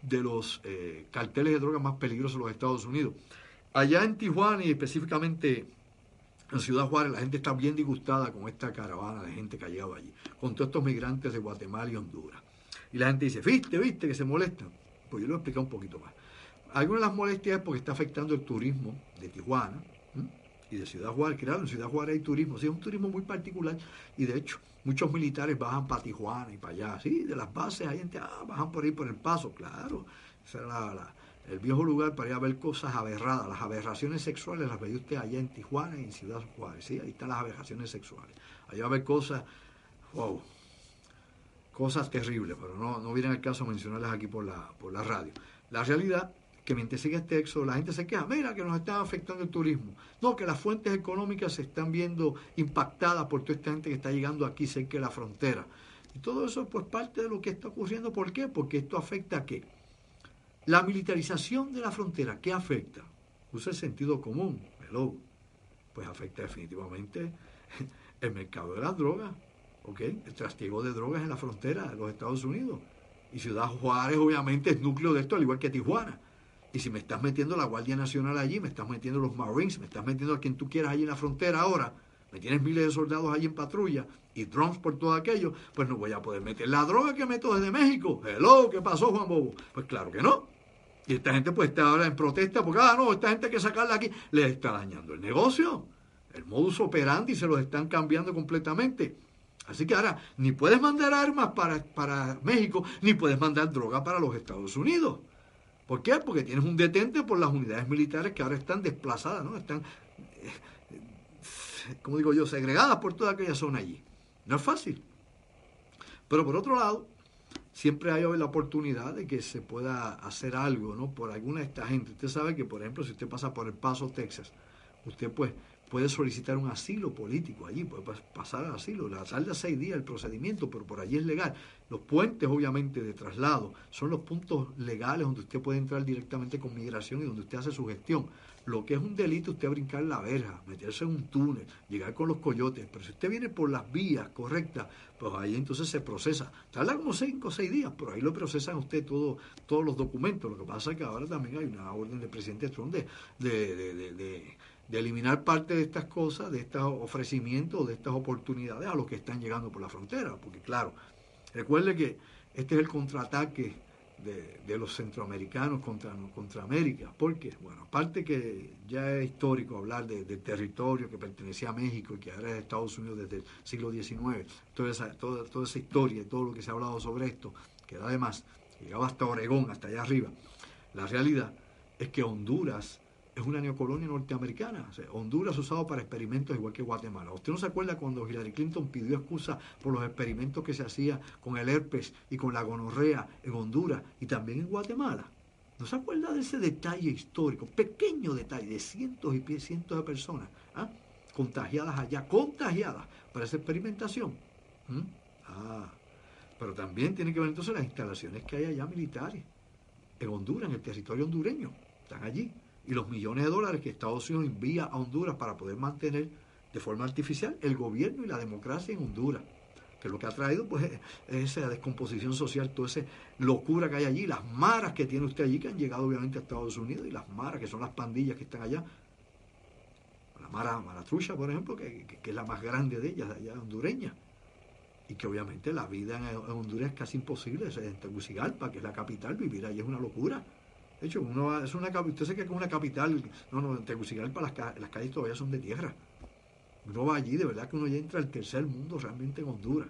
de los eh, carteles de drogas más peligrosos de los Estados Unidos. Allá en Tijuana y específicamente en Ciudad Juárez la gente está bien disgustada con esta caravana de gente que ha allí, con todos estos migrantes de Guatemala y Honduras. Y la gente dice, viste, viste, que se molestan. Pues yo lo voy a explicar un poquito más. Algunas de las molestias es porque está afectando el turismo de Tijuana y de Ciudad Juárez. Claro, en Ciudad Juárez hay turismo, sí, es un turismo muy particular. Y de hecho, muchos militares bajan para Tijuana y para allá. Sí, de las bases hay gente, ah, bajan por ahí por el paso, claro. Esa era la el viejo lugar para ir a ver cosas aberradas. Las aberraciones sexuales las ve usted allá en Tijuana y en Ciudad Juárez. ¿sí? Ahí están las aberraciones sexuales. Allá va a ver cosas, wow, cosas terribles, pero no, no viene el caso mencionarlas aquí por la, por la radio. La realidad que mientras sigue este éxodo, la gente se queja, mira que nos está afectando el turismo. No, que las fuentes económicas se están viendo impactadas por toda esta gente que está llegando aquí cerca de la frontera. Y todo eso pues parte de lo que está ocurriendo. ¿Por qué? Porque esto afecta a qué? La militarización de la frontera, ¿qué afecta? Usa el sentido común, hello. Pues afecta definitivamente el mercado de las drogas, ¿ok? El trastiego de drogas en la frontera de los Estados Unidos. Y Ciudad Juárez obviamente es núcleo de esto, al igual que Tijuana. Y si me estás metiendo la Guardia Nacional allí, me estás metiendo los Marines, me estás metiendo a quien tú quieras allí en la frontera ahora, me tienes miles de soldados allí en patrulla y drones por todo aquello, pues no voy a poder meter la droga que meto desde México. Hello, ¿qué pasó, Juan Bobo? Pues claro que no. Y esta gente pues está ahora en protesta porque, ah, no, esta gente hay que sacarla aquí. Les está dañando el negocio. El modus operandi se los están cambiando completamente. Así que ahora ni puedes mandar armas para, para México, ni puedes mandar droga para los Estados Unidos. ¿Por qué? Porque tienes un detente por las unidades militares que ahora están desplazadas, ¿no? Están, eh, como digo yo, segregadas por toda aquella zona allí. No es fácil. Pero por otro lado, siempre hay la oportunidad de que se pueda hacer algo, ¿no? Por alguna de esta gente. Usted sabe que, por ejemplo, si usted pasa por El Paso, Texas, usted pues puede solicitar un asilo político allí, puede pasar al asilo, la salda seis días el procedimiento, pero por allí es legal. Los puentes, obviamente, de traslado son los puntos legales donde usted puede entrar directamente con migración y donde usted hace su gestión. Lo que es un delito, usted brincar la verja, meterse en un túnel, llegar con los coyotes. Pero si usted viene por las vías correctas, pues ahí entonces se procesa. Tarda como cinco o seis días, pero ahí lo procesan usted todo, todos los documentos. Lo que pasa es que ahora también hay una orden del presidente Trump de, de, eliminar parte de estas cosas, de estos ofrecimientos, de estas oportunidades a los que están llegando por la frontera. Porque claro, recuerde que este es el contraataque de, los centroamericanos contra, contra América. porque Bueno, aparte que ya es histórico hablar del territorio que pertenecía a México y que ahora es Estados Unidos desde el siglo XIX, toda esa, toda, toda esa historia y todo lo que se ha hablado sobre esto, que además llegaba hasta Oregón, hasta allá arriba. La realidad es que Honduras es una neocolonia norteamericana. Honduras usado para experimentos igual que Guatemala. ¿Usted no se acuerda cuando Hillary Clinton pidió excusa por los experimentos que se hacía con el herpes y con la gonorrea en Honduras y también en Guatemala? ¿No se acuerda de ese detalle histórico, pequeño detalle de cientos y cientos de personas ¿ah? contagiadas allá, contagiadas para esa experimentación? Ah, pero también tiene que ver entonces las instalaciones que hay allá militares en Honduras, en el territorio hondureño. Están allí y los millones de dólares que Estados Unidos envía a Honduras para poder mantener de forma artificial el gobierno y la democracia en Honduras. que lo que ha traído pues es esa descomposición social, toda esa locura que hay allí, las maras que tiene usted allí, que han llegado obviamente a Estados Unidos, y las maras, que son las pandillas que están allá. La Mara Maratrucha, por ejemplo, que, es la más grande de ellas, allá hondureña. Y que obviamente la vida en, Honduras es casi imposible, en Tegucigalpa, que es la capital, vivir allí es una locura. De hecho, uno es una usted se que es una capital, no, no, Tegucigalpa las, las calles todavía son de tierra. Uno va allí, de verdad que uno ya entra al tercer mundo realmente en Honduras.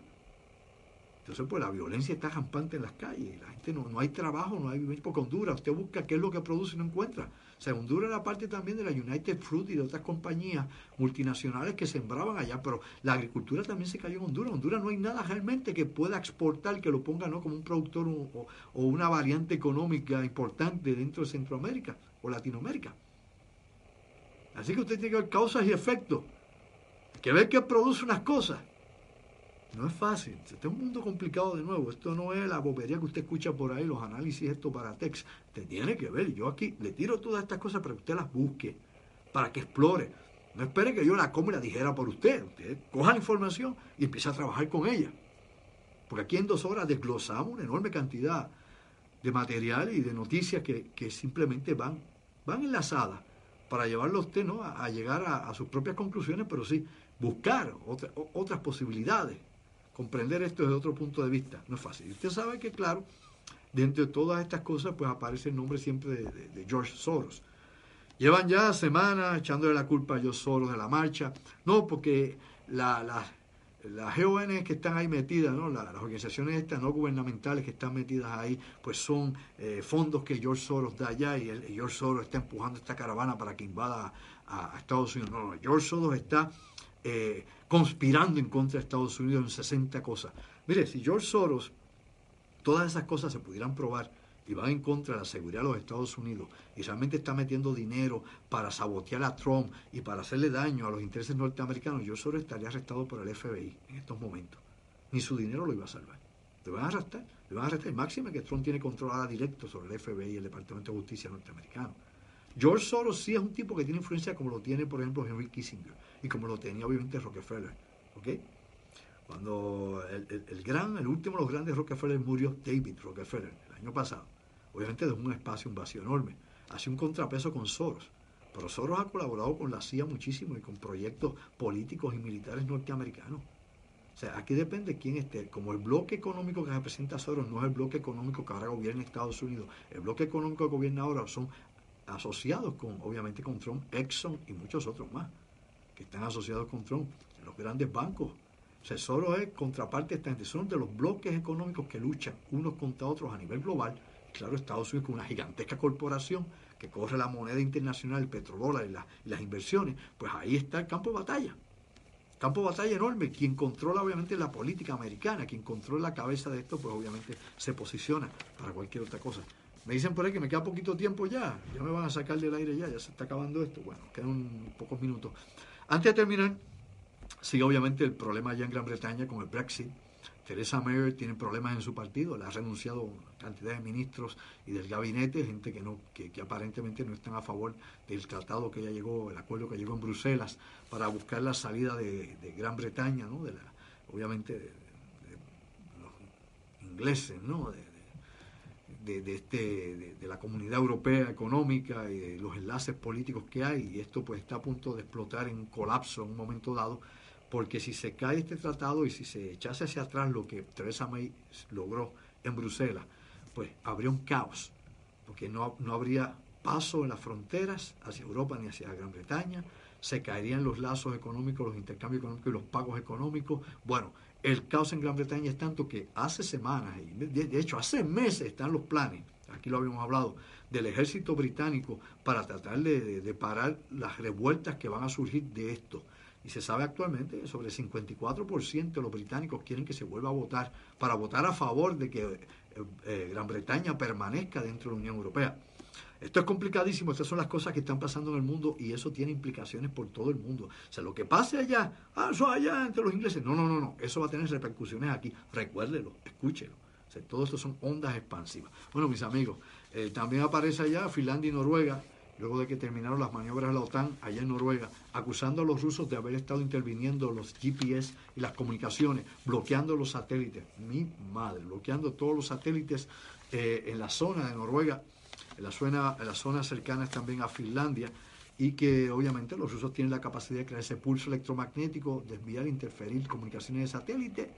Entonces, pues la violencia está rampante en las calles. La gente no, no hay trabajo, no hay vivienda. Porque Honduras, usted busca qué es lo que produce y no encuentra. O sea, Honduras era parte también de la United Fruit y de otras compañías multinacionales que sembraban allá, pero la agricultura también se cayó en Honduras. Honduras no hay nada realmente que pueda exportar, que lo ponga ¿no? como un productor o, una variante económica importante dentro de Centroamérica o Latinoamérica. Así que usted tiene que ver causas y efectos que ver que produce unas cosas. No es fácil. Este es un mundo complicado de nuevo. Esto no es la bobería que usted escucha por ahí, los análisis esto para text. Te tiene que ver. Yo aquí le tiro todas estas cosas para que usted las busque, para que explore. No espere que yo la como y la dijera por usted. Usted coja la información y empiece a trabajar con ella. Porque aquí en dos horas desglosamos una enorme cantidad de material y de noticias que, simplemente van, van enlazadas para llevarlo a usted ¿no? a, llegar a, a sus propias conclusiones, pero sí buscar otras posibilidades, comprender esto desde otro punto de vista. No es fácil. Y usted sabe que, claro, dentro de todas estas cosas, pues aparece el nombre siempre de, George Soros. Llevan ya semanas echándole la culpa a George Soros de la marcha. No, porque las GON que están ahí metidas, ¿no? las organizaciones estas no gubernamentales que están metidas ahí, pues son eh, fondos que George Soros da allá y, George Soros está empujando esta caravana para que invada a, a Estados Unidos. No, no, George Soros está eh, conspirando en contra de Estados Unidos en 60 cosas. Mire, si George Soros, todas esas cosas se pudieran probar y van en contra de la seguridad de los Estados Unidos y realmente está metiendo dinero para sabotear a Trump y para hacerle daño a los intereses norteamericanos, George Soros estaría arrestado por el FBI en estos momentos. Ni su dinero lo iba a salvar. Le van a arrestar. Le van a arrestar. Máxima que Trump tiene control ahora directo sobre el FBI y el Departamento de Justicia norteamericano. George Soros sí es un tipo que tiene influencia como lo tiene, por ejemplo, Henry Kissinger y como lo tenía obviamente Rockefeller. ¿ok? Cuando el, gran, el último de los grandes Rockefeller murió, David Rockefeller, el año pasado, obviamente dejó un espacio, un vacío enorme. Hace un contrapeso con Soros. Pero Soros ha colaborado con la CIA muchísimo y con proyectos políticos y militares norteamericanos. O sea, aquí depende quién esté. Como el bloque económico que representa Soros no es el bloque económico que ahora gobierna Estados Unidos. El bloque económico que gobierna ahora son asociados con, obviamente, con Trump, Exxon y muchos otros más que están asociados con Trump, los grandes bancos. O sea, es contraparte gente, son de los bloques económicos que luchan unos contra otros a nivel global. Claro, Estados Unidos con una gigantesca corporación que corre la moneda internacional, el petrodólar y, y las inversiones, pues ahí está el campo de batalla. Campo de batalla enorme. Quien controla obviamente la política americana, quien controla la cabeza de esto, pues obviamente se posiciona para cualquier otra cosa. Me dicen por ahí que me queda poquito tiempo ya, ya me van a sacar del aire ya, ya se está acabando esto. Bueno, quedan pocos minutos. Antes de terminar, sigue obviamente el problema allá en Gran Bretaña con el Brexit. Theresa May tiene problemas en su partido, le ha renunciado cantidad de ministros y del gabinete, gente que no, que, aparentemente no están a favor del tratado que ya llegó, el acuerdo que llegó en Bruselas para buscar la salida de, Gran Bretaña, ¿no? de la, obviamente de, los ingleses, ¿no? de, este, de, la comunidad europea económica y de los enlaces políticos que hay, y esto pues está a punto de explotar en colapso en un momento dado, porque si se cae este tratado y si se echase hacia atrás lo que Theresa May logró en Bruselas, pues habría un caos, porque no, no habría paso en las fronteras hacia Europa ni hacia Gran Bretaña, se caerían los lazos económicos, los intercambios económicos y los pagos económicos. Bueno, el caos en Gran Bretaña es tanto que hace semanas, de, hecho hace meses están los planes, aquí lo habíamos hablado, del ejército británico para tratar de, parar las revueltas que van a surgir de esto. Y se sabe actualmente que sobre el 54% de los británicos quieren que se vuelva a votar para votar a favor de que eh, eh, Gran Bretaña permanezca dentro de la Unión Europea. Esto es complicadísimo, estas son las cosas que están pasando en el mundo y eso tiene implicaciones por todo el mundo. O sea, lo que pase allá, ah, eso allá entre los ingleses, no, no, no, no, eso va a tener repercusiones aquí. Recuérdelo, escúchelo. O sea, todo esto son ondas expansivas. Bueno, mis amigos, eh, también aparece allá Finlandia y Noruega luego de que terminaron las maniobras de la OTAN allá en Noruega, acusando a los rusos de haber estado interviniendo los GPS y las comunicaciones, bloqueando los satélites. Mi madre, bloqueando todos los satélites eh, en la zona de Noruega, en la zona, en las zonas cercanas también a Finlandia, y que obviamente los rusos tienen la capacidad de crear ese pulso electromagnético, desviar, interferir comunicaciones de satélite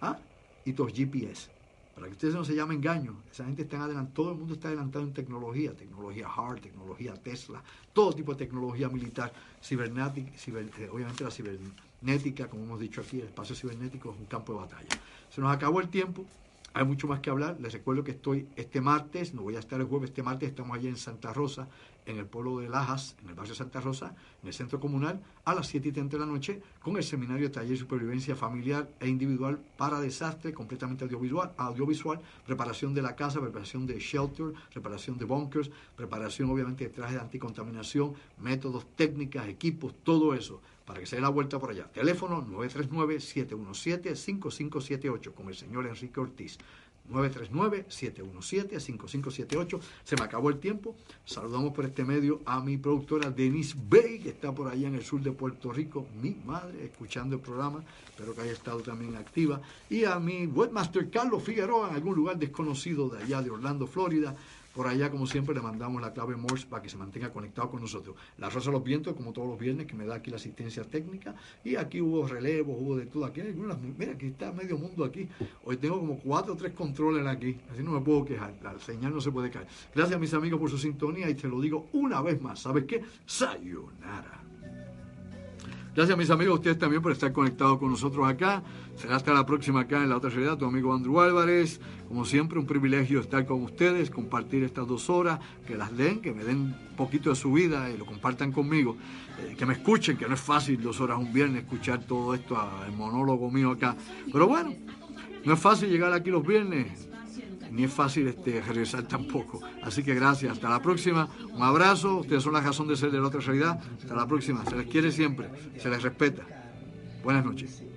¿ah? y los GPS. Para que ustedes no se llamen engaño, esa gente está adelantado, todo el mundo está adelantado en tecnología, tecnología hard, tecnología Tesla, todo tipo de tecnología militar, cibernética, eh, obviamente la cibernética, como hemos dicho aquí, el espacio cibernético es un campo de batalla. Se nos acabó el tiempo, hay mucho más que hablar. Les recuerdo que estoy este martes, no voy a estar el jueves, este martes estamos allí en Santa Rosa, en el pueblo de Lajas, en el barrio Santa Rosa, en el centro comunal, a las 7 y 30 de la noche, con el seminario taller supervivencia familiar e individual para desastre, completamente audiovisual, audiovisual, preparación de la casa, preparación de shelter, preparación de bunkers, preparación obviamente de trajes de anticontaminación, métodos, técnicas, equipos, todo eso para que se dé la vuelta por allá. Teléfono 939-717-5578 con el señor Enrique Ortiz. 939-717-5578. Se me acabó el tiempo. Saludamos por este medio a mi productora Denise Bay, que está por allá en el sur de Puerto Rico, mi madre, escuchando el programa. Espero que haya estado también activa. Y a mi webmaster Carlos Figueroa, en algún lugar desconocido de allá de Orlando, Florida. Por allá, como siempre, le mandamos la clave Morse para que se mantenga conectado con nosotros. La Rosa de los Vientos, como todos los viernes, que me da aquí la asistencia técnica. Y aquí hubo relevos, hubo de todo. Aquí mira, aquí está medio mundo aquí. Hoy tengo como cuatro o tres controles aquí. Así no me puedo quejar. La señal no se puede caer. Gracias, mis amigos, por su sintonía. Y te lo digo una vez más. ¿Sabes qué? Sayonara. Gracias mis amigos, ustedes también por estar conectados con nosotros acá. Será hasta la próxima acá en la otra realidad, tu amigo Andrew Álvarez. Como siempre, un privilegio estar con ustedes, compartir estas dos horas, que las den, que me den un poquito de su vida y lo compartan conmigo. Eh, que me escuchen, que no es fácil dos horas un viernes escuchar todo esto, el monólogo mío acá. Pero bueno, no es fácil llegar aquí los viernes ni es fácil este, regresar tampoco. Así que gracias, hasta la próxima. Un abrazo, ustedes son la razón de ser de la otra realidad. Hasta la próxima, se les quiere siempre, se les respeta. Buenas noches.